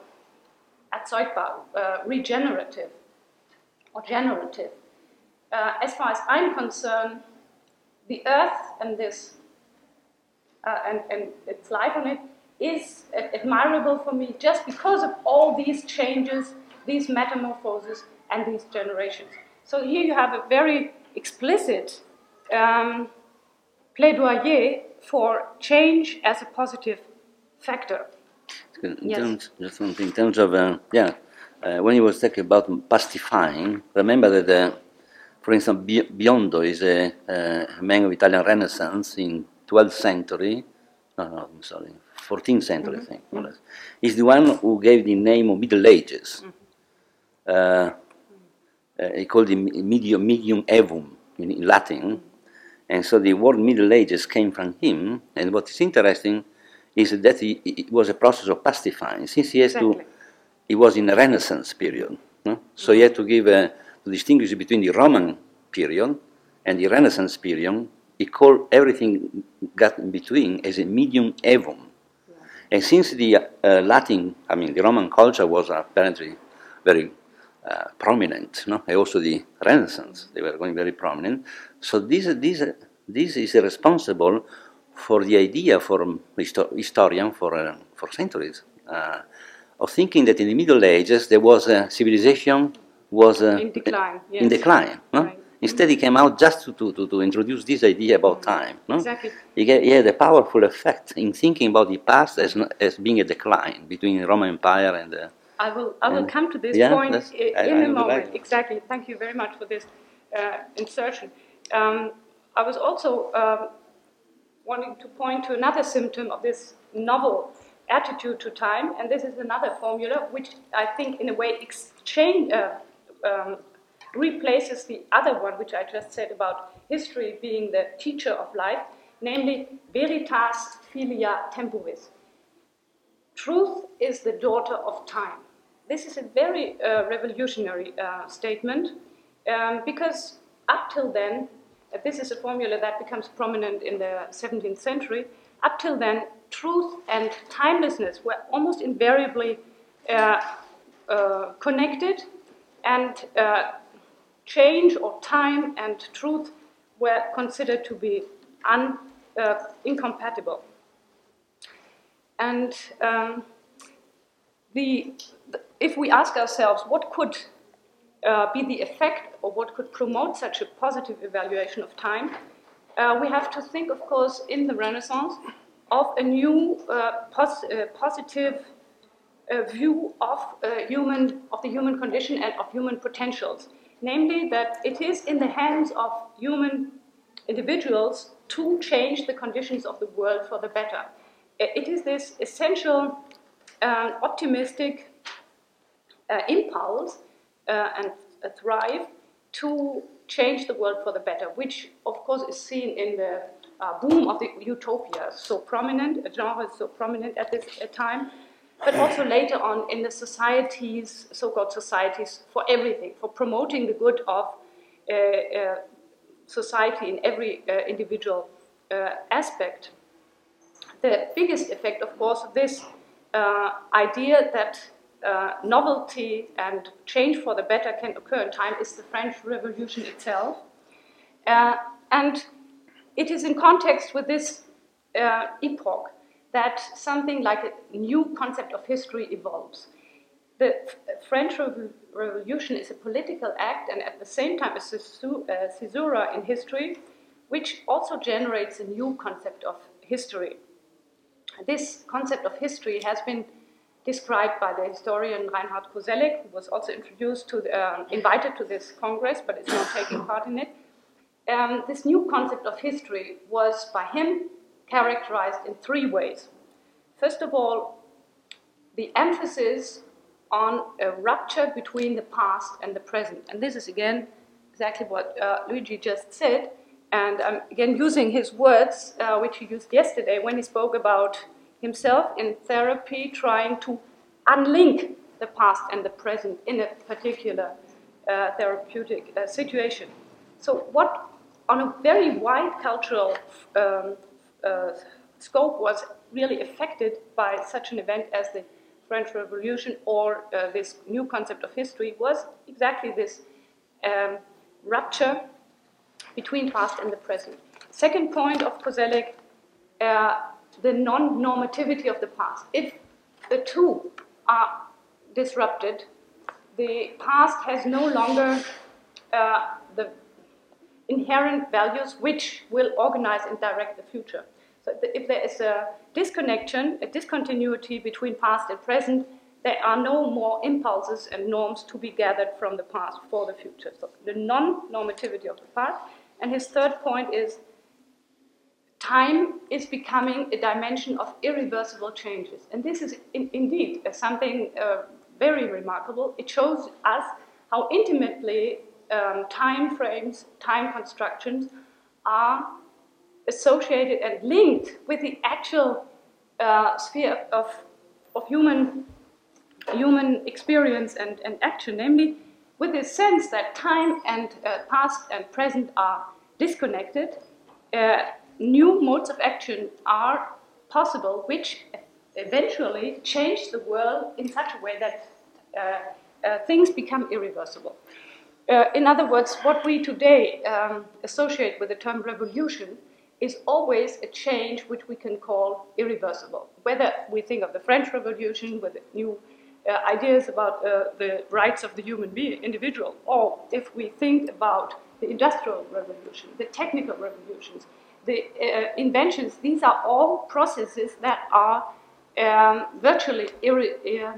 uh, regenerative or generative. Uh, as far as I'm concerned, the Earth and this uh, and, and its life on it is admirable for me just because of all these changes, these metamorphoses, and these generations. So here you have a very explicit um, plaidoyer for change as a positive factor. In Yes. terms, just one thing, in terms of, uh, yeah, uh, when you were talking about pastifying, remember that, uh, for instance, Biondo is a, uh, a man of Italian Renaissance in 12th century, no, no, I'm sorry, 14th century, I think, more or less. He's the one who gave the name of Middle Ages. Uh, uh, he called it medium, medium aevum in, in Latin, and so the word Middle Ages came from him. And what is interesting is that it, it was a process of pastifying. Since he has Exactly. to, he was in the Renaissance period, no? so he had to give a, to distinguish between the Roman period and the Renaissance period. He called everything got in between as a medium aevum. And since the uh, Latin, I mean, the Roman culture was apparently very uh, prominent, no? and also the Renaissance, they were going very prominent. So this, this, this is responsible for the idea for um, histo- historian for, uh, for centuries uh, of thinking that in the Middle Ages there was a civilization was uh, In decline, Yes. in decline. No? Right. Instead, he came out just to, to, to, introduce this idea about time. No? Exactly. He, he had a powerful effect in thinking about the past as, as being a decline between the Roman Empire and the. I will, I will And- come to this yeah, point that's- i- I- in a moment. like- Exactly. Thank you very much for this uh, insertion. Um, I was also um, wanting to point to another symptom of this novel attitude to time, and this is another formula which I think, in a way, exchange, uh, um, replaces the other one, which I just said about history being the teacher of life, namely veritas filia temporis. Truth is the daughter of time. This is a very uh, revolutionary uh, statement um, because up till then, uh, this is a formula that becomes prominent in the 17th century. Up till then, truth and timelessness were almost invariably uh, uh, connected, and uh, change or time and truth were considered to be un, incompatible. And um, the- if we ask ourselves what could uh, be the effect or what could promote such a positive evaluation of time, uh, we have to think, of course, in the Renaissance of a new uh, pos- uh, positive uh, view of human of the human condition and of human potentials, namely that it is in the hands of human individuals to change the conditions of the world for the better. It is this essential, uh, optimistic uh, impulse uh, and thrive to change the world for the better, which of course is seen in the uh, boom of the utopia, so prominent, a genre so prominent at this uh, time, but also later on in the societies, so-called societies for everything, for promoting the good of uh, society in every individual aspect. The biggest effect, of course, of this uh, idea that uh, novelty and change for the better can occur in time is the French Revolution itself. Uh, and it is in context with this uh, epoch that something like a new concept of history evolves. The French Revo- Revolution is a political act and at the same time a caesura in history, which also generates a new concept of history. This concept of history has been described by the historian Reinhard Koselleck, who was also introduced to the, um, invited to this congress, but is not taking part in it. Um, this new concept of history was by him characterized in three ways. First of all, the emphasis on a rupture between the past and the present. And this is again exactly what uh, Luigi just said. And I'm again using his words, uh, which he used yesterday when he spoke about himself in therapy trying to unlink the past and the present in a particular uh, therapeutic uh, situation. So, what on a very wide cultural um, uh, scope was really affected by such an event as the French Revolution or uh, this new concept of history was exactly this um, rupture between past and the present. Second point of Koselleck, the non-normativity of the past. If the two are disrupted, the past has no longer uh, the inherent values which will organize and direct the future. So if there is a disconnection, a discontinuity between past and present, there are no more impulses and norms to be gathered from the past for the future. So the non-normativity of the past. And his third point is time is becoming a dimension of irreversible changes. And this is in, indeed uh, something uh, very remarkable. It shows us how intimately um, time frames, time constructions are associated and linked with the actual uh, sphere of, of human, human experience and, and action, namely with the sense that time and uh, past and present are disconnected, uh, new modes of action are possible, which eventually change the world in such a way that uh, uh, things become irreversible. Uh, in other words, what we today um, associate with the term revolution is always a change which we can call irreversible. Whether we think of the French Revolution with new uh, ideas about uh, the rights of the human being, individual, or if we think about the Industrial Revolution, the technical revolutions, the uh, inventions, these are all processes that are um, virtually irre- uh,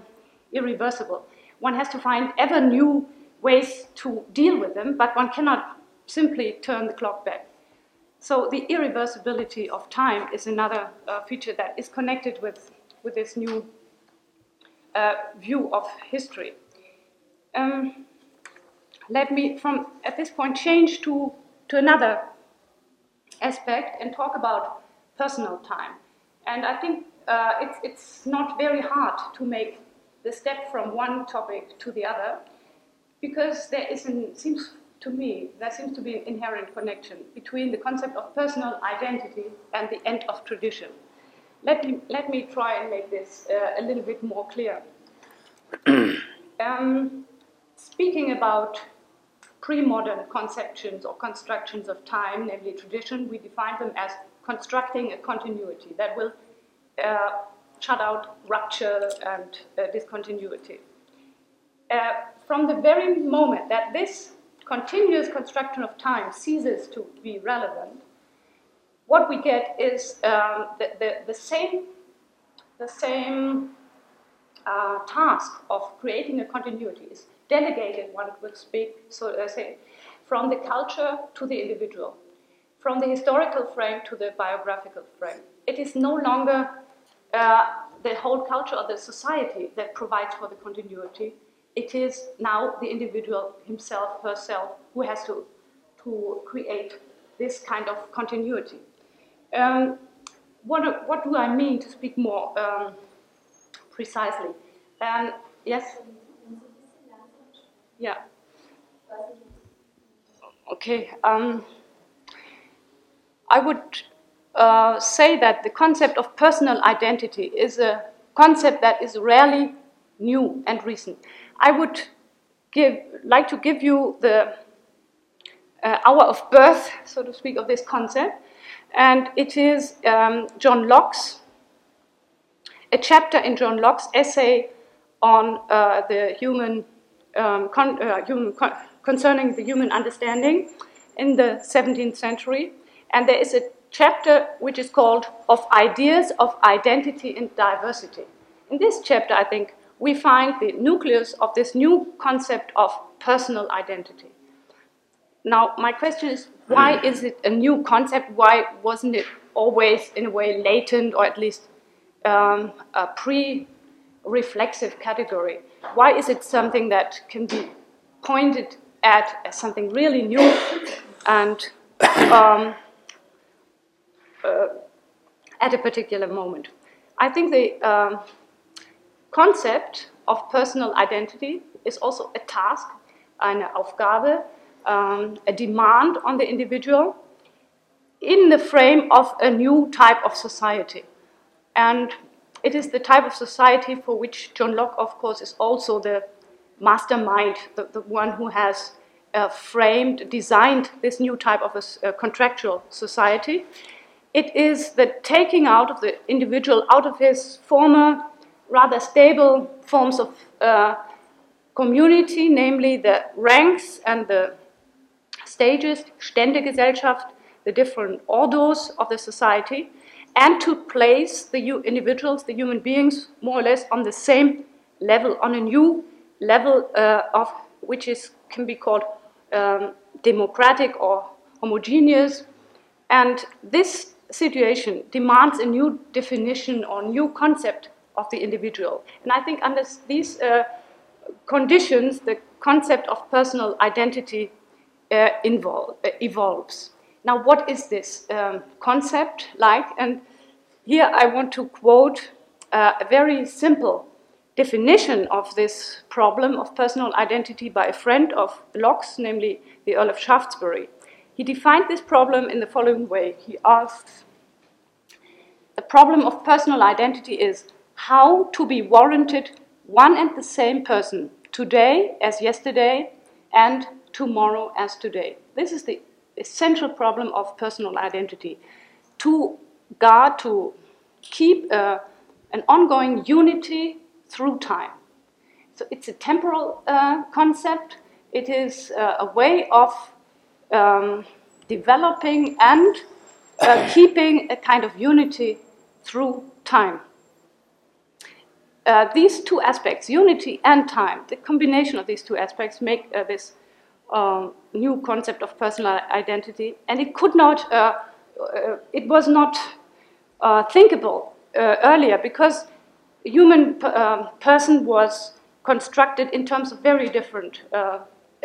irreversible. One has to find ever new ways to deal with them, but one cannot simply turn the clock back. So the irreversibility of time is another uh, feature that is connected with, with this new uh, view of history. Um, let me, from at this point, change to, to another aspect and talk about personal time. And I think uh, it's, it's not very hard to make the step from one topic to the other because there is an, seems to me, there seems to be an inherent connection between the concept of personal identity and the end of tradition. Let me, let me try and make this uh, a little bit more clear. um, speaking about pre-modern conceptions or constructions of time, namely tradition, we define them as constructing a continuity that will uh, shut out rupture and uh, discontinuity. Uh, from the very moment that this continuous construction of time ceases to be relevant, what we get is um, the, the, the, same, the same uh, task of creating a continuity is delegated, one would speak, so uh, say, from the culture to the individual, from the historical frame to the biographical frame. It is no longer uh, the whole culture of the society that provides for the continuity. It is now the individual himself, herself, who has to, to create this kind of continuity. Um, what, what do I mean to speak more um, precisely? Um, yes? Yeah. Okay. Um, I would uh, say that the concept of personal identity is a concept that is rarely new and recent. I would give, like to give you the uh, hour of birth, so to speak, of this concept, and it is um, John Locke's, a chapter in John Locke's essay on uh, the human, um, con- uh, human con- concerning the human understanding in the 17th century, and there is a chapter which is called Of Ideas of Identity and Diversity. In this chapter, I think, we find the nucleus of this new concept of personal identity. Now, my question is why is it a new concept? Why wasn't it always, in a way, latent or at least um, a pre reflexive category? Why is it something that can be pointed at as something really new and um, uh, at a particular moment? I think the um, concept of personal identity is also a task, eine Aufgabe, um, a demand on the individual in the frame of a new type of society. And it is the type of society for which John Locke, of course, is also the mastermind, the, the one who has uh, framed, designed this new type of a, a contractual society. It is the taking out of the individual out of his former rather stable forms of uh, community, namely the ranks and the stages, Ständegesellschaft, the different orders of the society, and to place the individuals, the human beings, more or less on the same level, on a new level uh, of which is can be called um, democratic or homogeneous. And this situation demands a new definition or new concept of the individual. And I think under these uh, conditions, the concept of personal identity uh, uh, evolves. Now, what is this um, concept like? And here I want to quote uh, a very simple definition of this problem of personal identity by a friend of Locke's, namely the Earl of Shaftesbury. He defined this problem in the following way. He asks, the problem of personal identity is how to be warranted one and the same person today as yesterday and tomorrow as today. This is the essential problem of personal identity. To guard, to keep uh, an ongoing unity through time. So it's a temporal uh, concept. It is uh, a way of um, developing and uh, keeping a kind of unity through time. Uh, these two aspects, unity and time, the combination of these two aspects make uh, this um, new concept of personal identity, and it could not, uh, uh it was not uh, thinkable uh, earlier because human um, person was constructed in terms of very different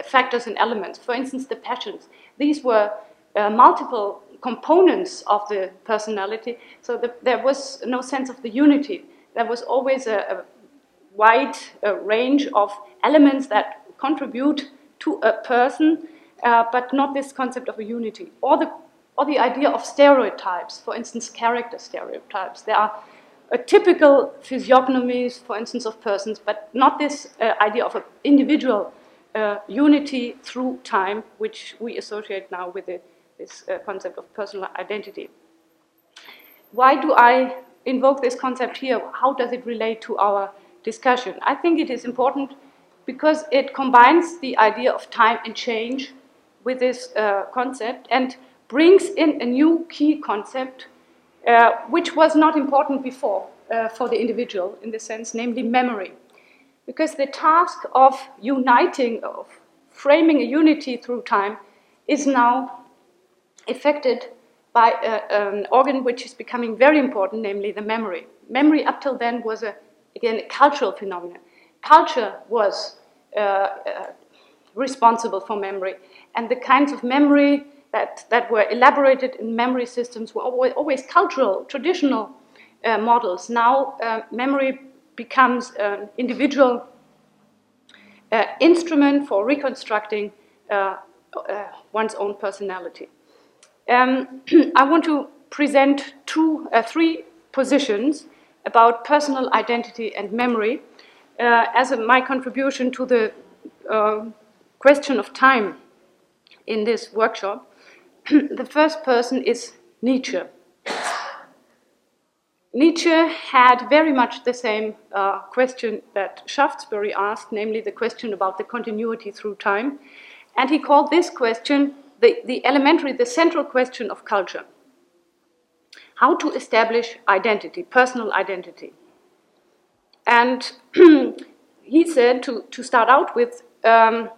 factors and elements. For instance, the passions. These were multiple components of the personality, so the, there was no sense of the unity there was always a, a wide uh, range of elements that contribute to a person, uh, but not this concept of a unity. Or the, or the idea of stereotypes, for instance, character stereotypes. There are a typical physiognomies, for instance, of persons, but not this uh, idea of an individual uh, unity through time, which we associate now with the, this uh, concept of personal identity. Why do I invoke this concept here, how does it relate to our discussion? I think it is important because it combines the idea of time and change with this uh, concept and brings in a new key concept uh, which was not important before uh, for the individual in the sense, namely memory. Because the task of uniting, of framing a unity through time, is now affected by a, an organ which is becoming very important, namely the memory. Memory up till then was, a, again, a cultural phenomenon. Culture was uh, uh, responsible for memory, and the kinds of memory that, that were elaborated in memory systems were always, always cultural, traditional uh, models. Now, uh, memory becomes an individual uh, instrument for reconstructing uh, one's own personality. Um, I want to present two, three positions about personal identity and memory uh, as a, my contribution to the uh, question of time in this workshop. the first person is Nietzsche. Nietzsche had very much the same uh, question that Shaftesbury asked, namely the question about the continuity through time. And he called this question the, the elementary, the central question of culture. How to establish identity, personal identity. And he said to, to start out with, um,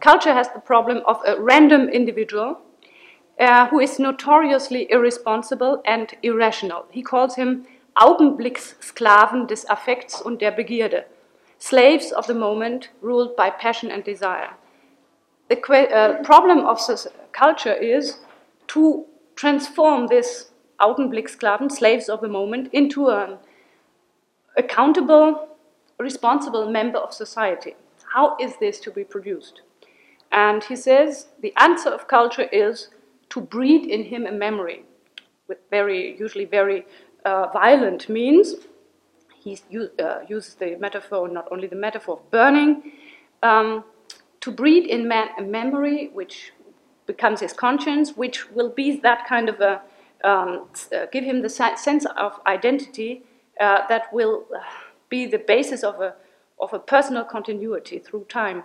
culture has the problem of a random individual uh, who is notoriously irresponsible and irrational. He calls him Augenblickssklaven des Affekts und der Begierde, slaves of the moment ruled by passion and desire the uh, problem of culture is to transform this Augenblicksklaven, slaves of the moment, into an accountable, responsible member of society. How is this to be produced? And he says the answer of culture is to breed in him a memory, with very, usually very uh, violent means. He uh, uses the metaphor, not only the metaphor of burning, um, to breed in man a memory which becomes his conscience, which will be that kind of a, um, uh, give him the sense of identity uh, that will uh, be the basis of a, of a personal continuity through time.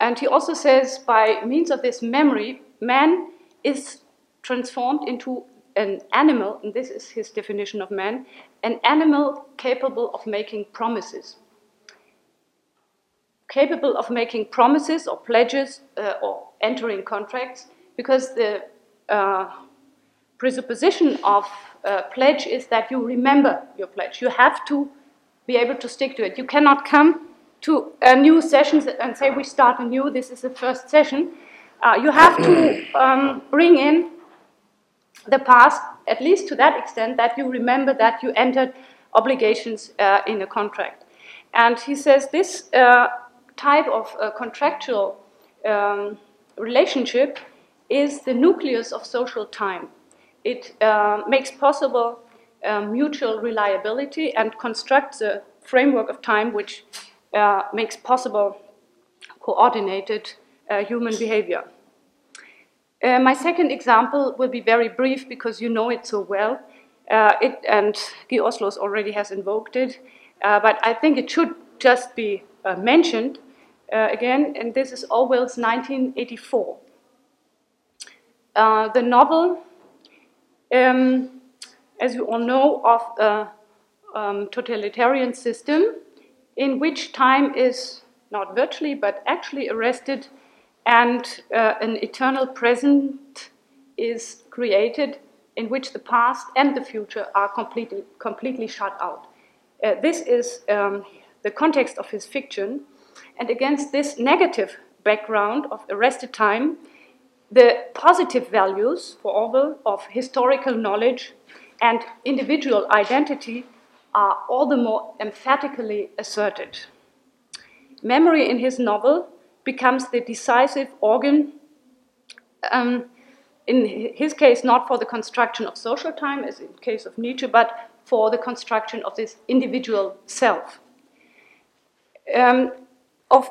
And he also says, by means of this memory, man is transformed into an animal, and this is his definition of man, an animal capable of making promises capable of making promises or pledges uh, or entering contracts because the uh, presupposition of uh, pledge is that you remember your pledge. You have to be able to stick to it. You cannot come to a new session and say, We start anew, this is the first session. Uh, you have to um, bring in the past at least to that extent that you remember that you entered obligations uh, in a contract. And he says this uh, type of uh, contractual um, relationship is the nucleus of social time. It uh, makes possible um, mutual reliability and constructs a framework of time which uh, makes possible coordinated uh, human behavior. Uh, my second example will be very brief because you know it so well. Uh, it, and Guy Ausloos already has invoked it, uh, but I think it should just be uh, mentioned uh, again, and this is Orwell's 1984. Uh, the novel, um, as you all know, of a um, totalitarian system in which time is not virtually but actually arrested and uh, an eternal present is created in which the past and the future are completely, completely shut out. Uh, this is um, the context of his fiction, and against this negative background of arrested time, the positive values for Orwell of historical knowledge and individual identity are all the more emphatically asserted. Memory in his novel becomes the decisive organ, um, in his case, not for the construction of social time, as in the case of Nietzsche, but for the construction of this individual self. Um, of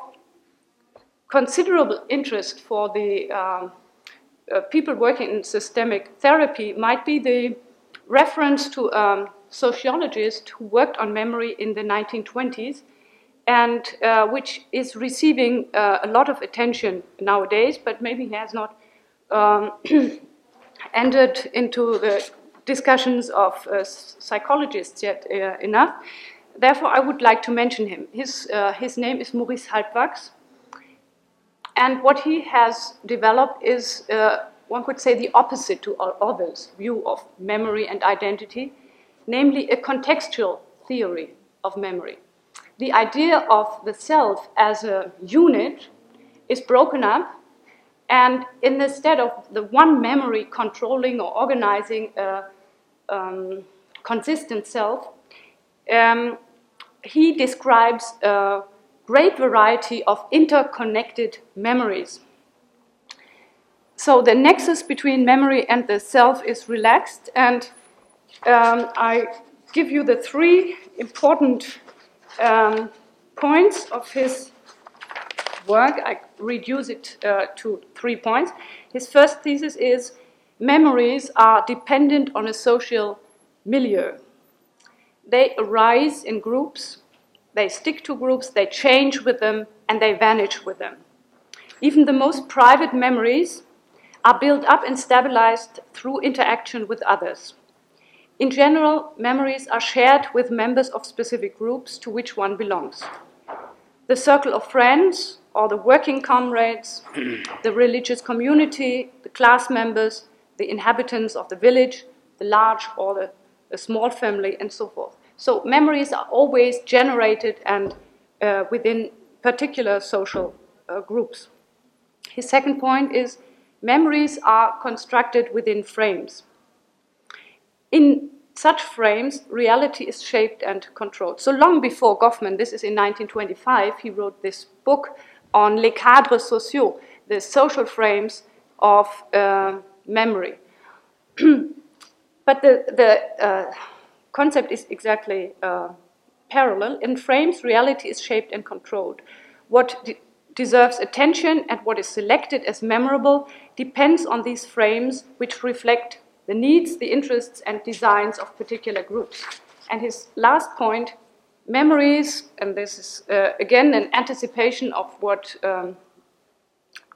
considerable interest for the um, uh, people working in systemic therapy might be the reference to um, sociologist who worked on memory in the 1920s and uh, which is receiving uh, a lot of attention nowadays, but maybe he has not um, entered into the discussions of uh, psychologists yet uh, enough. Therefore, I would like to mention him. His, uh, his name is Maurice Halbwachs, and what he has developed is, uh, one could say, the opposite to Orwell's view of memory and identity, namely a contextual theory of memory. The idea of the self as a unit is broken up, and instead of the one memory controlling or organizing a um, consistent self, um, he describes a great variety of interconnected memories. So the nexus between memory and the self is relaxed, and um, I give you the three important um, points of his work. I reduce it uh, to three points. His first thesis is memories are dependent on a social milieu. They arise in groups, they stick to groups, they change with them, and they vanish with them. Even the most private memories are built up and stabilized through interaction with others. In general, memories are shared with members of specific groups to which one belongs. The circle of friends, or the working comrades, the religious community, the class members, the inhabitants of the village, the large or the, small family, and so forth. So, memories are always generated and uh, within particular social uh, groups. His second point is memories are constructed within frames. In such frames, reality is shaped and controlled. So long before Goffman, this is in 1925, he wrote this book on les cadres sociaux, the social frames of uh, memory. but the, the uh, concept is exactly uh, parallel. In frames, reality is shaped and controlled. What de deserves attention and what is selected as memorable depends on these frames, which reflect the needs, the interests, and designs of particular groups. And his last point memories, and this is uh, again an anticipation of what um,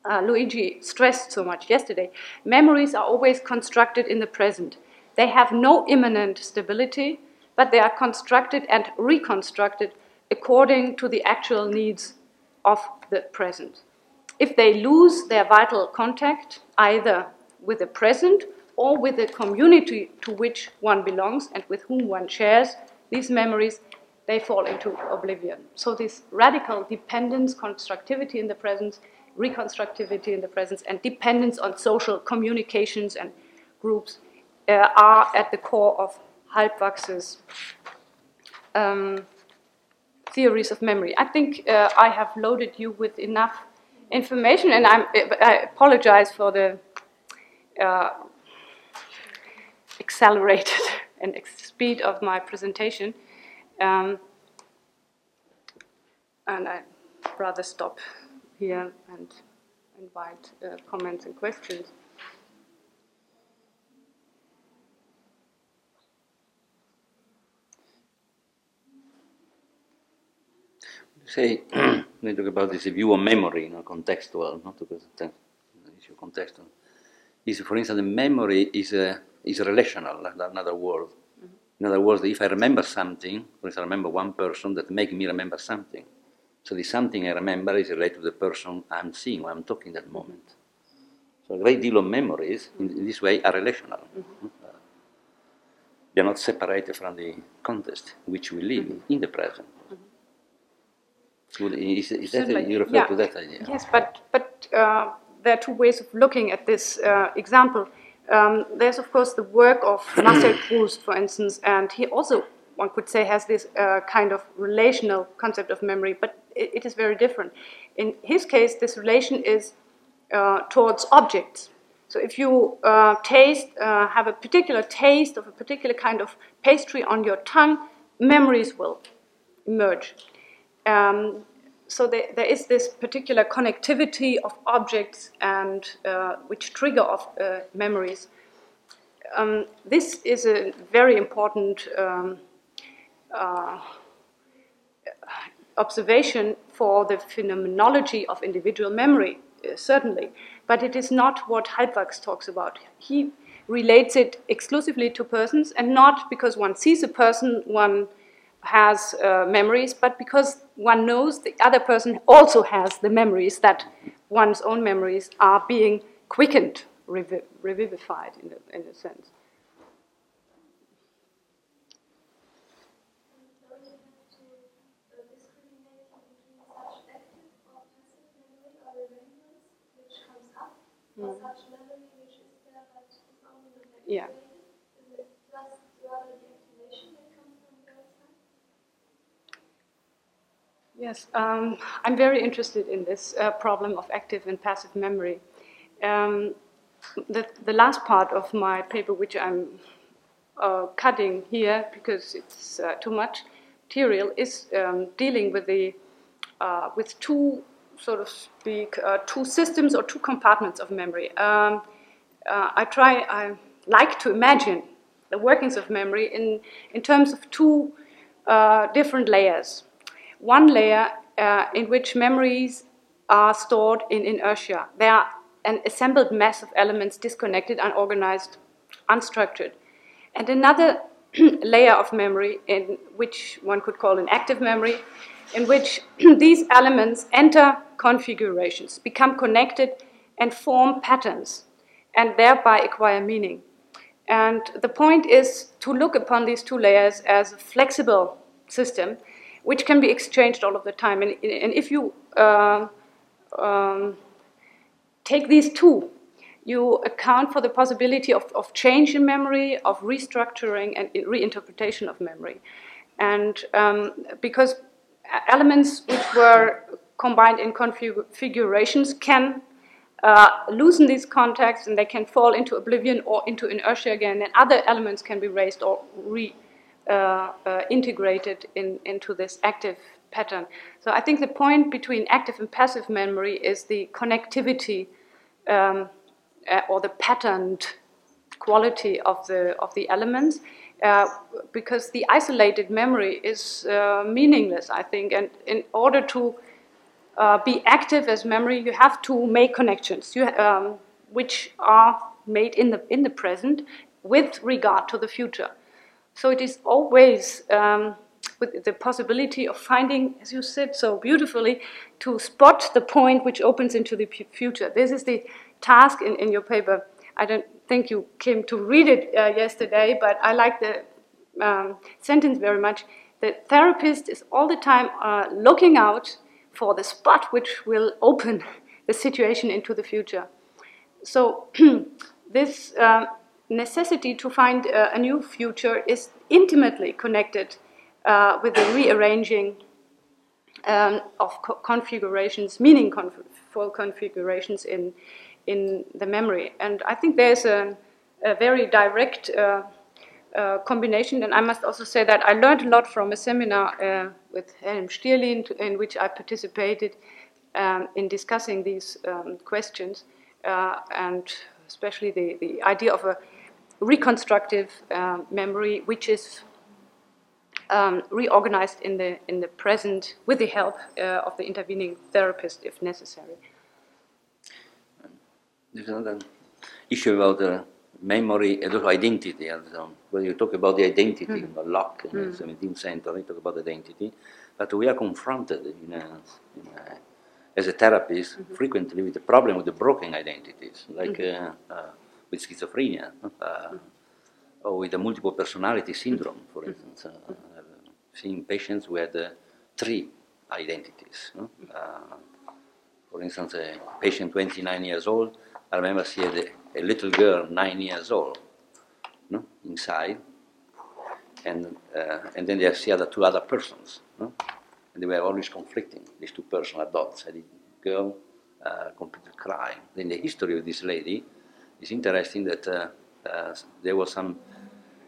uh, Luigi stressed so much yesterday memories are always constructed in the present. They have no imminent stability, but they are constructed and reconstructed according to the actual needs of the present. If they lose their vital contact, either with the present or with the community to which one belongs and with whom one shares these memories, they fall into oblivion. So, this radical dependence, constructivity in the present, reconstructivity in the present, and dependence on social communications and groups uh, are at the core of Halbwachs's um, theories of memory. I think uh, I have loaded you with enough information, and I'm, I apologize for the uh, accelerated and speed of my presentation. Um, and I'd rather stop here and invite uh, comments and questions. Say we talk about this view of memory, you know, contextual, not because the issue contextual. Is for instance, the memory is a is relational, another word. Mm-hmm. In other words, if I remember something, for instance, I remember one person that makes me remember something. So the something I remember is related to the person I'm seeing when I'm talking at that moment. So a great deal of memories in, in this way are relational. Mm-hmm. Uh, they are not separated from the context in which we live mm-hmm. in the present. Well, Is, is that Certainly, you refer yeah. to that idea? Yes, but, but uh, there are two ways of looking at this uh, example. Um, there's, of course, the work of Marcel Proust, for instance, and he also, one could say, has this uh, kind of relational concept of memory, but it, it is very different. In his case, this relation is uh, towards objects. So if you uh, taste, uh, have a particular taste of a particular kind of pastry on your tongue, memories will emerge. Um, so there, there is this particular connectivity of objects and uh, which trigger of uh, memories. Um, this is a very important um, uh, observation for the phenomenology of individual memory, uh, certainly, but it is not what Halbwachs talks about. He relates it exclusively to persons, and not because one sees a person, one has uh, memories, but because one knows the other person also has the memories that one's own memories are being quickened, revi- revivified in a, in a sense. Don't you have to uh, discriminate between such active or passive memory or remembrance, which comes up, or such memory which is there but is only not activated? Yeah. Is it just rather the activation that comes from the outside? Yes, um, I'm very interested in this uh, problem of active and passive memory. Um, the, the last part of my paper, which I'm uh, cutting here because it's uh, too much material, is um, dealing with the uh, with two, so to speak, uh, two systems or two compartments of memory. Um, uh, I try, I like to imagine the workings of memory in, in terms of two different layers. One layer uh, in which memories are stored in inertia. They are an assembled mass of elements, disconnected, unorganized, unstructured. And another layer of memory, in which one could call an active memory, in which these elements enter configurations, become connected, and form patterns, and thereby acquire meaning. And the point is to look upon these two layers as a flexible system which can be exchanged all of the time. And, and if you uh, um, take these two, you account for the possibility of, of change in memory, of restructuring and reinterpretation of memory. And um, because elements which were combined in configurations can uh, loosen these contacts and they can fall into oblivion or into inertia again, and other elements can be raised or re integrated in, into this active pattern. So I think the point between active and passive memory is the connectivity um, uh, or the patterned quality of the of the elements. Uh, because the isolated memory is uh, meaningless, I think, and in order to uh, be active as memory, you have to make connections, you, um, which are made in the in the present with regard to the future. So it is always um, with the possibility of finding, as you said so beautifully, to spot the point which opens into the future. This is the task in, in your paper. I don't think you came to read it uh, yesterday, but I like the um, sentence very much. The therapist is all the time uh, looking out for the spot which will open the situation into the future. So this. Um, necessity to find uh, a new future is intimately connected uh, with the rearranging um, of co- configurations, meaningful configurations in, in the memory. And I think there's a, a very direct uh, uh, combination. And I must also say that I learned a lot from a seminar uh, with Helm Stierlin, in which I participated um, in discussing these um, questions, uh, and especially the, the idea of a reconstructive uh, memory, which is um, reorganized in the, in the present with the help uh, of the intervening therapist if necessary. There's another issue about the memory and also identity. And so when you talk about the identity, mm. Locke in the 17th century talk about identity, but we are confronted in a, in a, as a therapist mm-hmm. frequently with the problem with the broken identities, like mm-hmm. uh, uh, with schizophrenia mm-hmm. or with a multiple personality syndrome, for instance. Uh, seeing patients who had three identities. No? for instance, a patient 29 years old I remember she had a, a, little girl, nine years old, no, inside, and uh, and then she had two other persons, no? and they were always conflicting. These two persons, adults, a girl uh, completely crying. In the history of this lady, it's interesting that uh, uh, there was some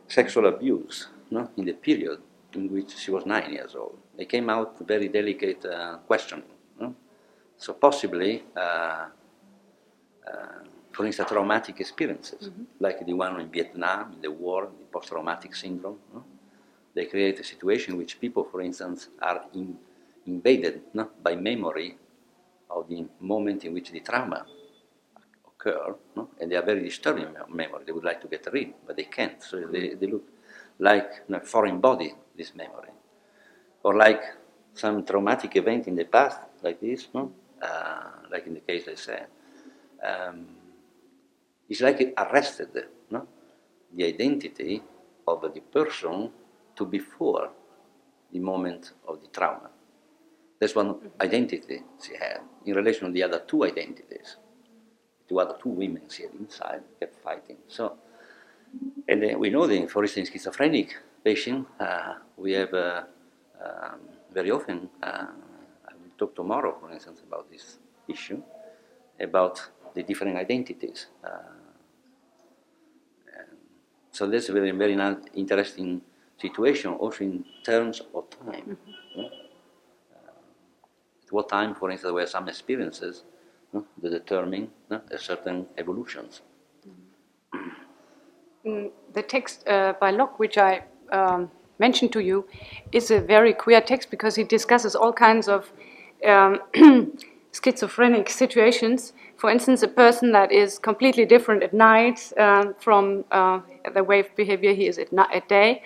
sexual abuse, no, in the period in which she was nine years old. They came out very delicate uh, questioning. No? So possibly uh, uh, for instance, traumatic experiences, mm-hmm. like the one in Vietnam, in the war, the post-traumatic syndrome. No? They create a situation in which people, for instance, are in, invaded no? by memory of the moment in which the trauma occur, no? and they are very disturbing memory. They would like to get rid, but they can't. So they, they look like a foreign body, this memory. Or like some traumatic event in the past, like this, no? Uh, like in the case I said um, it's like arrested no? the identity of the person to before the moment of the trauma. That's one identity she had in relation to the other two identities. The other two women had inside kept fighting. So, and uh, we know that, for instance, schizophrenic patient, uh, we have uh, um, very often, uh, I will talk tomorrow, for instance, about this issue, about the different identities. Uh, so that's a very, very interesting situation, also in terms of time. Mm-hmm. Uh, at what time, for instance, there were some experiences that determine a certain evolutions. Mm, the text uh, by Locke, which I um, mentioned to you, is a very queer text because he discusses all kinds of um, schizophrenic situations. For instance, a person that is completely different at night um, from uh, the way of behavior he is at, at day.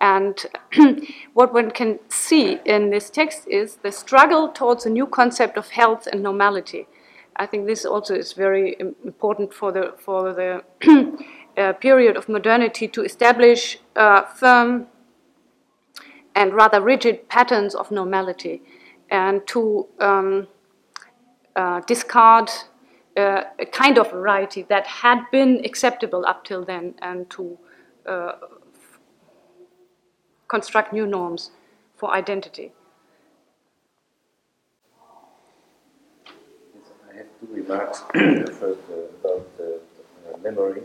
And what one can see in this text is the struggle towards a new concept of health and normality. I think this also is very important for the, for the uh, period of modernity to establish uh, firm and rather rigid patterns of normality and to um, uh, discard uh, a kind of variety that had been acceptable up till then and to uh, construct new norms for identity. I have two remarks. First, uh, about uh, memory.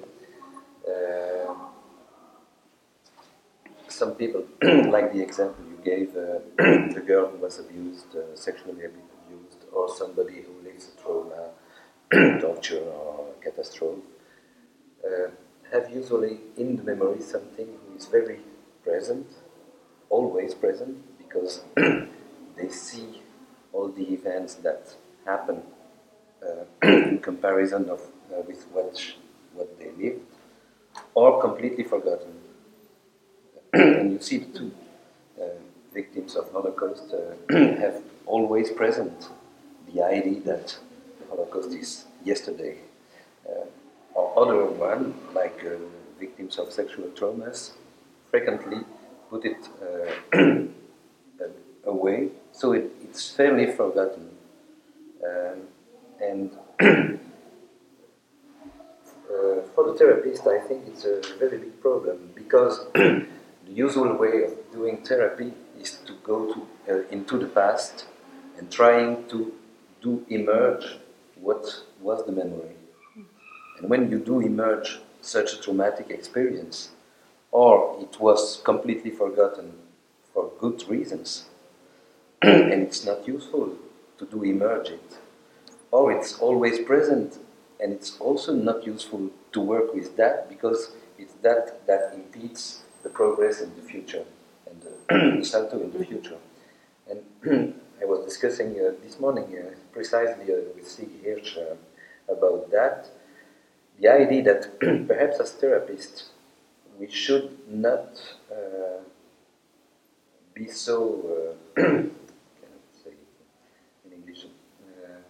Uh, some people, like the example you gave, the girl who was abused, sexually abused, or somebody who lives a trauma, torture, or catastrophe, have usually in the memory something who is very present, always present, because they see all the events that happen in comparison of uh, with what, what they lived, or completely forgotten. and you see the two uh, victims of Holocaust uh, have always present the idea that Holocaust is yesterday. Uh, or other one, like uh, victims of sexual traumas, frequently put it uh, away, so it, it's fairly forgotten. Um, and uh, for the the therapist, I think it's a very big problem because the usual way of doing therapy is to go to, uh, into the past and trying to do emerge what was the memory. And when you do emerge such a traumatic experience, or it was completely forgotten for good reasons, and it's not useful to do emerge it, or it's always present and it's also not useful to work with that because it's that that impedes the progress in the future and the, salto in the future. And I was discussing uh, this morning uh, precisely uh, with Sig Hirsch uh, about that. The idea that perhaps as therapists we should not uh, be so, uh, can I say in English, uh,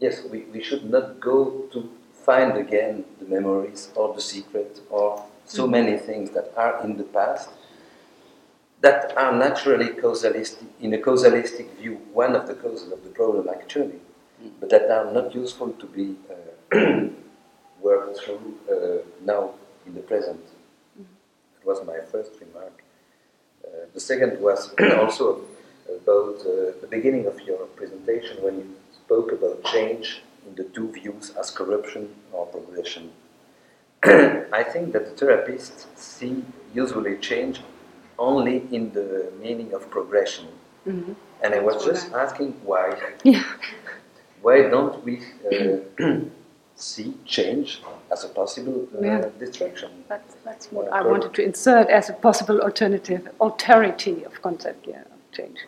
yes, we, we should not go to find again the memories or the secret or so many things that are in the past that are naturally causalistic, in a causalistic view, one of the causes of the problem actually, but that are not useful to be uh, worked through uh, now in the present. That was my first remark. Uh, the second was also about uh, the beginning of your presentation when you spoke about change in the two views as corruption or progression. I think that the therapists see usually change only in the meaning of progression. Mhm. And I was That's just asking why. Yeah. Why don't we uh, see change as a possible uh, Yeah. distraction? That's, that's what Yeah, I wanted to insert as a possible alternative, alterity of concept, yeah, of change.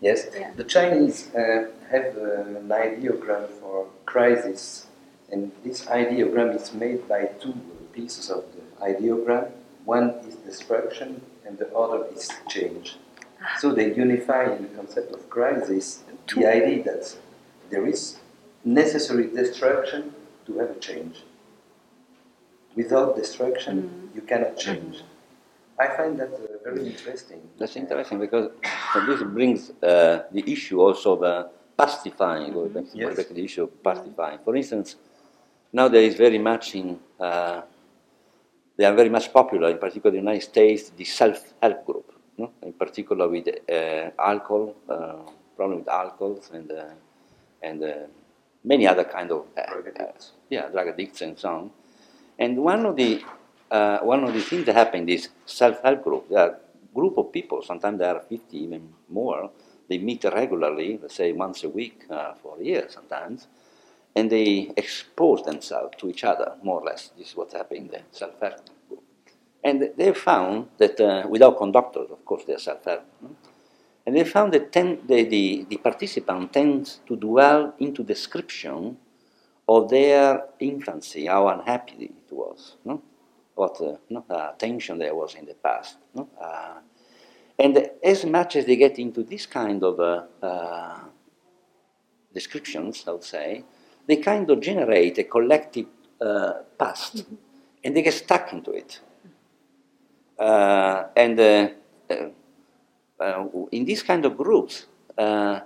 Yes, Yeah. the Chinese uh, have uh, an ideogram for crisis, and this ideogram is made by two pieces of the ideogram. One is destruction, and the other is change. So they unify in the concept of crisis the idea that there is necessary destruction to have a change. Without destruction, you cannot change. I find that uh, very interesting. That's interesting because this brings uh, the issue also of uh, back to Yes. back to the issue of pastifying. For instance, now there is very much in, uh, they are very much popular, in particular in the United States, the self-help group, no? in particular with uh, alcohol, uh, problem with alcohol and, uh, and uh, many other kind of uh, Drug addicts. yeah, drug addicts and so on. And one of the uh, one of the things that happen is self-help group, there are group of people, sometimes there are 50, even more, they meet regularly, let's say once a week uh, for year sometimes, and they expose themselves to each other, more or less. This is what happened in the self-help group. And they found that, uh, without conductors, of course, they're self-help, no? and they found that ten, the, the, the participant tends to dwell into description of their infancy, how unhappy it was, no? What uh, no, uh, tension there was in the past. No? Uh, and as much as they get into this kind of descriptions, I would say, they kind of generate a collective uh, past, and they get stuck into it. Uh, and uh, uh, uh, in these kind of groups, uh,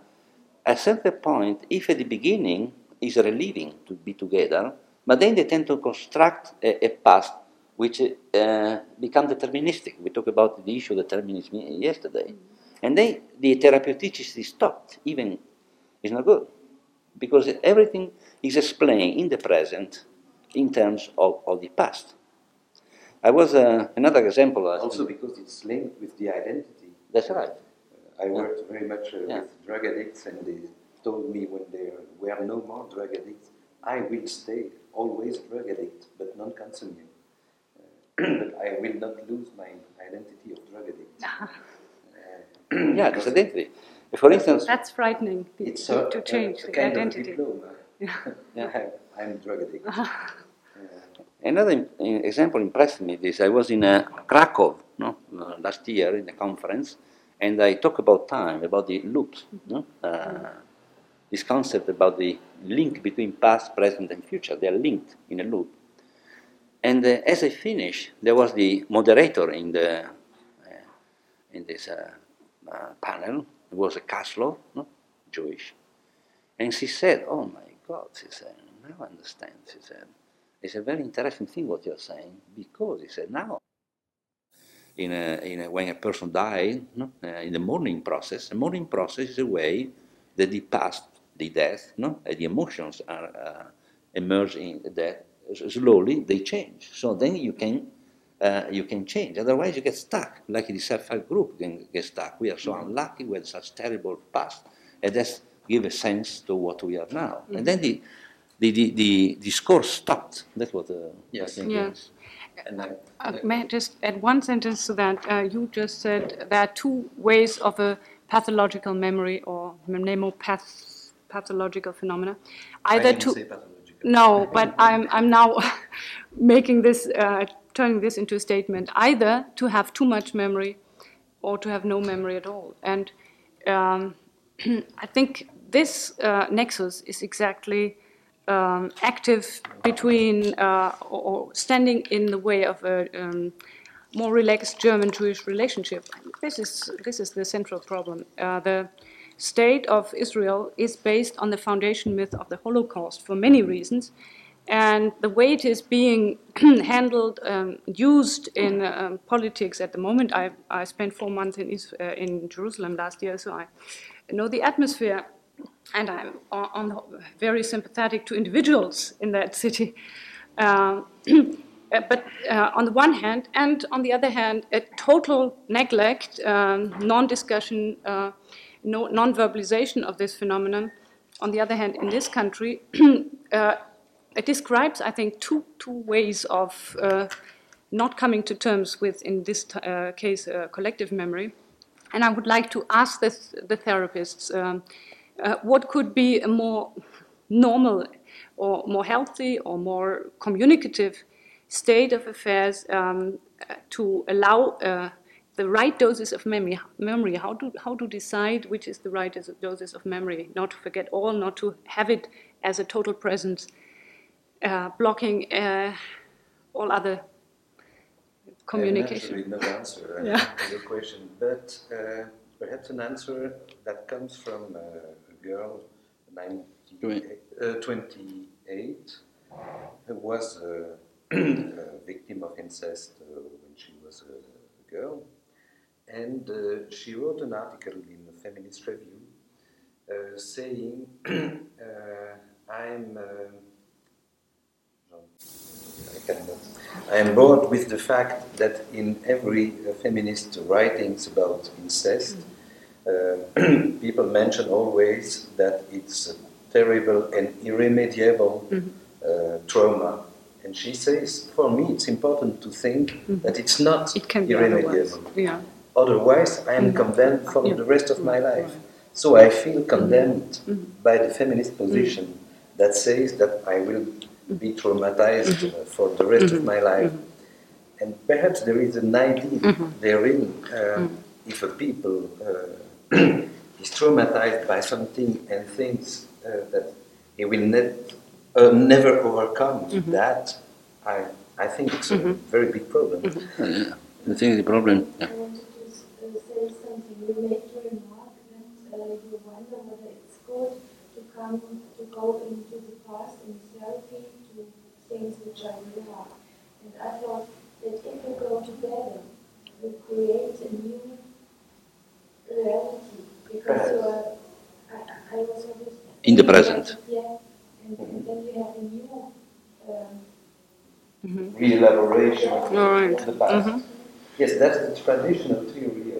at a certain point, if at the beginning is relieving to be together, but then they tend to construct a, a past which uh, become deterministic. We talked about the issue of determinism yesterday. And then the therapeuticity stopped, even it's not good, because everything is explained in the present in terms of, of the past. I was uh, another example. uh, Also because it's linked with the identity. That's right. I worked very much uh, Yeah. with drug addicts, and they told me when there were no more drug addicts, I will stay always a drug addict, but non-consuming. Uh, but I will not lose my identity of drug addict. Uh, yeah, this identity. For instance, That's frightening It's to, a, to change a, a the kind identity. of diploma. Yeah. I'm a drug addict. Another im- im- example impressed me this. I was in uh, Krakow no, uh, last year in a conference, and I talked about time, about the loops. No? Uh, this concept about the link between past, present, and future. They are linked in a loop. And uh, as I finished, there was the moderator in the uh, in this uh, uh, panel. It was a Kaslow, no? Jewish, and she said, "Oh my God," she said, "now I understand." She said, It's a very interesting thing what you're saying because he said now, in a, in a, when a person dies, no, uh, in the mourning process, the mourning process is a way that the past, the death, no, the emotions are uh, emerging. That slowly they change. So then you can uh, you can change. Otherwise, you get stuck, like the self-help group can get stuck. We are so unlucky. We had such terrible past, and that's give a sense to what we are now. And then the the, the, the discourse stopped. That's what uh, Yes. I think Yeah. is. And I, Uh, May I just add one sentence to that? Uh, You just said there are two ways of a pathological memory or mnemopath, pathological phenomena. I Either didn't to, say pathological. No, but I'm, I'm now making this, uh, turning this into a statement, either to have too much memory or to have no memory at all. And um, I think this uh, nexus is exactly um, active between uh, or, standing in the way of a um, more relaxed German-Jewish relationship. This is this is the central problem. Uh, the state of Israel is based on the foundation myth of the Holocaust for many reasons, and the way it is being handled, um, used in um, politics at the moment. I, I spent four months in, uh, in Jerusalem last year, so I know the atmosphere, and I'm on, very sympathetic to individuals in that city. Um, uh, but uh, on the one hand, and on the other hand, a total neglect, um, non-discussion, uh, no, non-verbalization of this phenomenon. On the other hand, in this country, uh, it describes, I think, two, two ways of uh, not coming to terms with, in this t- uh, case, uh, collective memory. And I would like to ask the, the therapists um, uh, what could be a more normal or more healthy or more communicative state of affairs um, to allow uh, the right doses of memory, memory how, to, how to decide which is the right doses of memory, not to forget all, not to have it as a total presence, uh, blocking uh, all other communication. I have actually no answer uh, Yeah. to your question, but uh, perhaps an answer that comes from uh, a girl, 90, uh, 28, who was uh, a victim of incest uh, when she was a girl. And uh, she wrote an article in the Feminist Review uh, saying, uh, I'm. Uh, I cannot. I am bored with the fact that in every uh, feminist writings about incest, uh, people mention always that it's a terrible and irremediable uh, trauma. And she says, for me, it's important to think that it's not It can be otherwise. irremediable. Yeah. Otherwise, I am condemned for Yeah. the rest of my life. So I feel condemned Mm-hmm. by the feminist position that says that I will be traumatized Mm-hmm. uh, for the rest of my life. And perhaps there is an idea Mm-hmm. therein uh, if a people uh, is traumatized by something and thinks uh, that he will ne- uh, never overcome Mm-hmm. that, I, I think it's a very big problem. Uh, I think the problem. I wanted to s- uh, say something. You made a remark that uh, you wonder whether it's good to come to go into the past in therapy to things which are real. And I thought that if we go together, we create a new reality because you are. I, I was always In the present. Yeah, and, and then you have a new. Um, Re-elaboration All right. of the past. Yes, that's the traditional theory of yes, but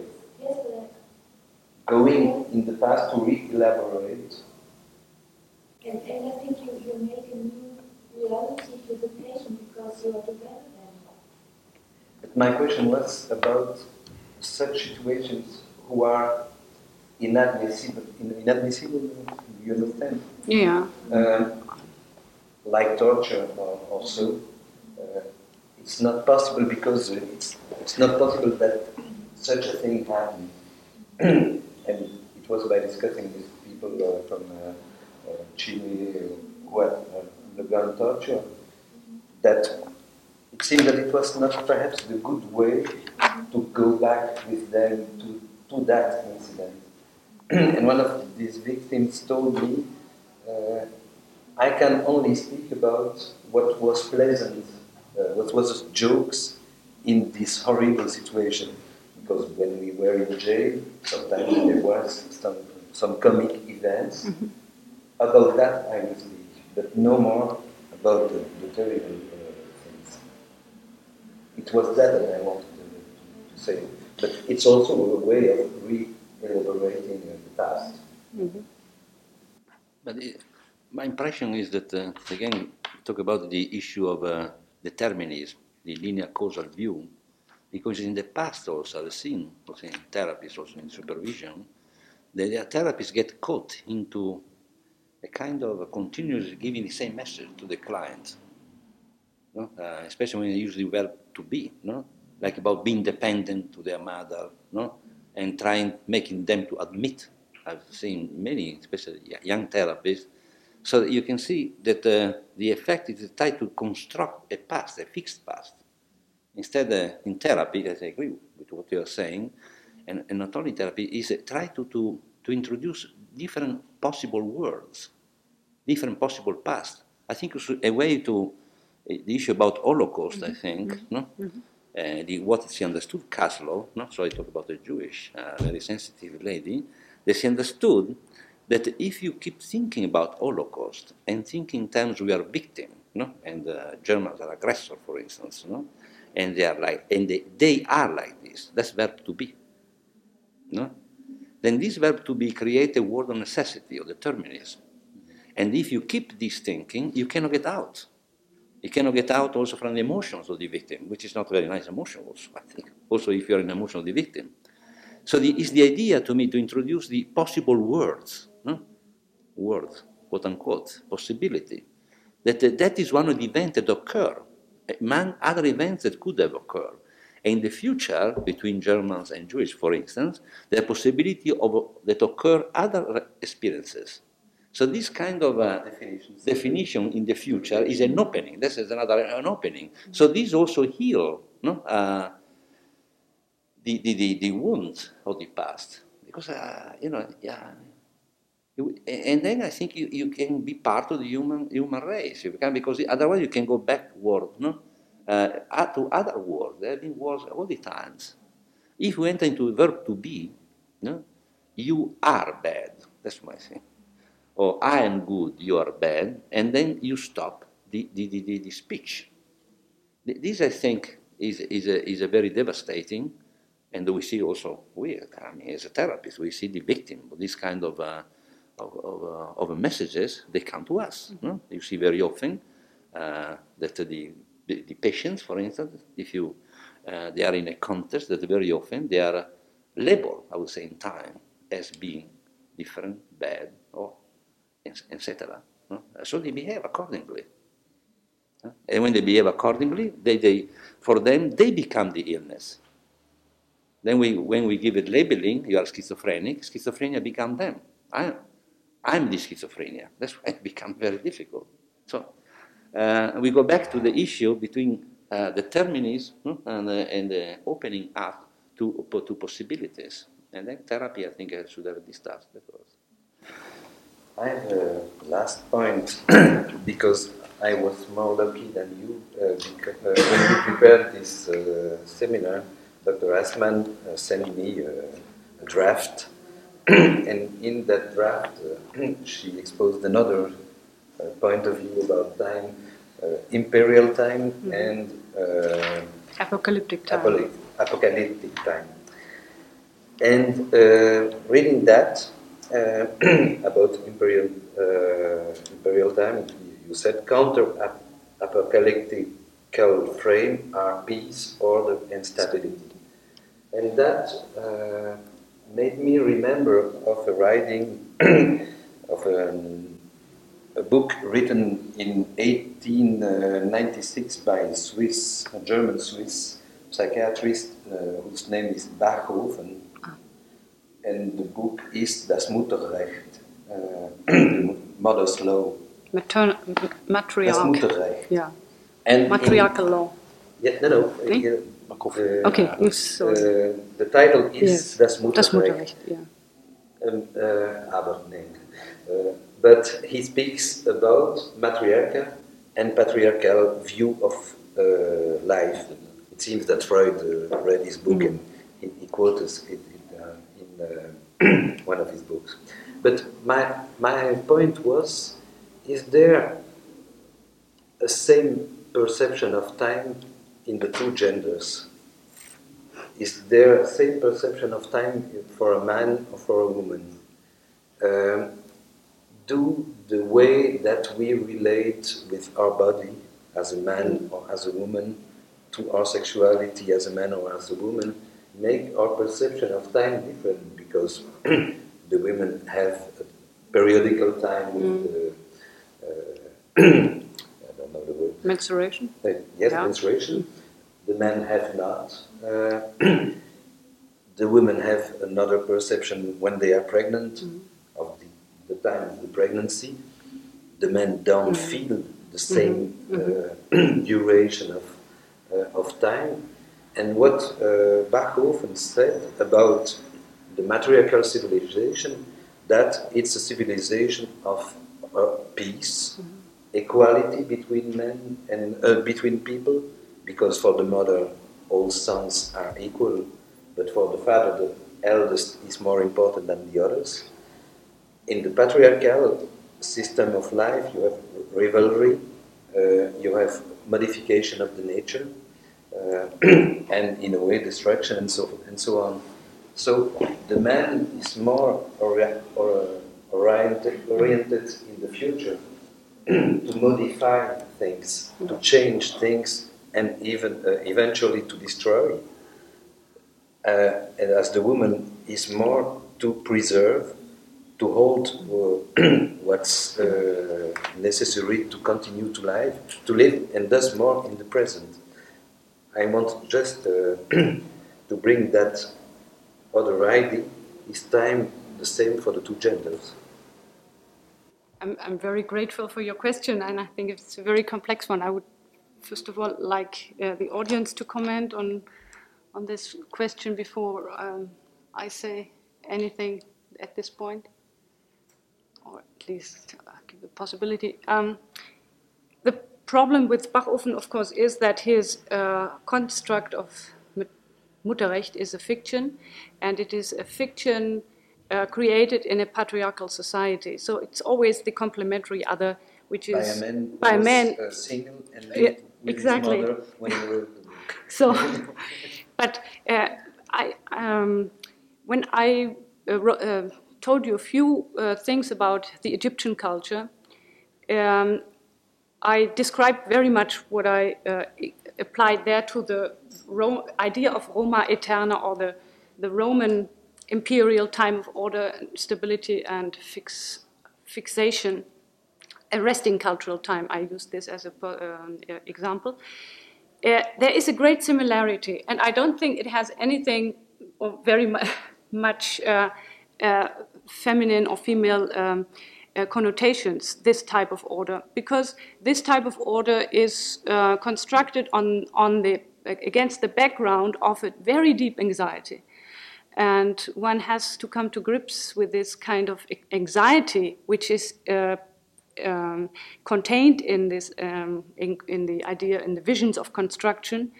going in the past to re-elaborate. And, and I think you, you make a new reality to the patient because you are together then. But my question was about such situations who are inadmissible. Inadmissible, you understand? Yeah. Um, like torture or, or so. Uh, it's not possible because it's, it's not possible that such a thing happened. and it was by discussing with people uh, from uh, uh, Chile who had undergone torture that it seemed that it was not perhaps the good way to go back with them to, to that incident. and one of these victims told me, uh, I can only speak about what was pleasant, uh, what was jokes in this horrible situation. Because when we were in jail, sometimes there was some, some comic events. About that I will speak, but no more about the, the terrible uh, things. It was that that I wanted to, to say. But it's also a way of re-elaborating uh, the past. But it, my impression is that, uh, again, talk about the issue of uh, determinism, the linear causal view, because in the past also I've seen, also in therapies, also in supervision, that the therapists get caught into a kind of a continuous giving the same message to the client, no? uh, especially when they use the verb to be, no? like about being dependent to their mother, no? and trying, making them to admit. I've seen many, especially young therapists, so you can see that uh, the effect is to try to construct a past, a fixed past. Instead, uh, in therapy, as I agree with what you are saying, and, and not only therapy, is uh, try to, to, to introduce different possible worlds, different possible past. I think it's a way to, uh, the issue about Holocaust, I think, no? Uh, the, what she understood, Kaslow, no? so I talk about a Jewish, uh, very sensitive lady, that she understood that if you keep thinking about Holocaust and think in terms we are victim, no? and uh, Germans are aggressor, for instance, no? And they are like, and they, they are like this. That's verb to be, no? Then this verb to be create a world of necessity or determinism. And if you keep this thinking, you cannot get out. You cannot get out also from the emotions of the victim, which is not very nice emotion also, I think. Also if you're the emotion of the victim. So the, it's the idea to me to introduce the possible words, no? words, quote unquote, possibility. That uh, that is one of the events that occur among other events that could have occurred. In the future, between Germans and Jews, for instance, the possibility of that occur other experiences. So this kind of uh, definition in the future is an opening. This is another an opening. So this also heal no? Uh, the, the, the, the wounds of the past. Because, uh, you know, yeah. And then I think you, you can be part of the human, human race. Because otherwise you can go backward no? uh, to other wars. There have been wars all the times. If you enter into a verb to be, no? you are bad. That's my thing. Or I am good, you are bad. And then you stop the, the, the, the, the speech. This, I think, is, is, a, is a very devastating, and we see also, we, I mean, as a therapist, we see the victim of this kind of, uh, of, of, uh, of messages, they come to us. no? You see very often uh, that the, the, the patients, for instance, if you, uh, they are in a context that very often they are labeled, I would say, in time as being different, bad, or etc. no? So they behave accordingly. And when they behave accordingly, they, they, for them, they become the illness. Then we, when we give it labeling, you are schizophrenic, schizophrenia become them. I, I'm the schizophrenia. That's why it becomes very difficult. So uh, we go back to the issue between uh, determinism no, and, uh, and the opening up to, to possibilities. And then therapy, I think, I should have discussed. Because I have a last point because I was more lucky than you uh, because, uh, when we prepared this uh, seminar. Dr. Assmann sent me a draft, and in that draft, uh, she exposed another uh, point of view about time, uh, imperial time, and uh, Apocalyptic time. apocalyptic, apocalyptic time. And uh, reading that uh, about imperial uh, imperial time, you said counter ap- apocalyptical frame are peace, order, and stability, and that uh, made me remember of a writing of an, a book written in 1896 by a Swiss, a German Swiss psychiatrist uh, whose name is Bachofen, and the book is Das Mutterrecht, uh, mother's law. Matern- m- Das. Mutterrecht. Yeah. And in- Matriarchal law. Yeah, no, no. Nee? uh, uh, Okay, saw uh, the title is Yes. Das Mutterrecht. Das Mutterrecht, yeah. Um, uh, aber, nee. Uh, but he speaks about matriarcha and patriarchal view of uh, life. It seems that Freud uh, read his book and he, he quotes it in, uh, in uh, one of his books. But my, my point was is there a same perception of time in the two genders? Is there a same perception of time for a man or for a woman? Um, do the way that we relate with our body as a man or as a woman to our sexuality as a man or as a woman make our perception of time different because the women have a periodical time with the, uh, I don't know the word. Menstruation? Uh, yes, Yeah. menstruation. The men have not. Uh, the women have another perception when they are pregnant of the, the time of the pregnancy. The men don't feel the same uh, duration of, uh, of time. And what uh, Bachofen said about the matriarchal civilization, that it's a civilization of peace, equality between men and uh, between people, because for the mother all sons are equal, but for the father the eldest is more important than the others. In the patriarchal system of life, you have rivalry, uh, you have modification of the nature, uh, and in a way destruction and so and so on. So the man is more ori- or, oriented, oriented in the future to modify things, to change things, and even uh, eventually to destroy. Uh, and as the woman is more to preserve, to hold uh, what's uh, necessary to continue to live, to live, and thus more in the present. I want just uh, to bring that other idea. Is time the same for the two genders? I'm, I'm very grateful for your question, and I think it's a very complex one. I would, first of all, like uh, the audience to comment on, on this question before um, I say anything at this point, or at least give the possibility. Um, the problem with Bachofen, of course, is that his uh, construct of Mutterrecht is a fiction, and it is a fiction uh, created in a patriarchal society. So it's always the complementary other, which By is a man by a man. uh, single and lived Yeah, with exactly. his mother when he book. So, but uh, I, um, when I uh, uh, told you a few uh, things about the Egyptian culture, um, I described very much what I uh, applied there to the Ro- idea of Roma Eterna or the, the Roman imperial time of order, stability, and fix, fixation, resting cultural time. I use this as an um, example. Uh, there is a great similarity, and I don't think it has anything or very mu- much uh, uh, feminine or female um, uh, connotations, this type of order, because this type of order is uh, constructed on, on the, against the background of a very deep anxiety. And one has to come to grips with this kind of anxiety, which is uh, um, contained in this um, in, in the idea in the visions of construction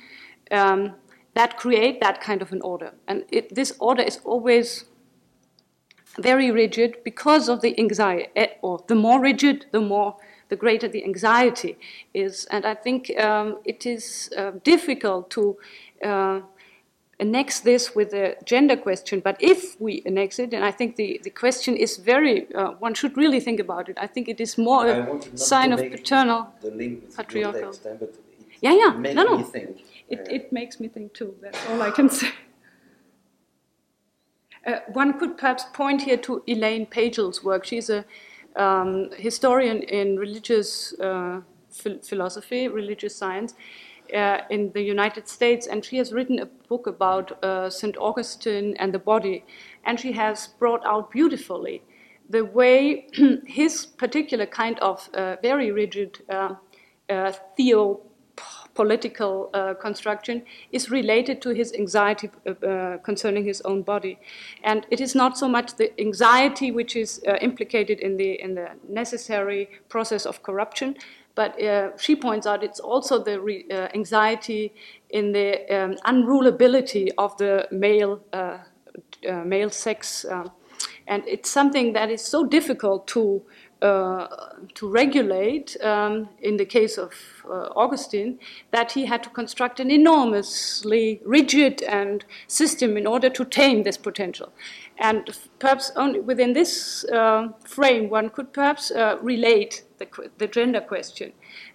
um, that create that kind of an order. And it, this order is always very rigid because of the anxiety eh, or the more rigid the more the greater the anxiety is. And i think um, it is uh, difficult to uh, annex this with the gender question, but if we annex it, and I think the, the question is very, uh, one should really think about it. I think it is more a sign of paternal. the link with patriarchal. text, eh, but Yeah, yeah, no, no. me think. It, uh, it makes me think too, that's all I can say. Uh, one could perhaps point here to Elaine Pagels' work. She's a um, historian in religious uh, phil- philosophy, religious science uh, in the United States, and she has written a book about uh, St. Augustine and the body, and she has brought out beautifully the way his particular kind of uh, very rigid uh, uh, theo political uh, construction is related to his anxiety concerning his own body, and it is not so much the anxiety which is implicated in the in the necessary process of corruption, But uh, she points out it's also the re, uh, anxiety in the um, unrulability of the male uh, uh, male sex, um, and it's something that is so difficult to uh, to regulate um, in the case of Augustine that he had to construct an enormously rigid and system in order to tame this potential. And perhaps only within this uh, frame, one could perhaps uh, relate the, the, gender question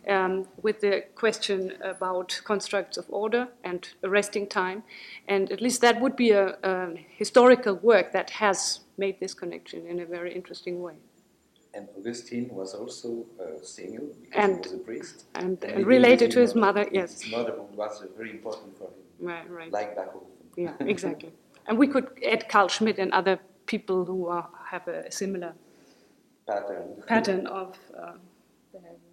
um, with the question about constructs of order and arresting time. And at least that would be a, a historical work that has made this connection in a very interesting way. And Augustine was also uh, single because and, he was a priest. And, and, and related to his mother, yes. His mother was very important for him. Right, right. Like Beethoven. Yeah, exactly. and we could add Carl Schmitt and other people who are, have a similar pattern pattern of uh, behavior.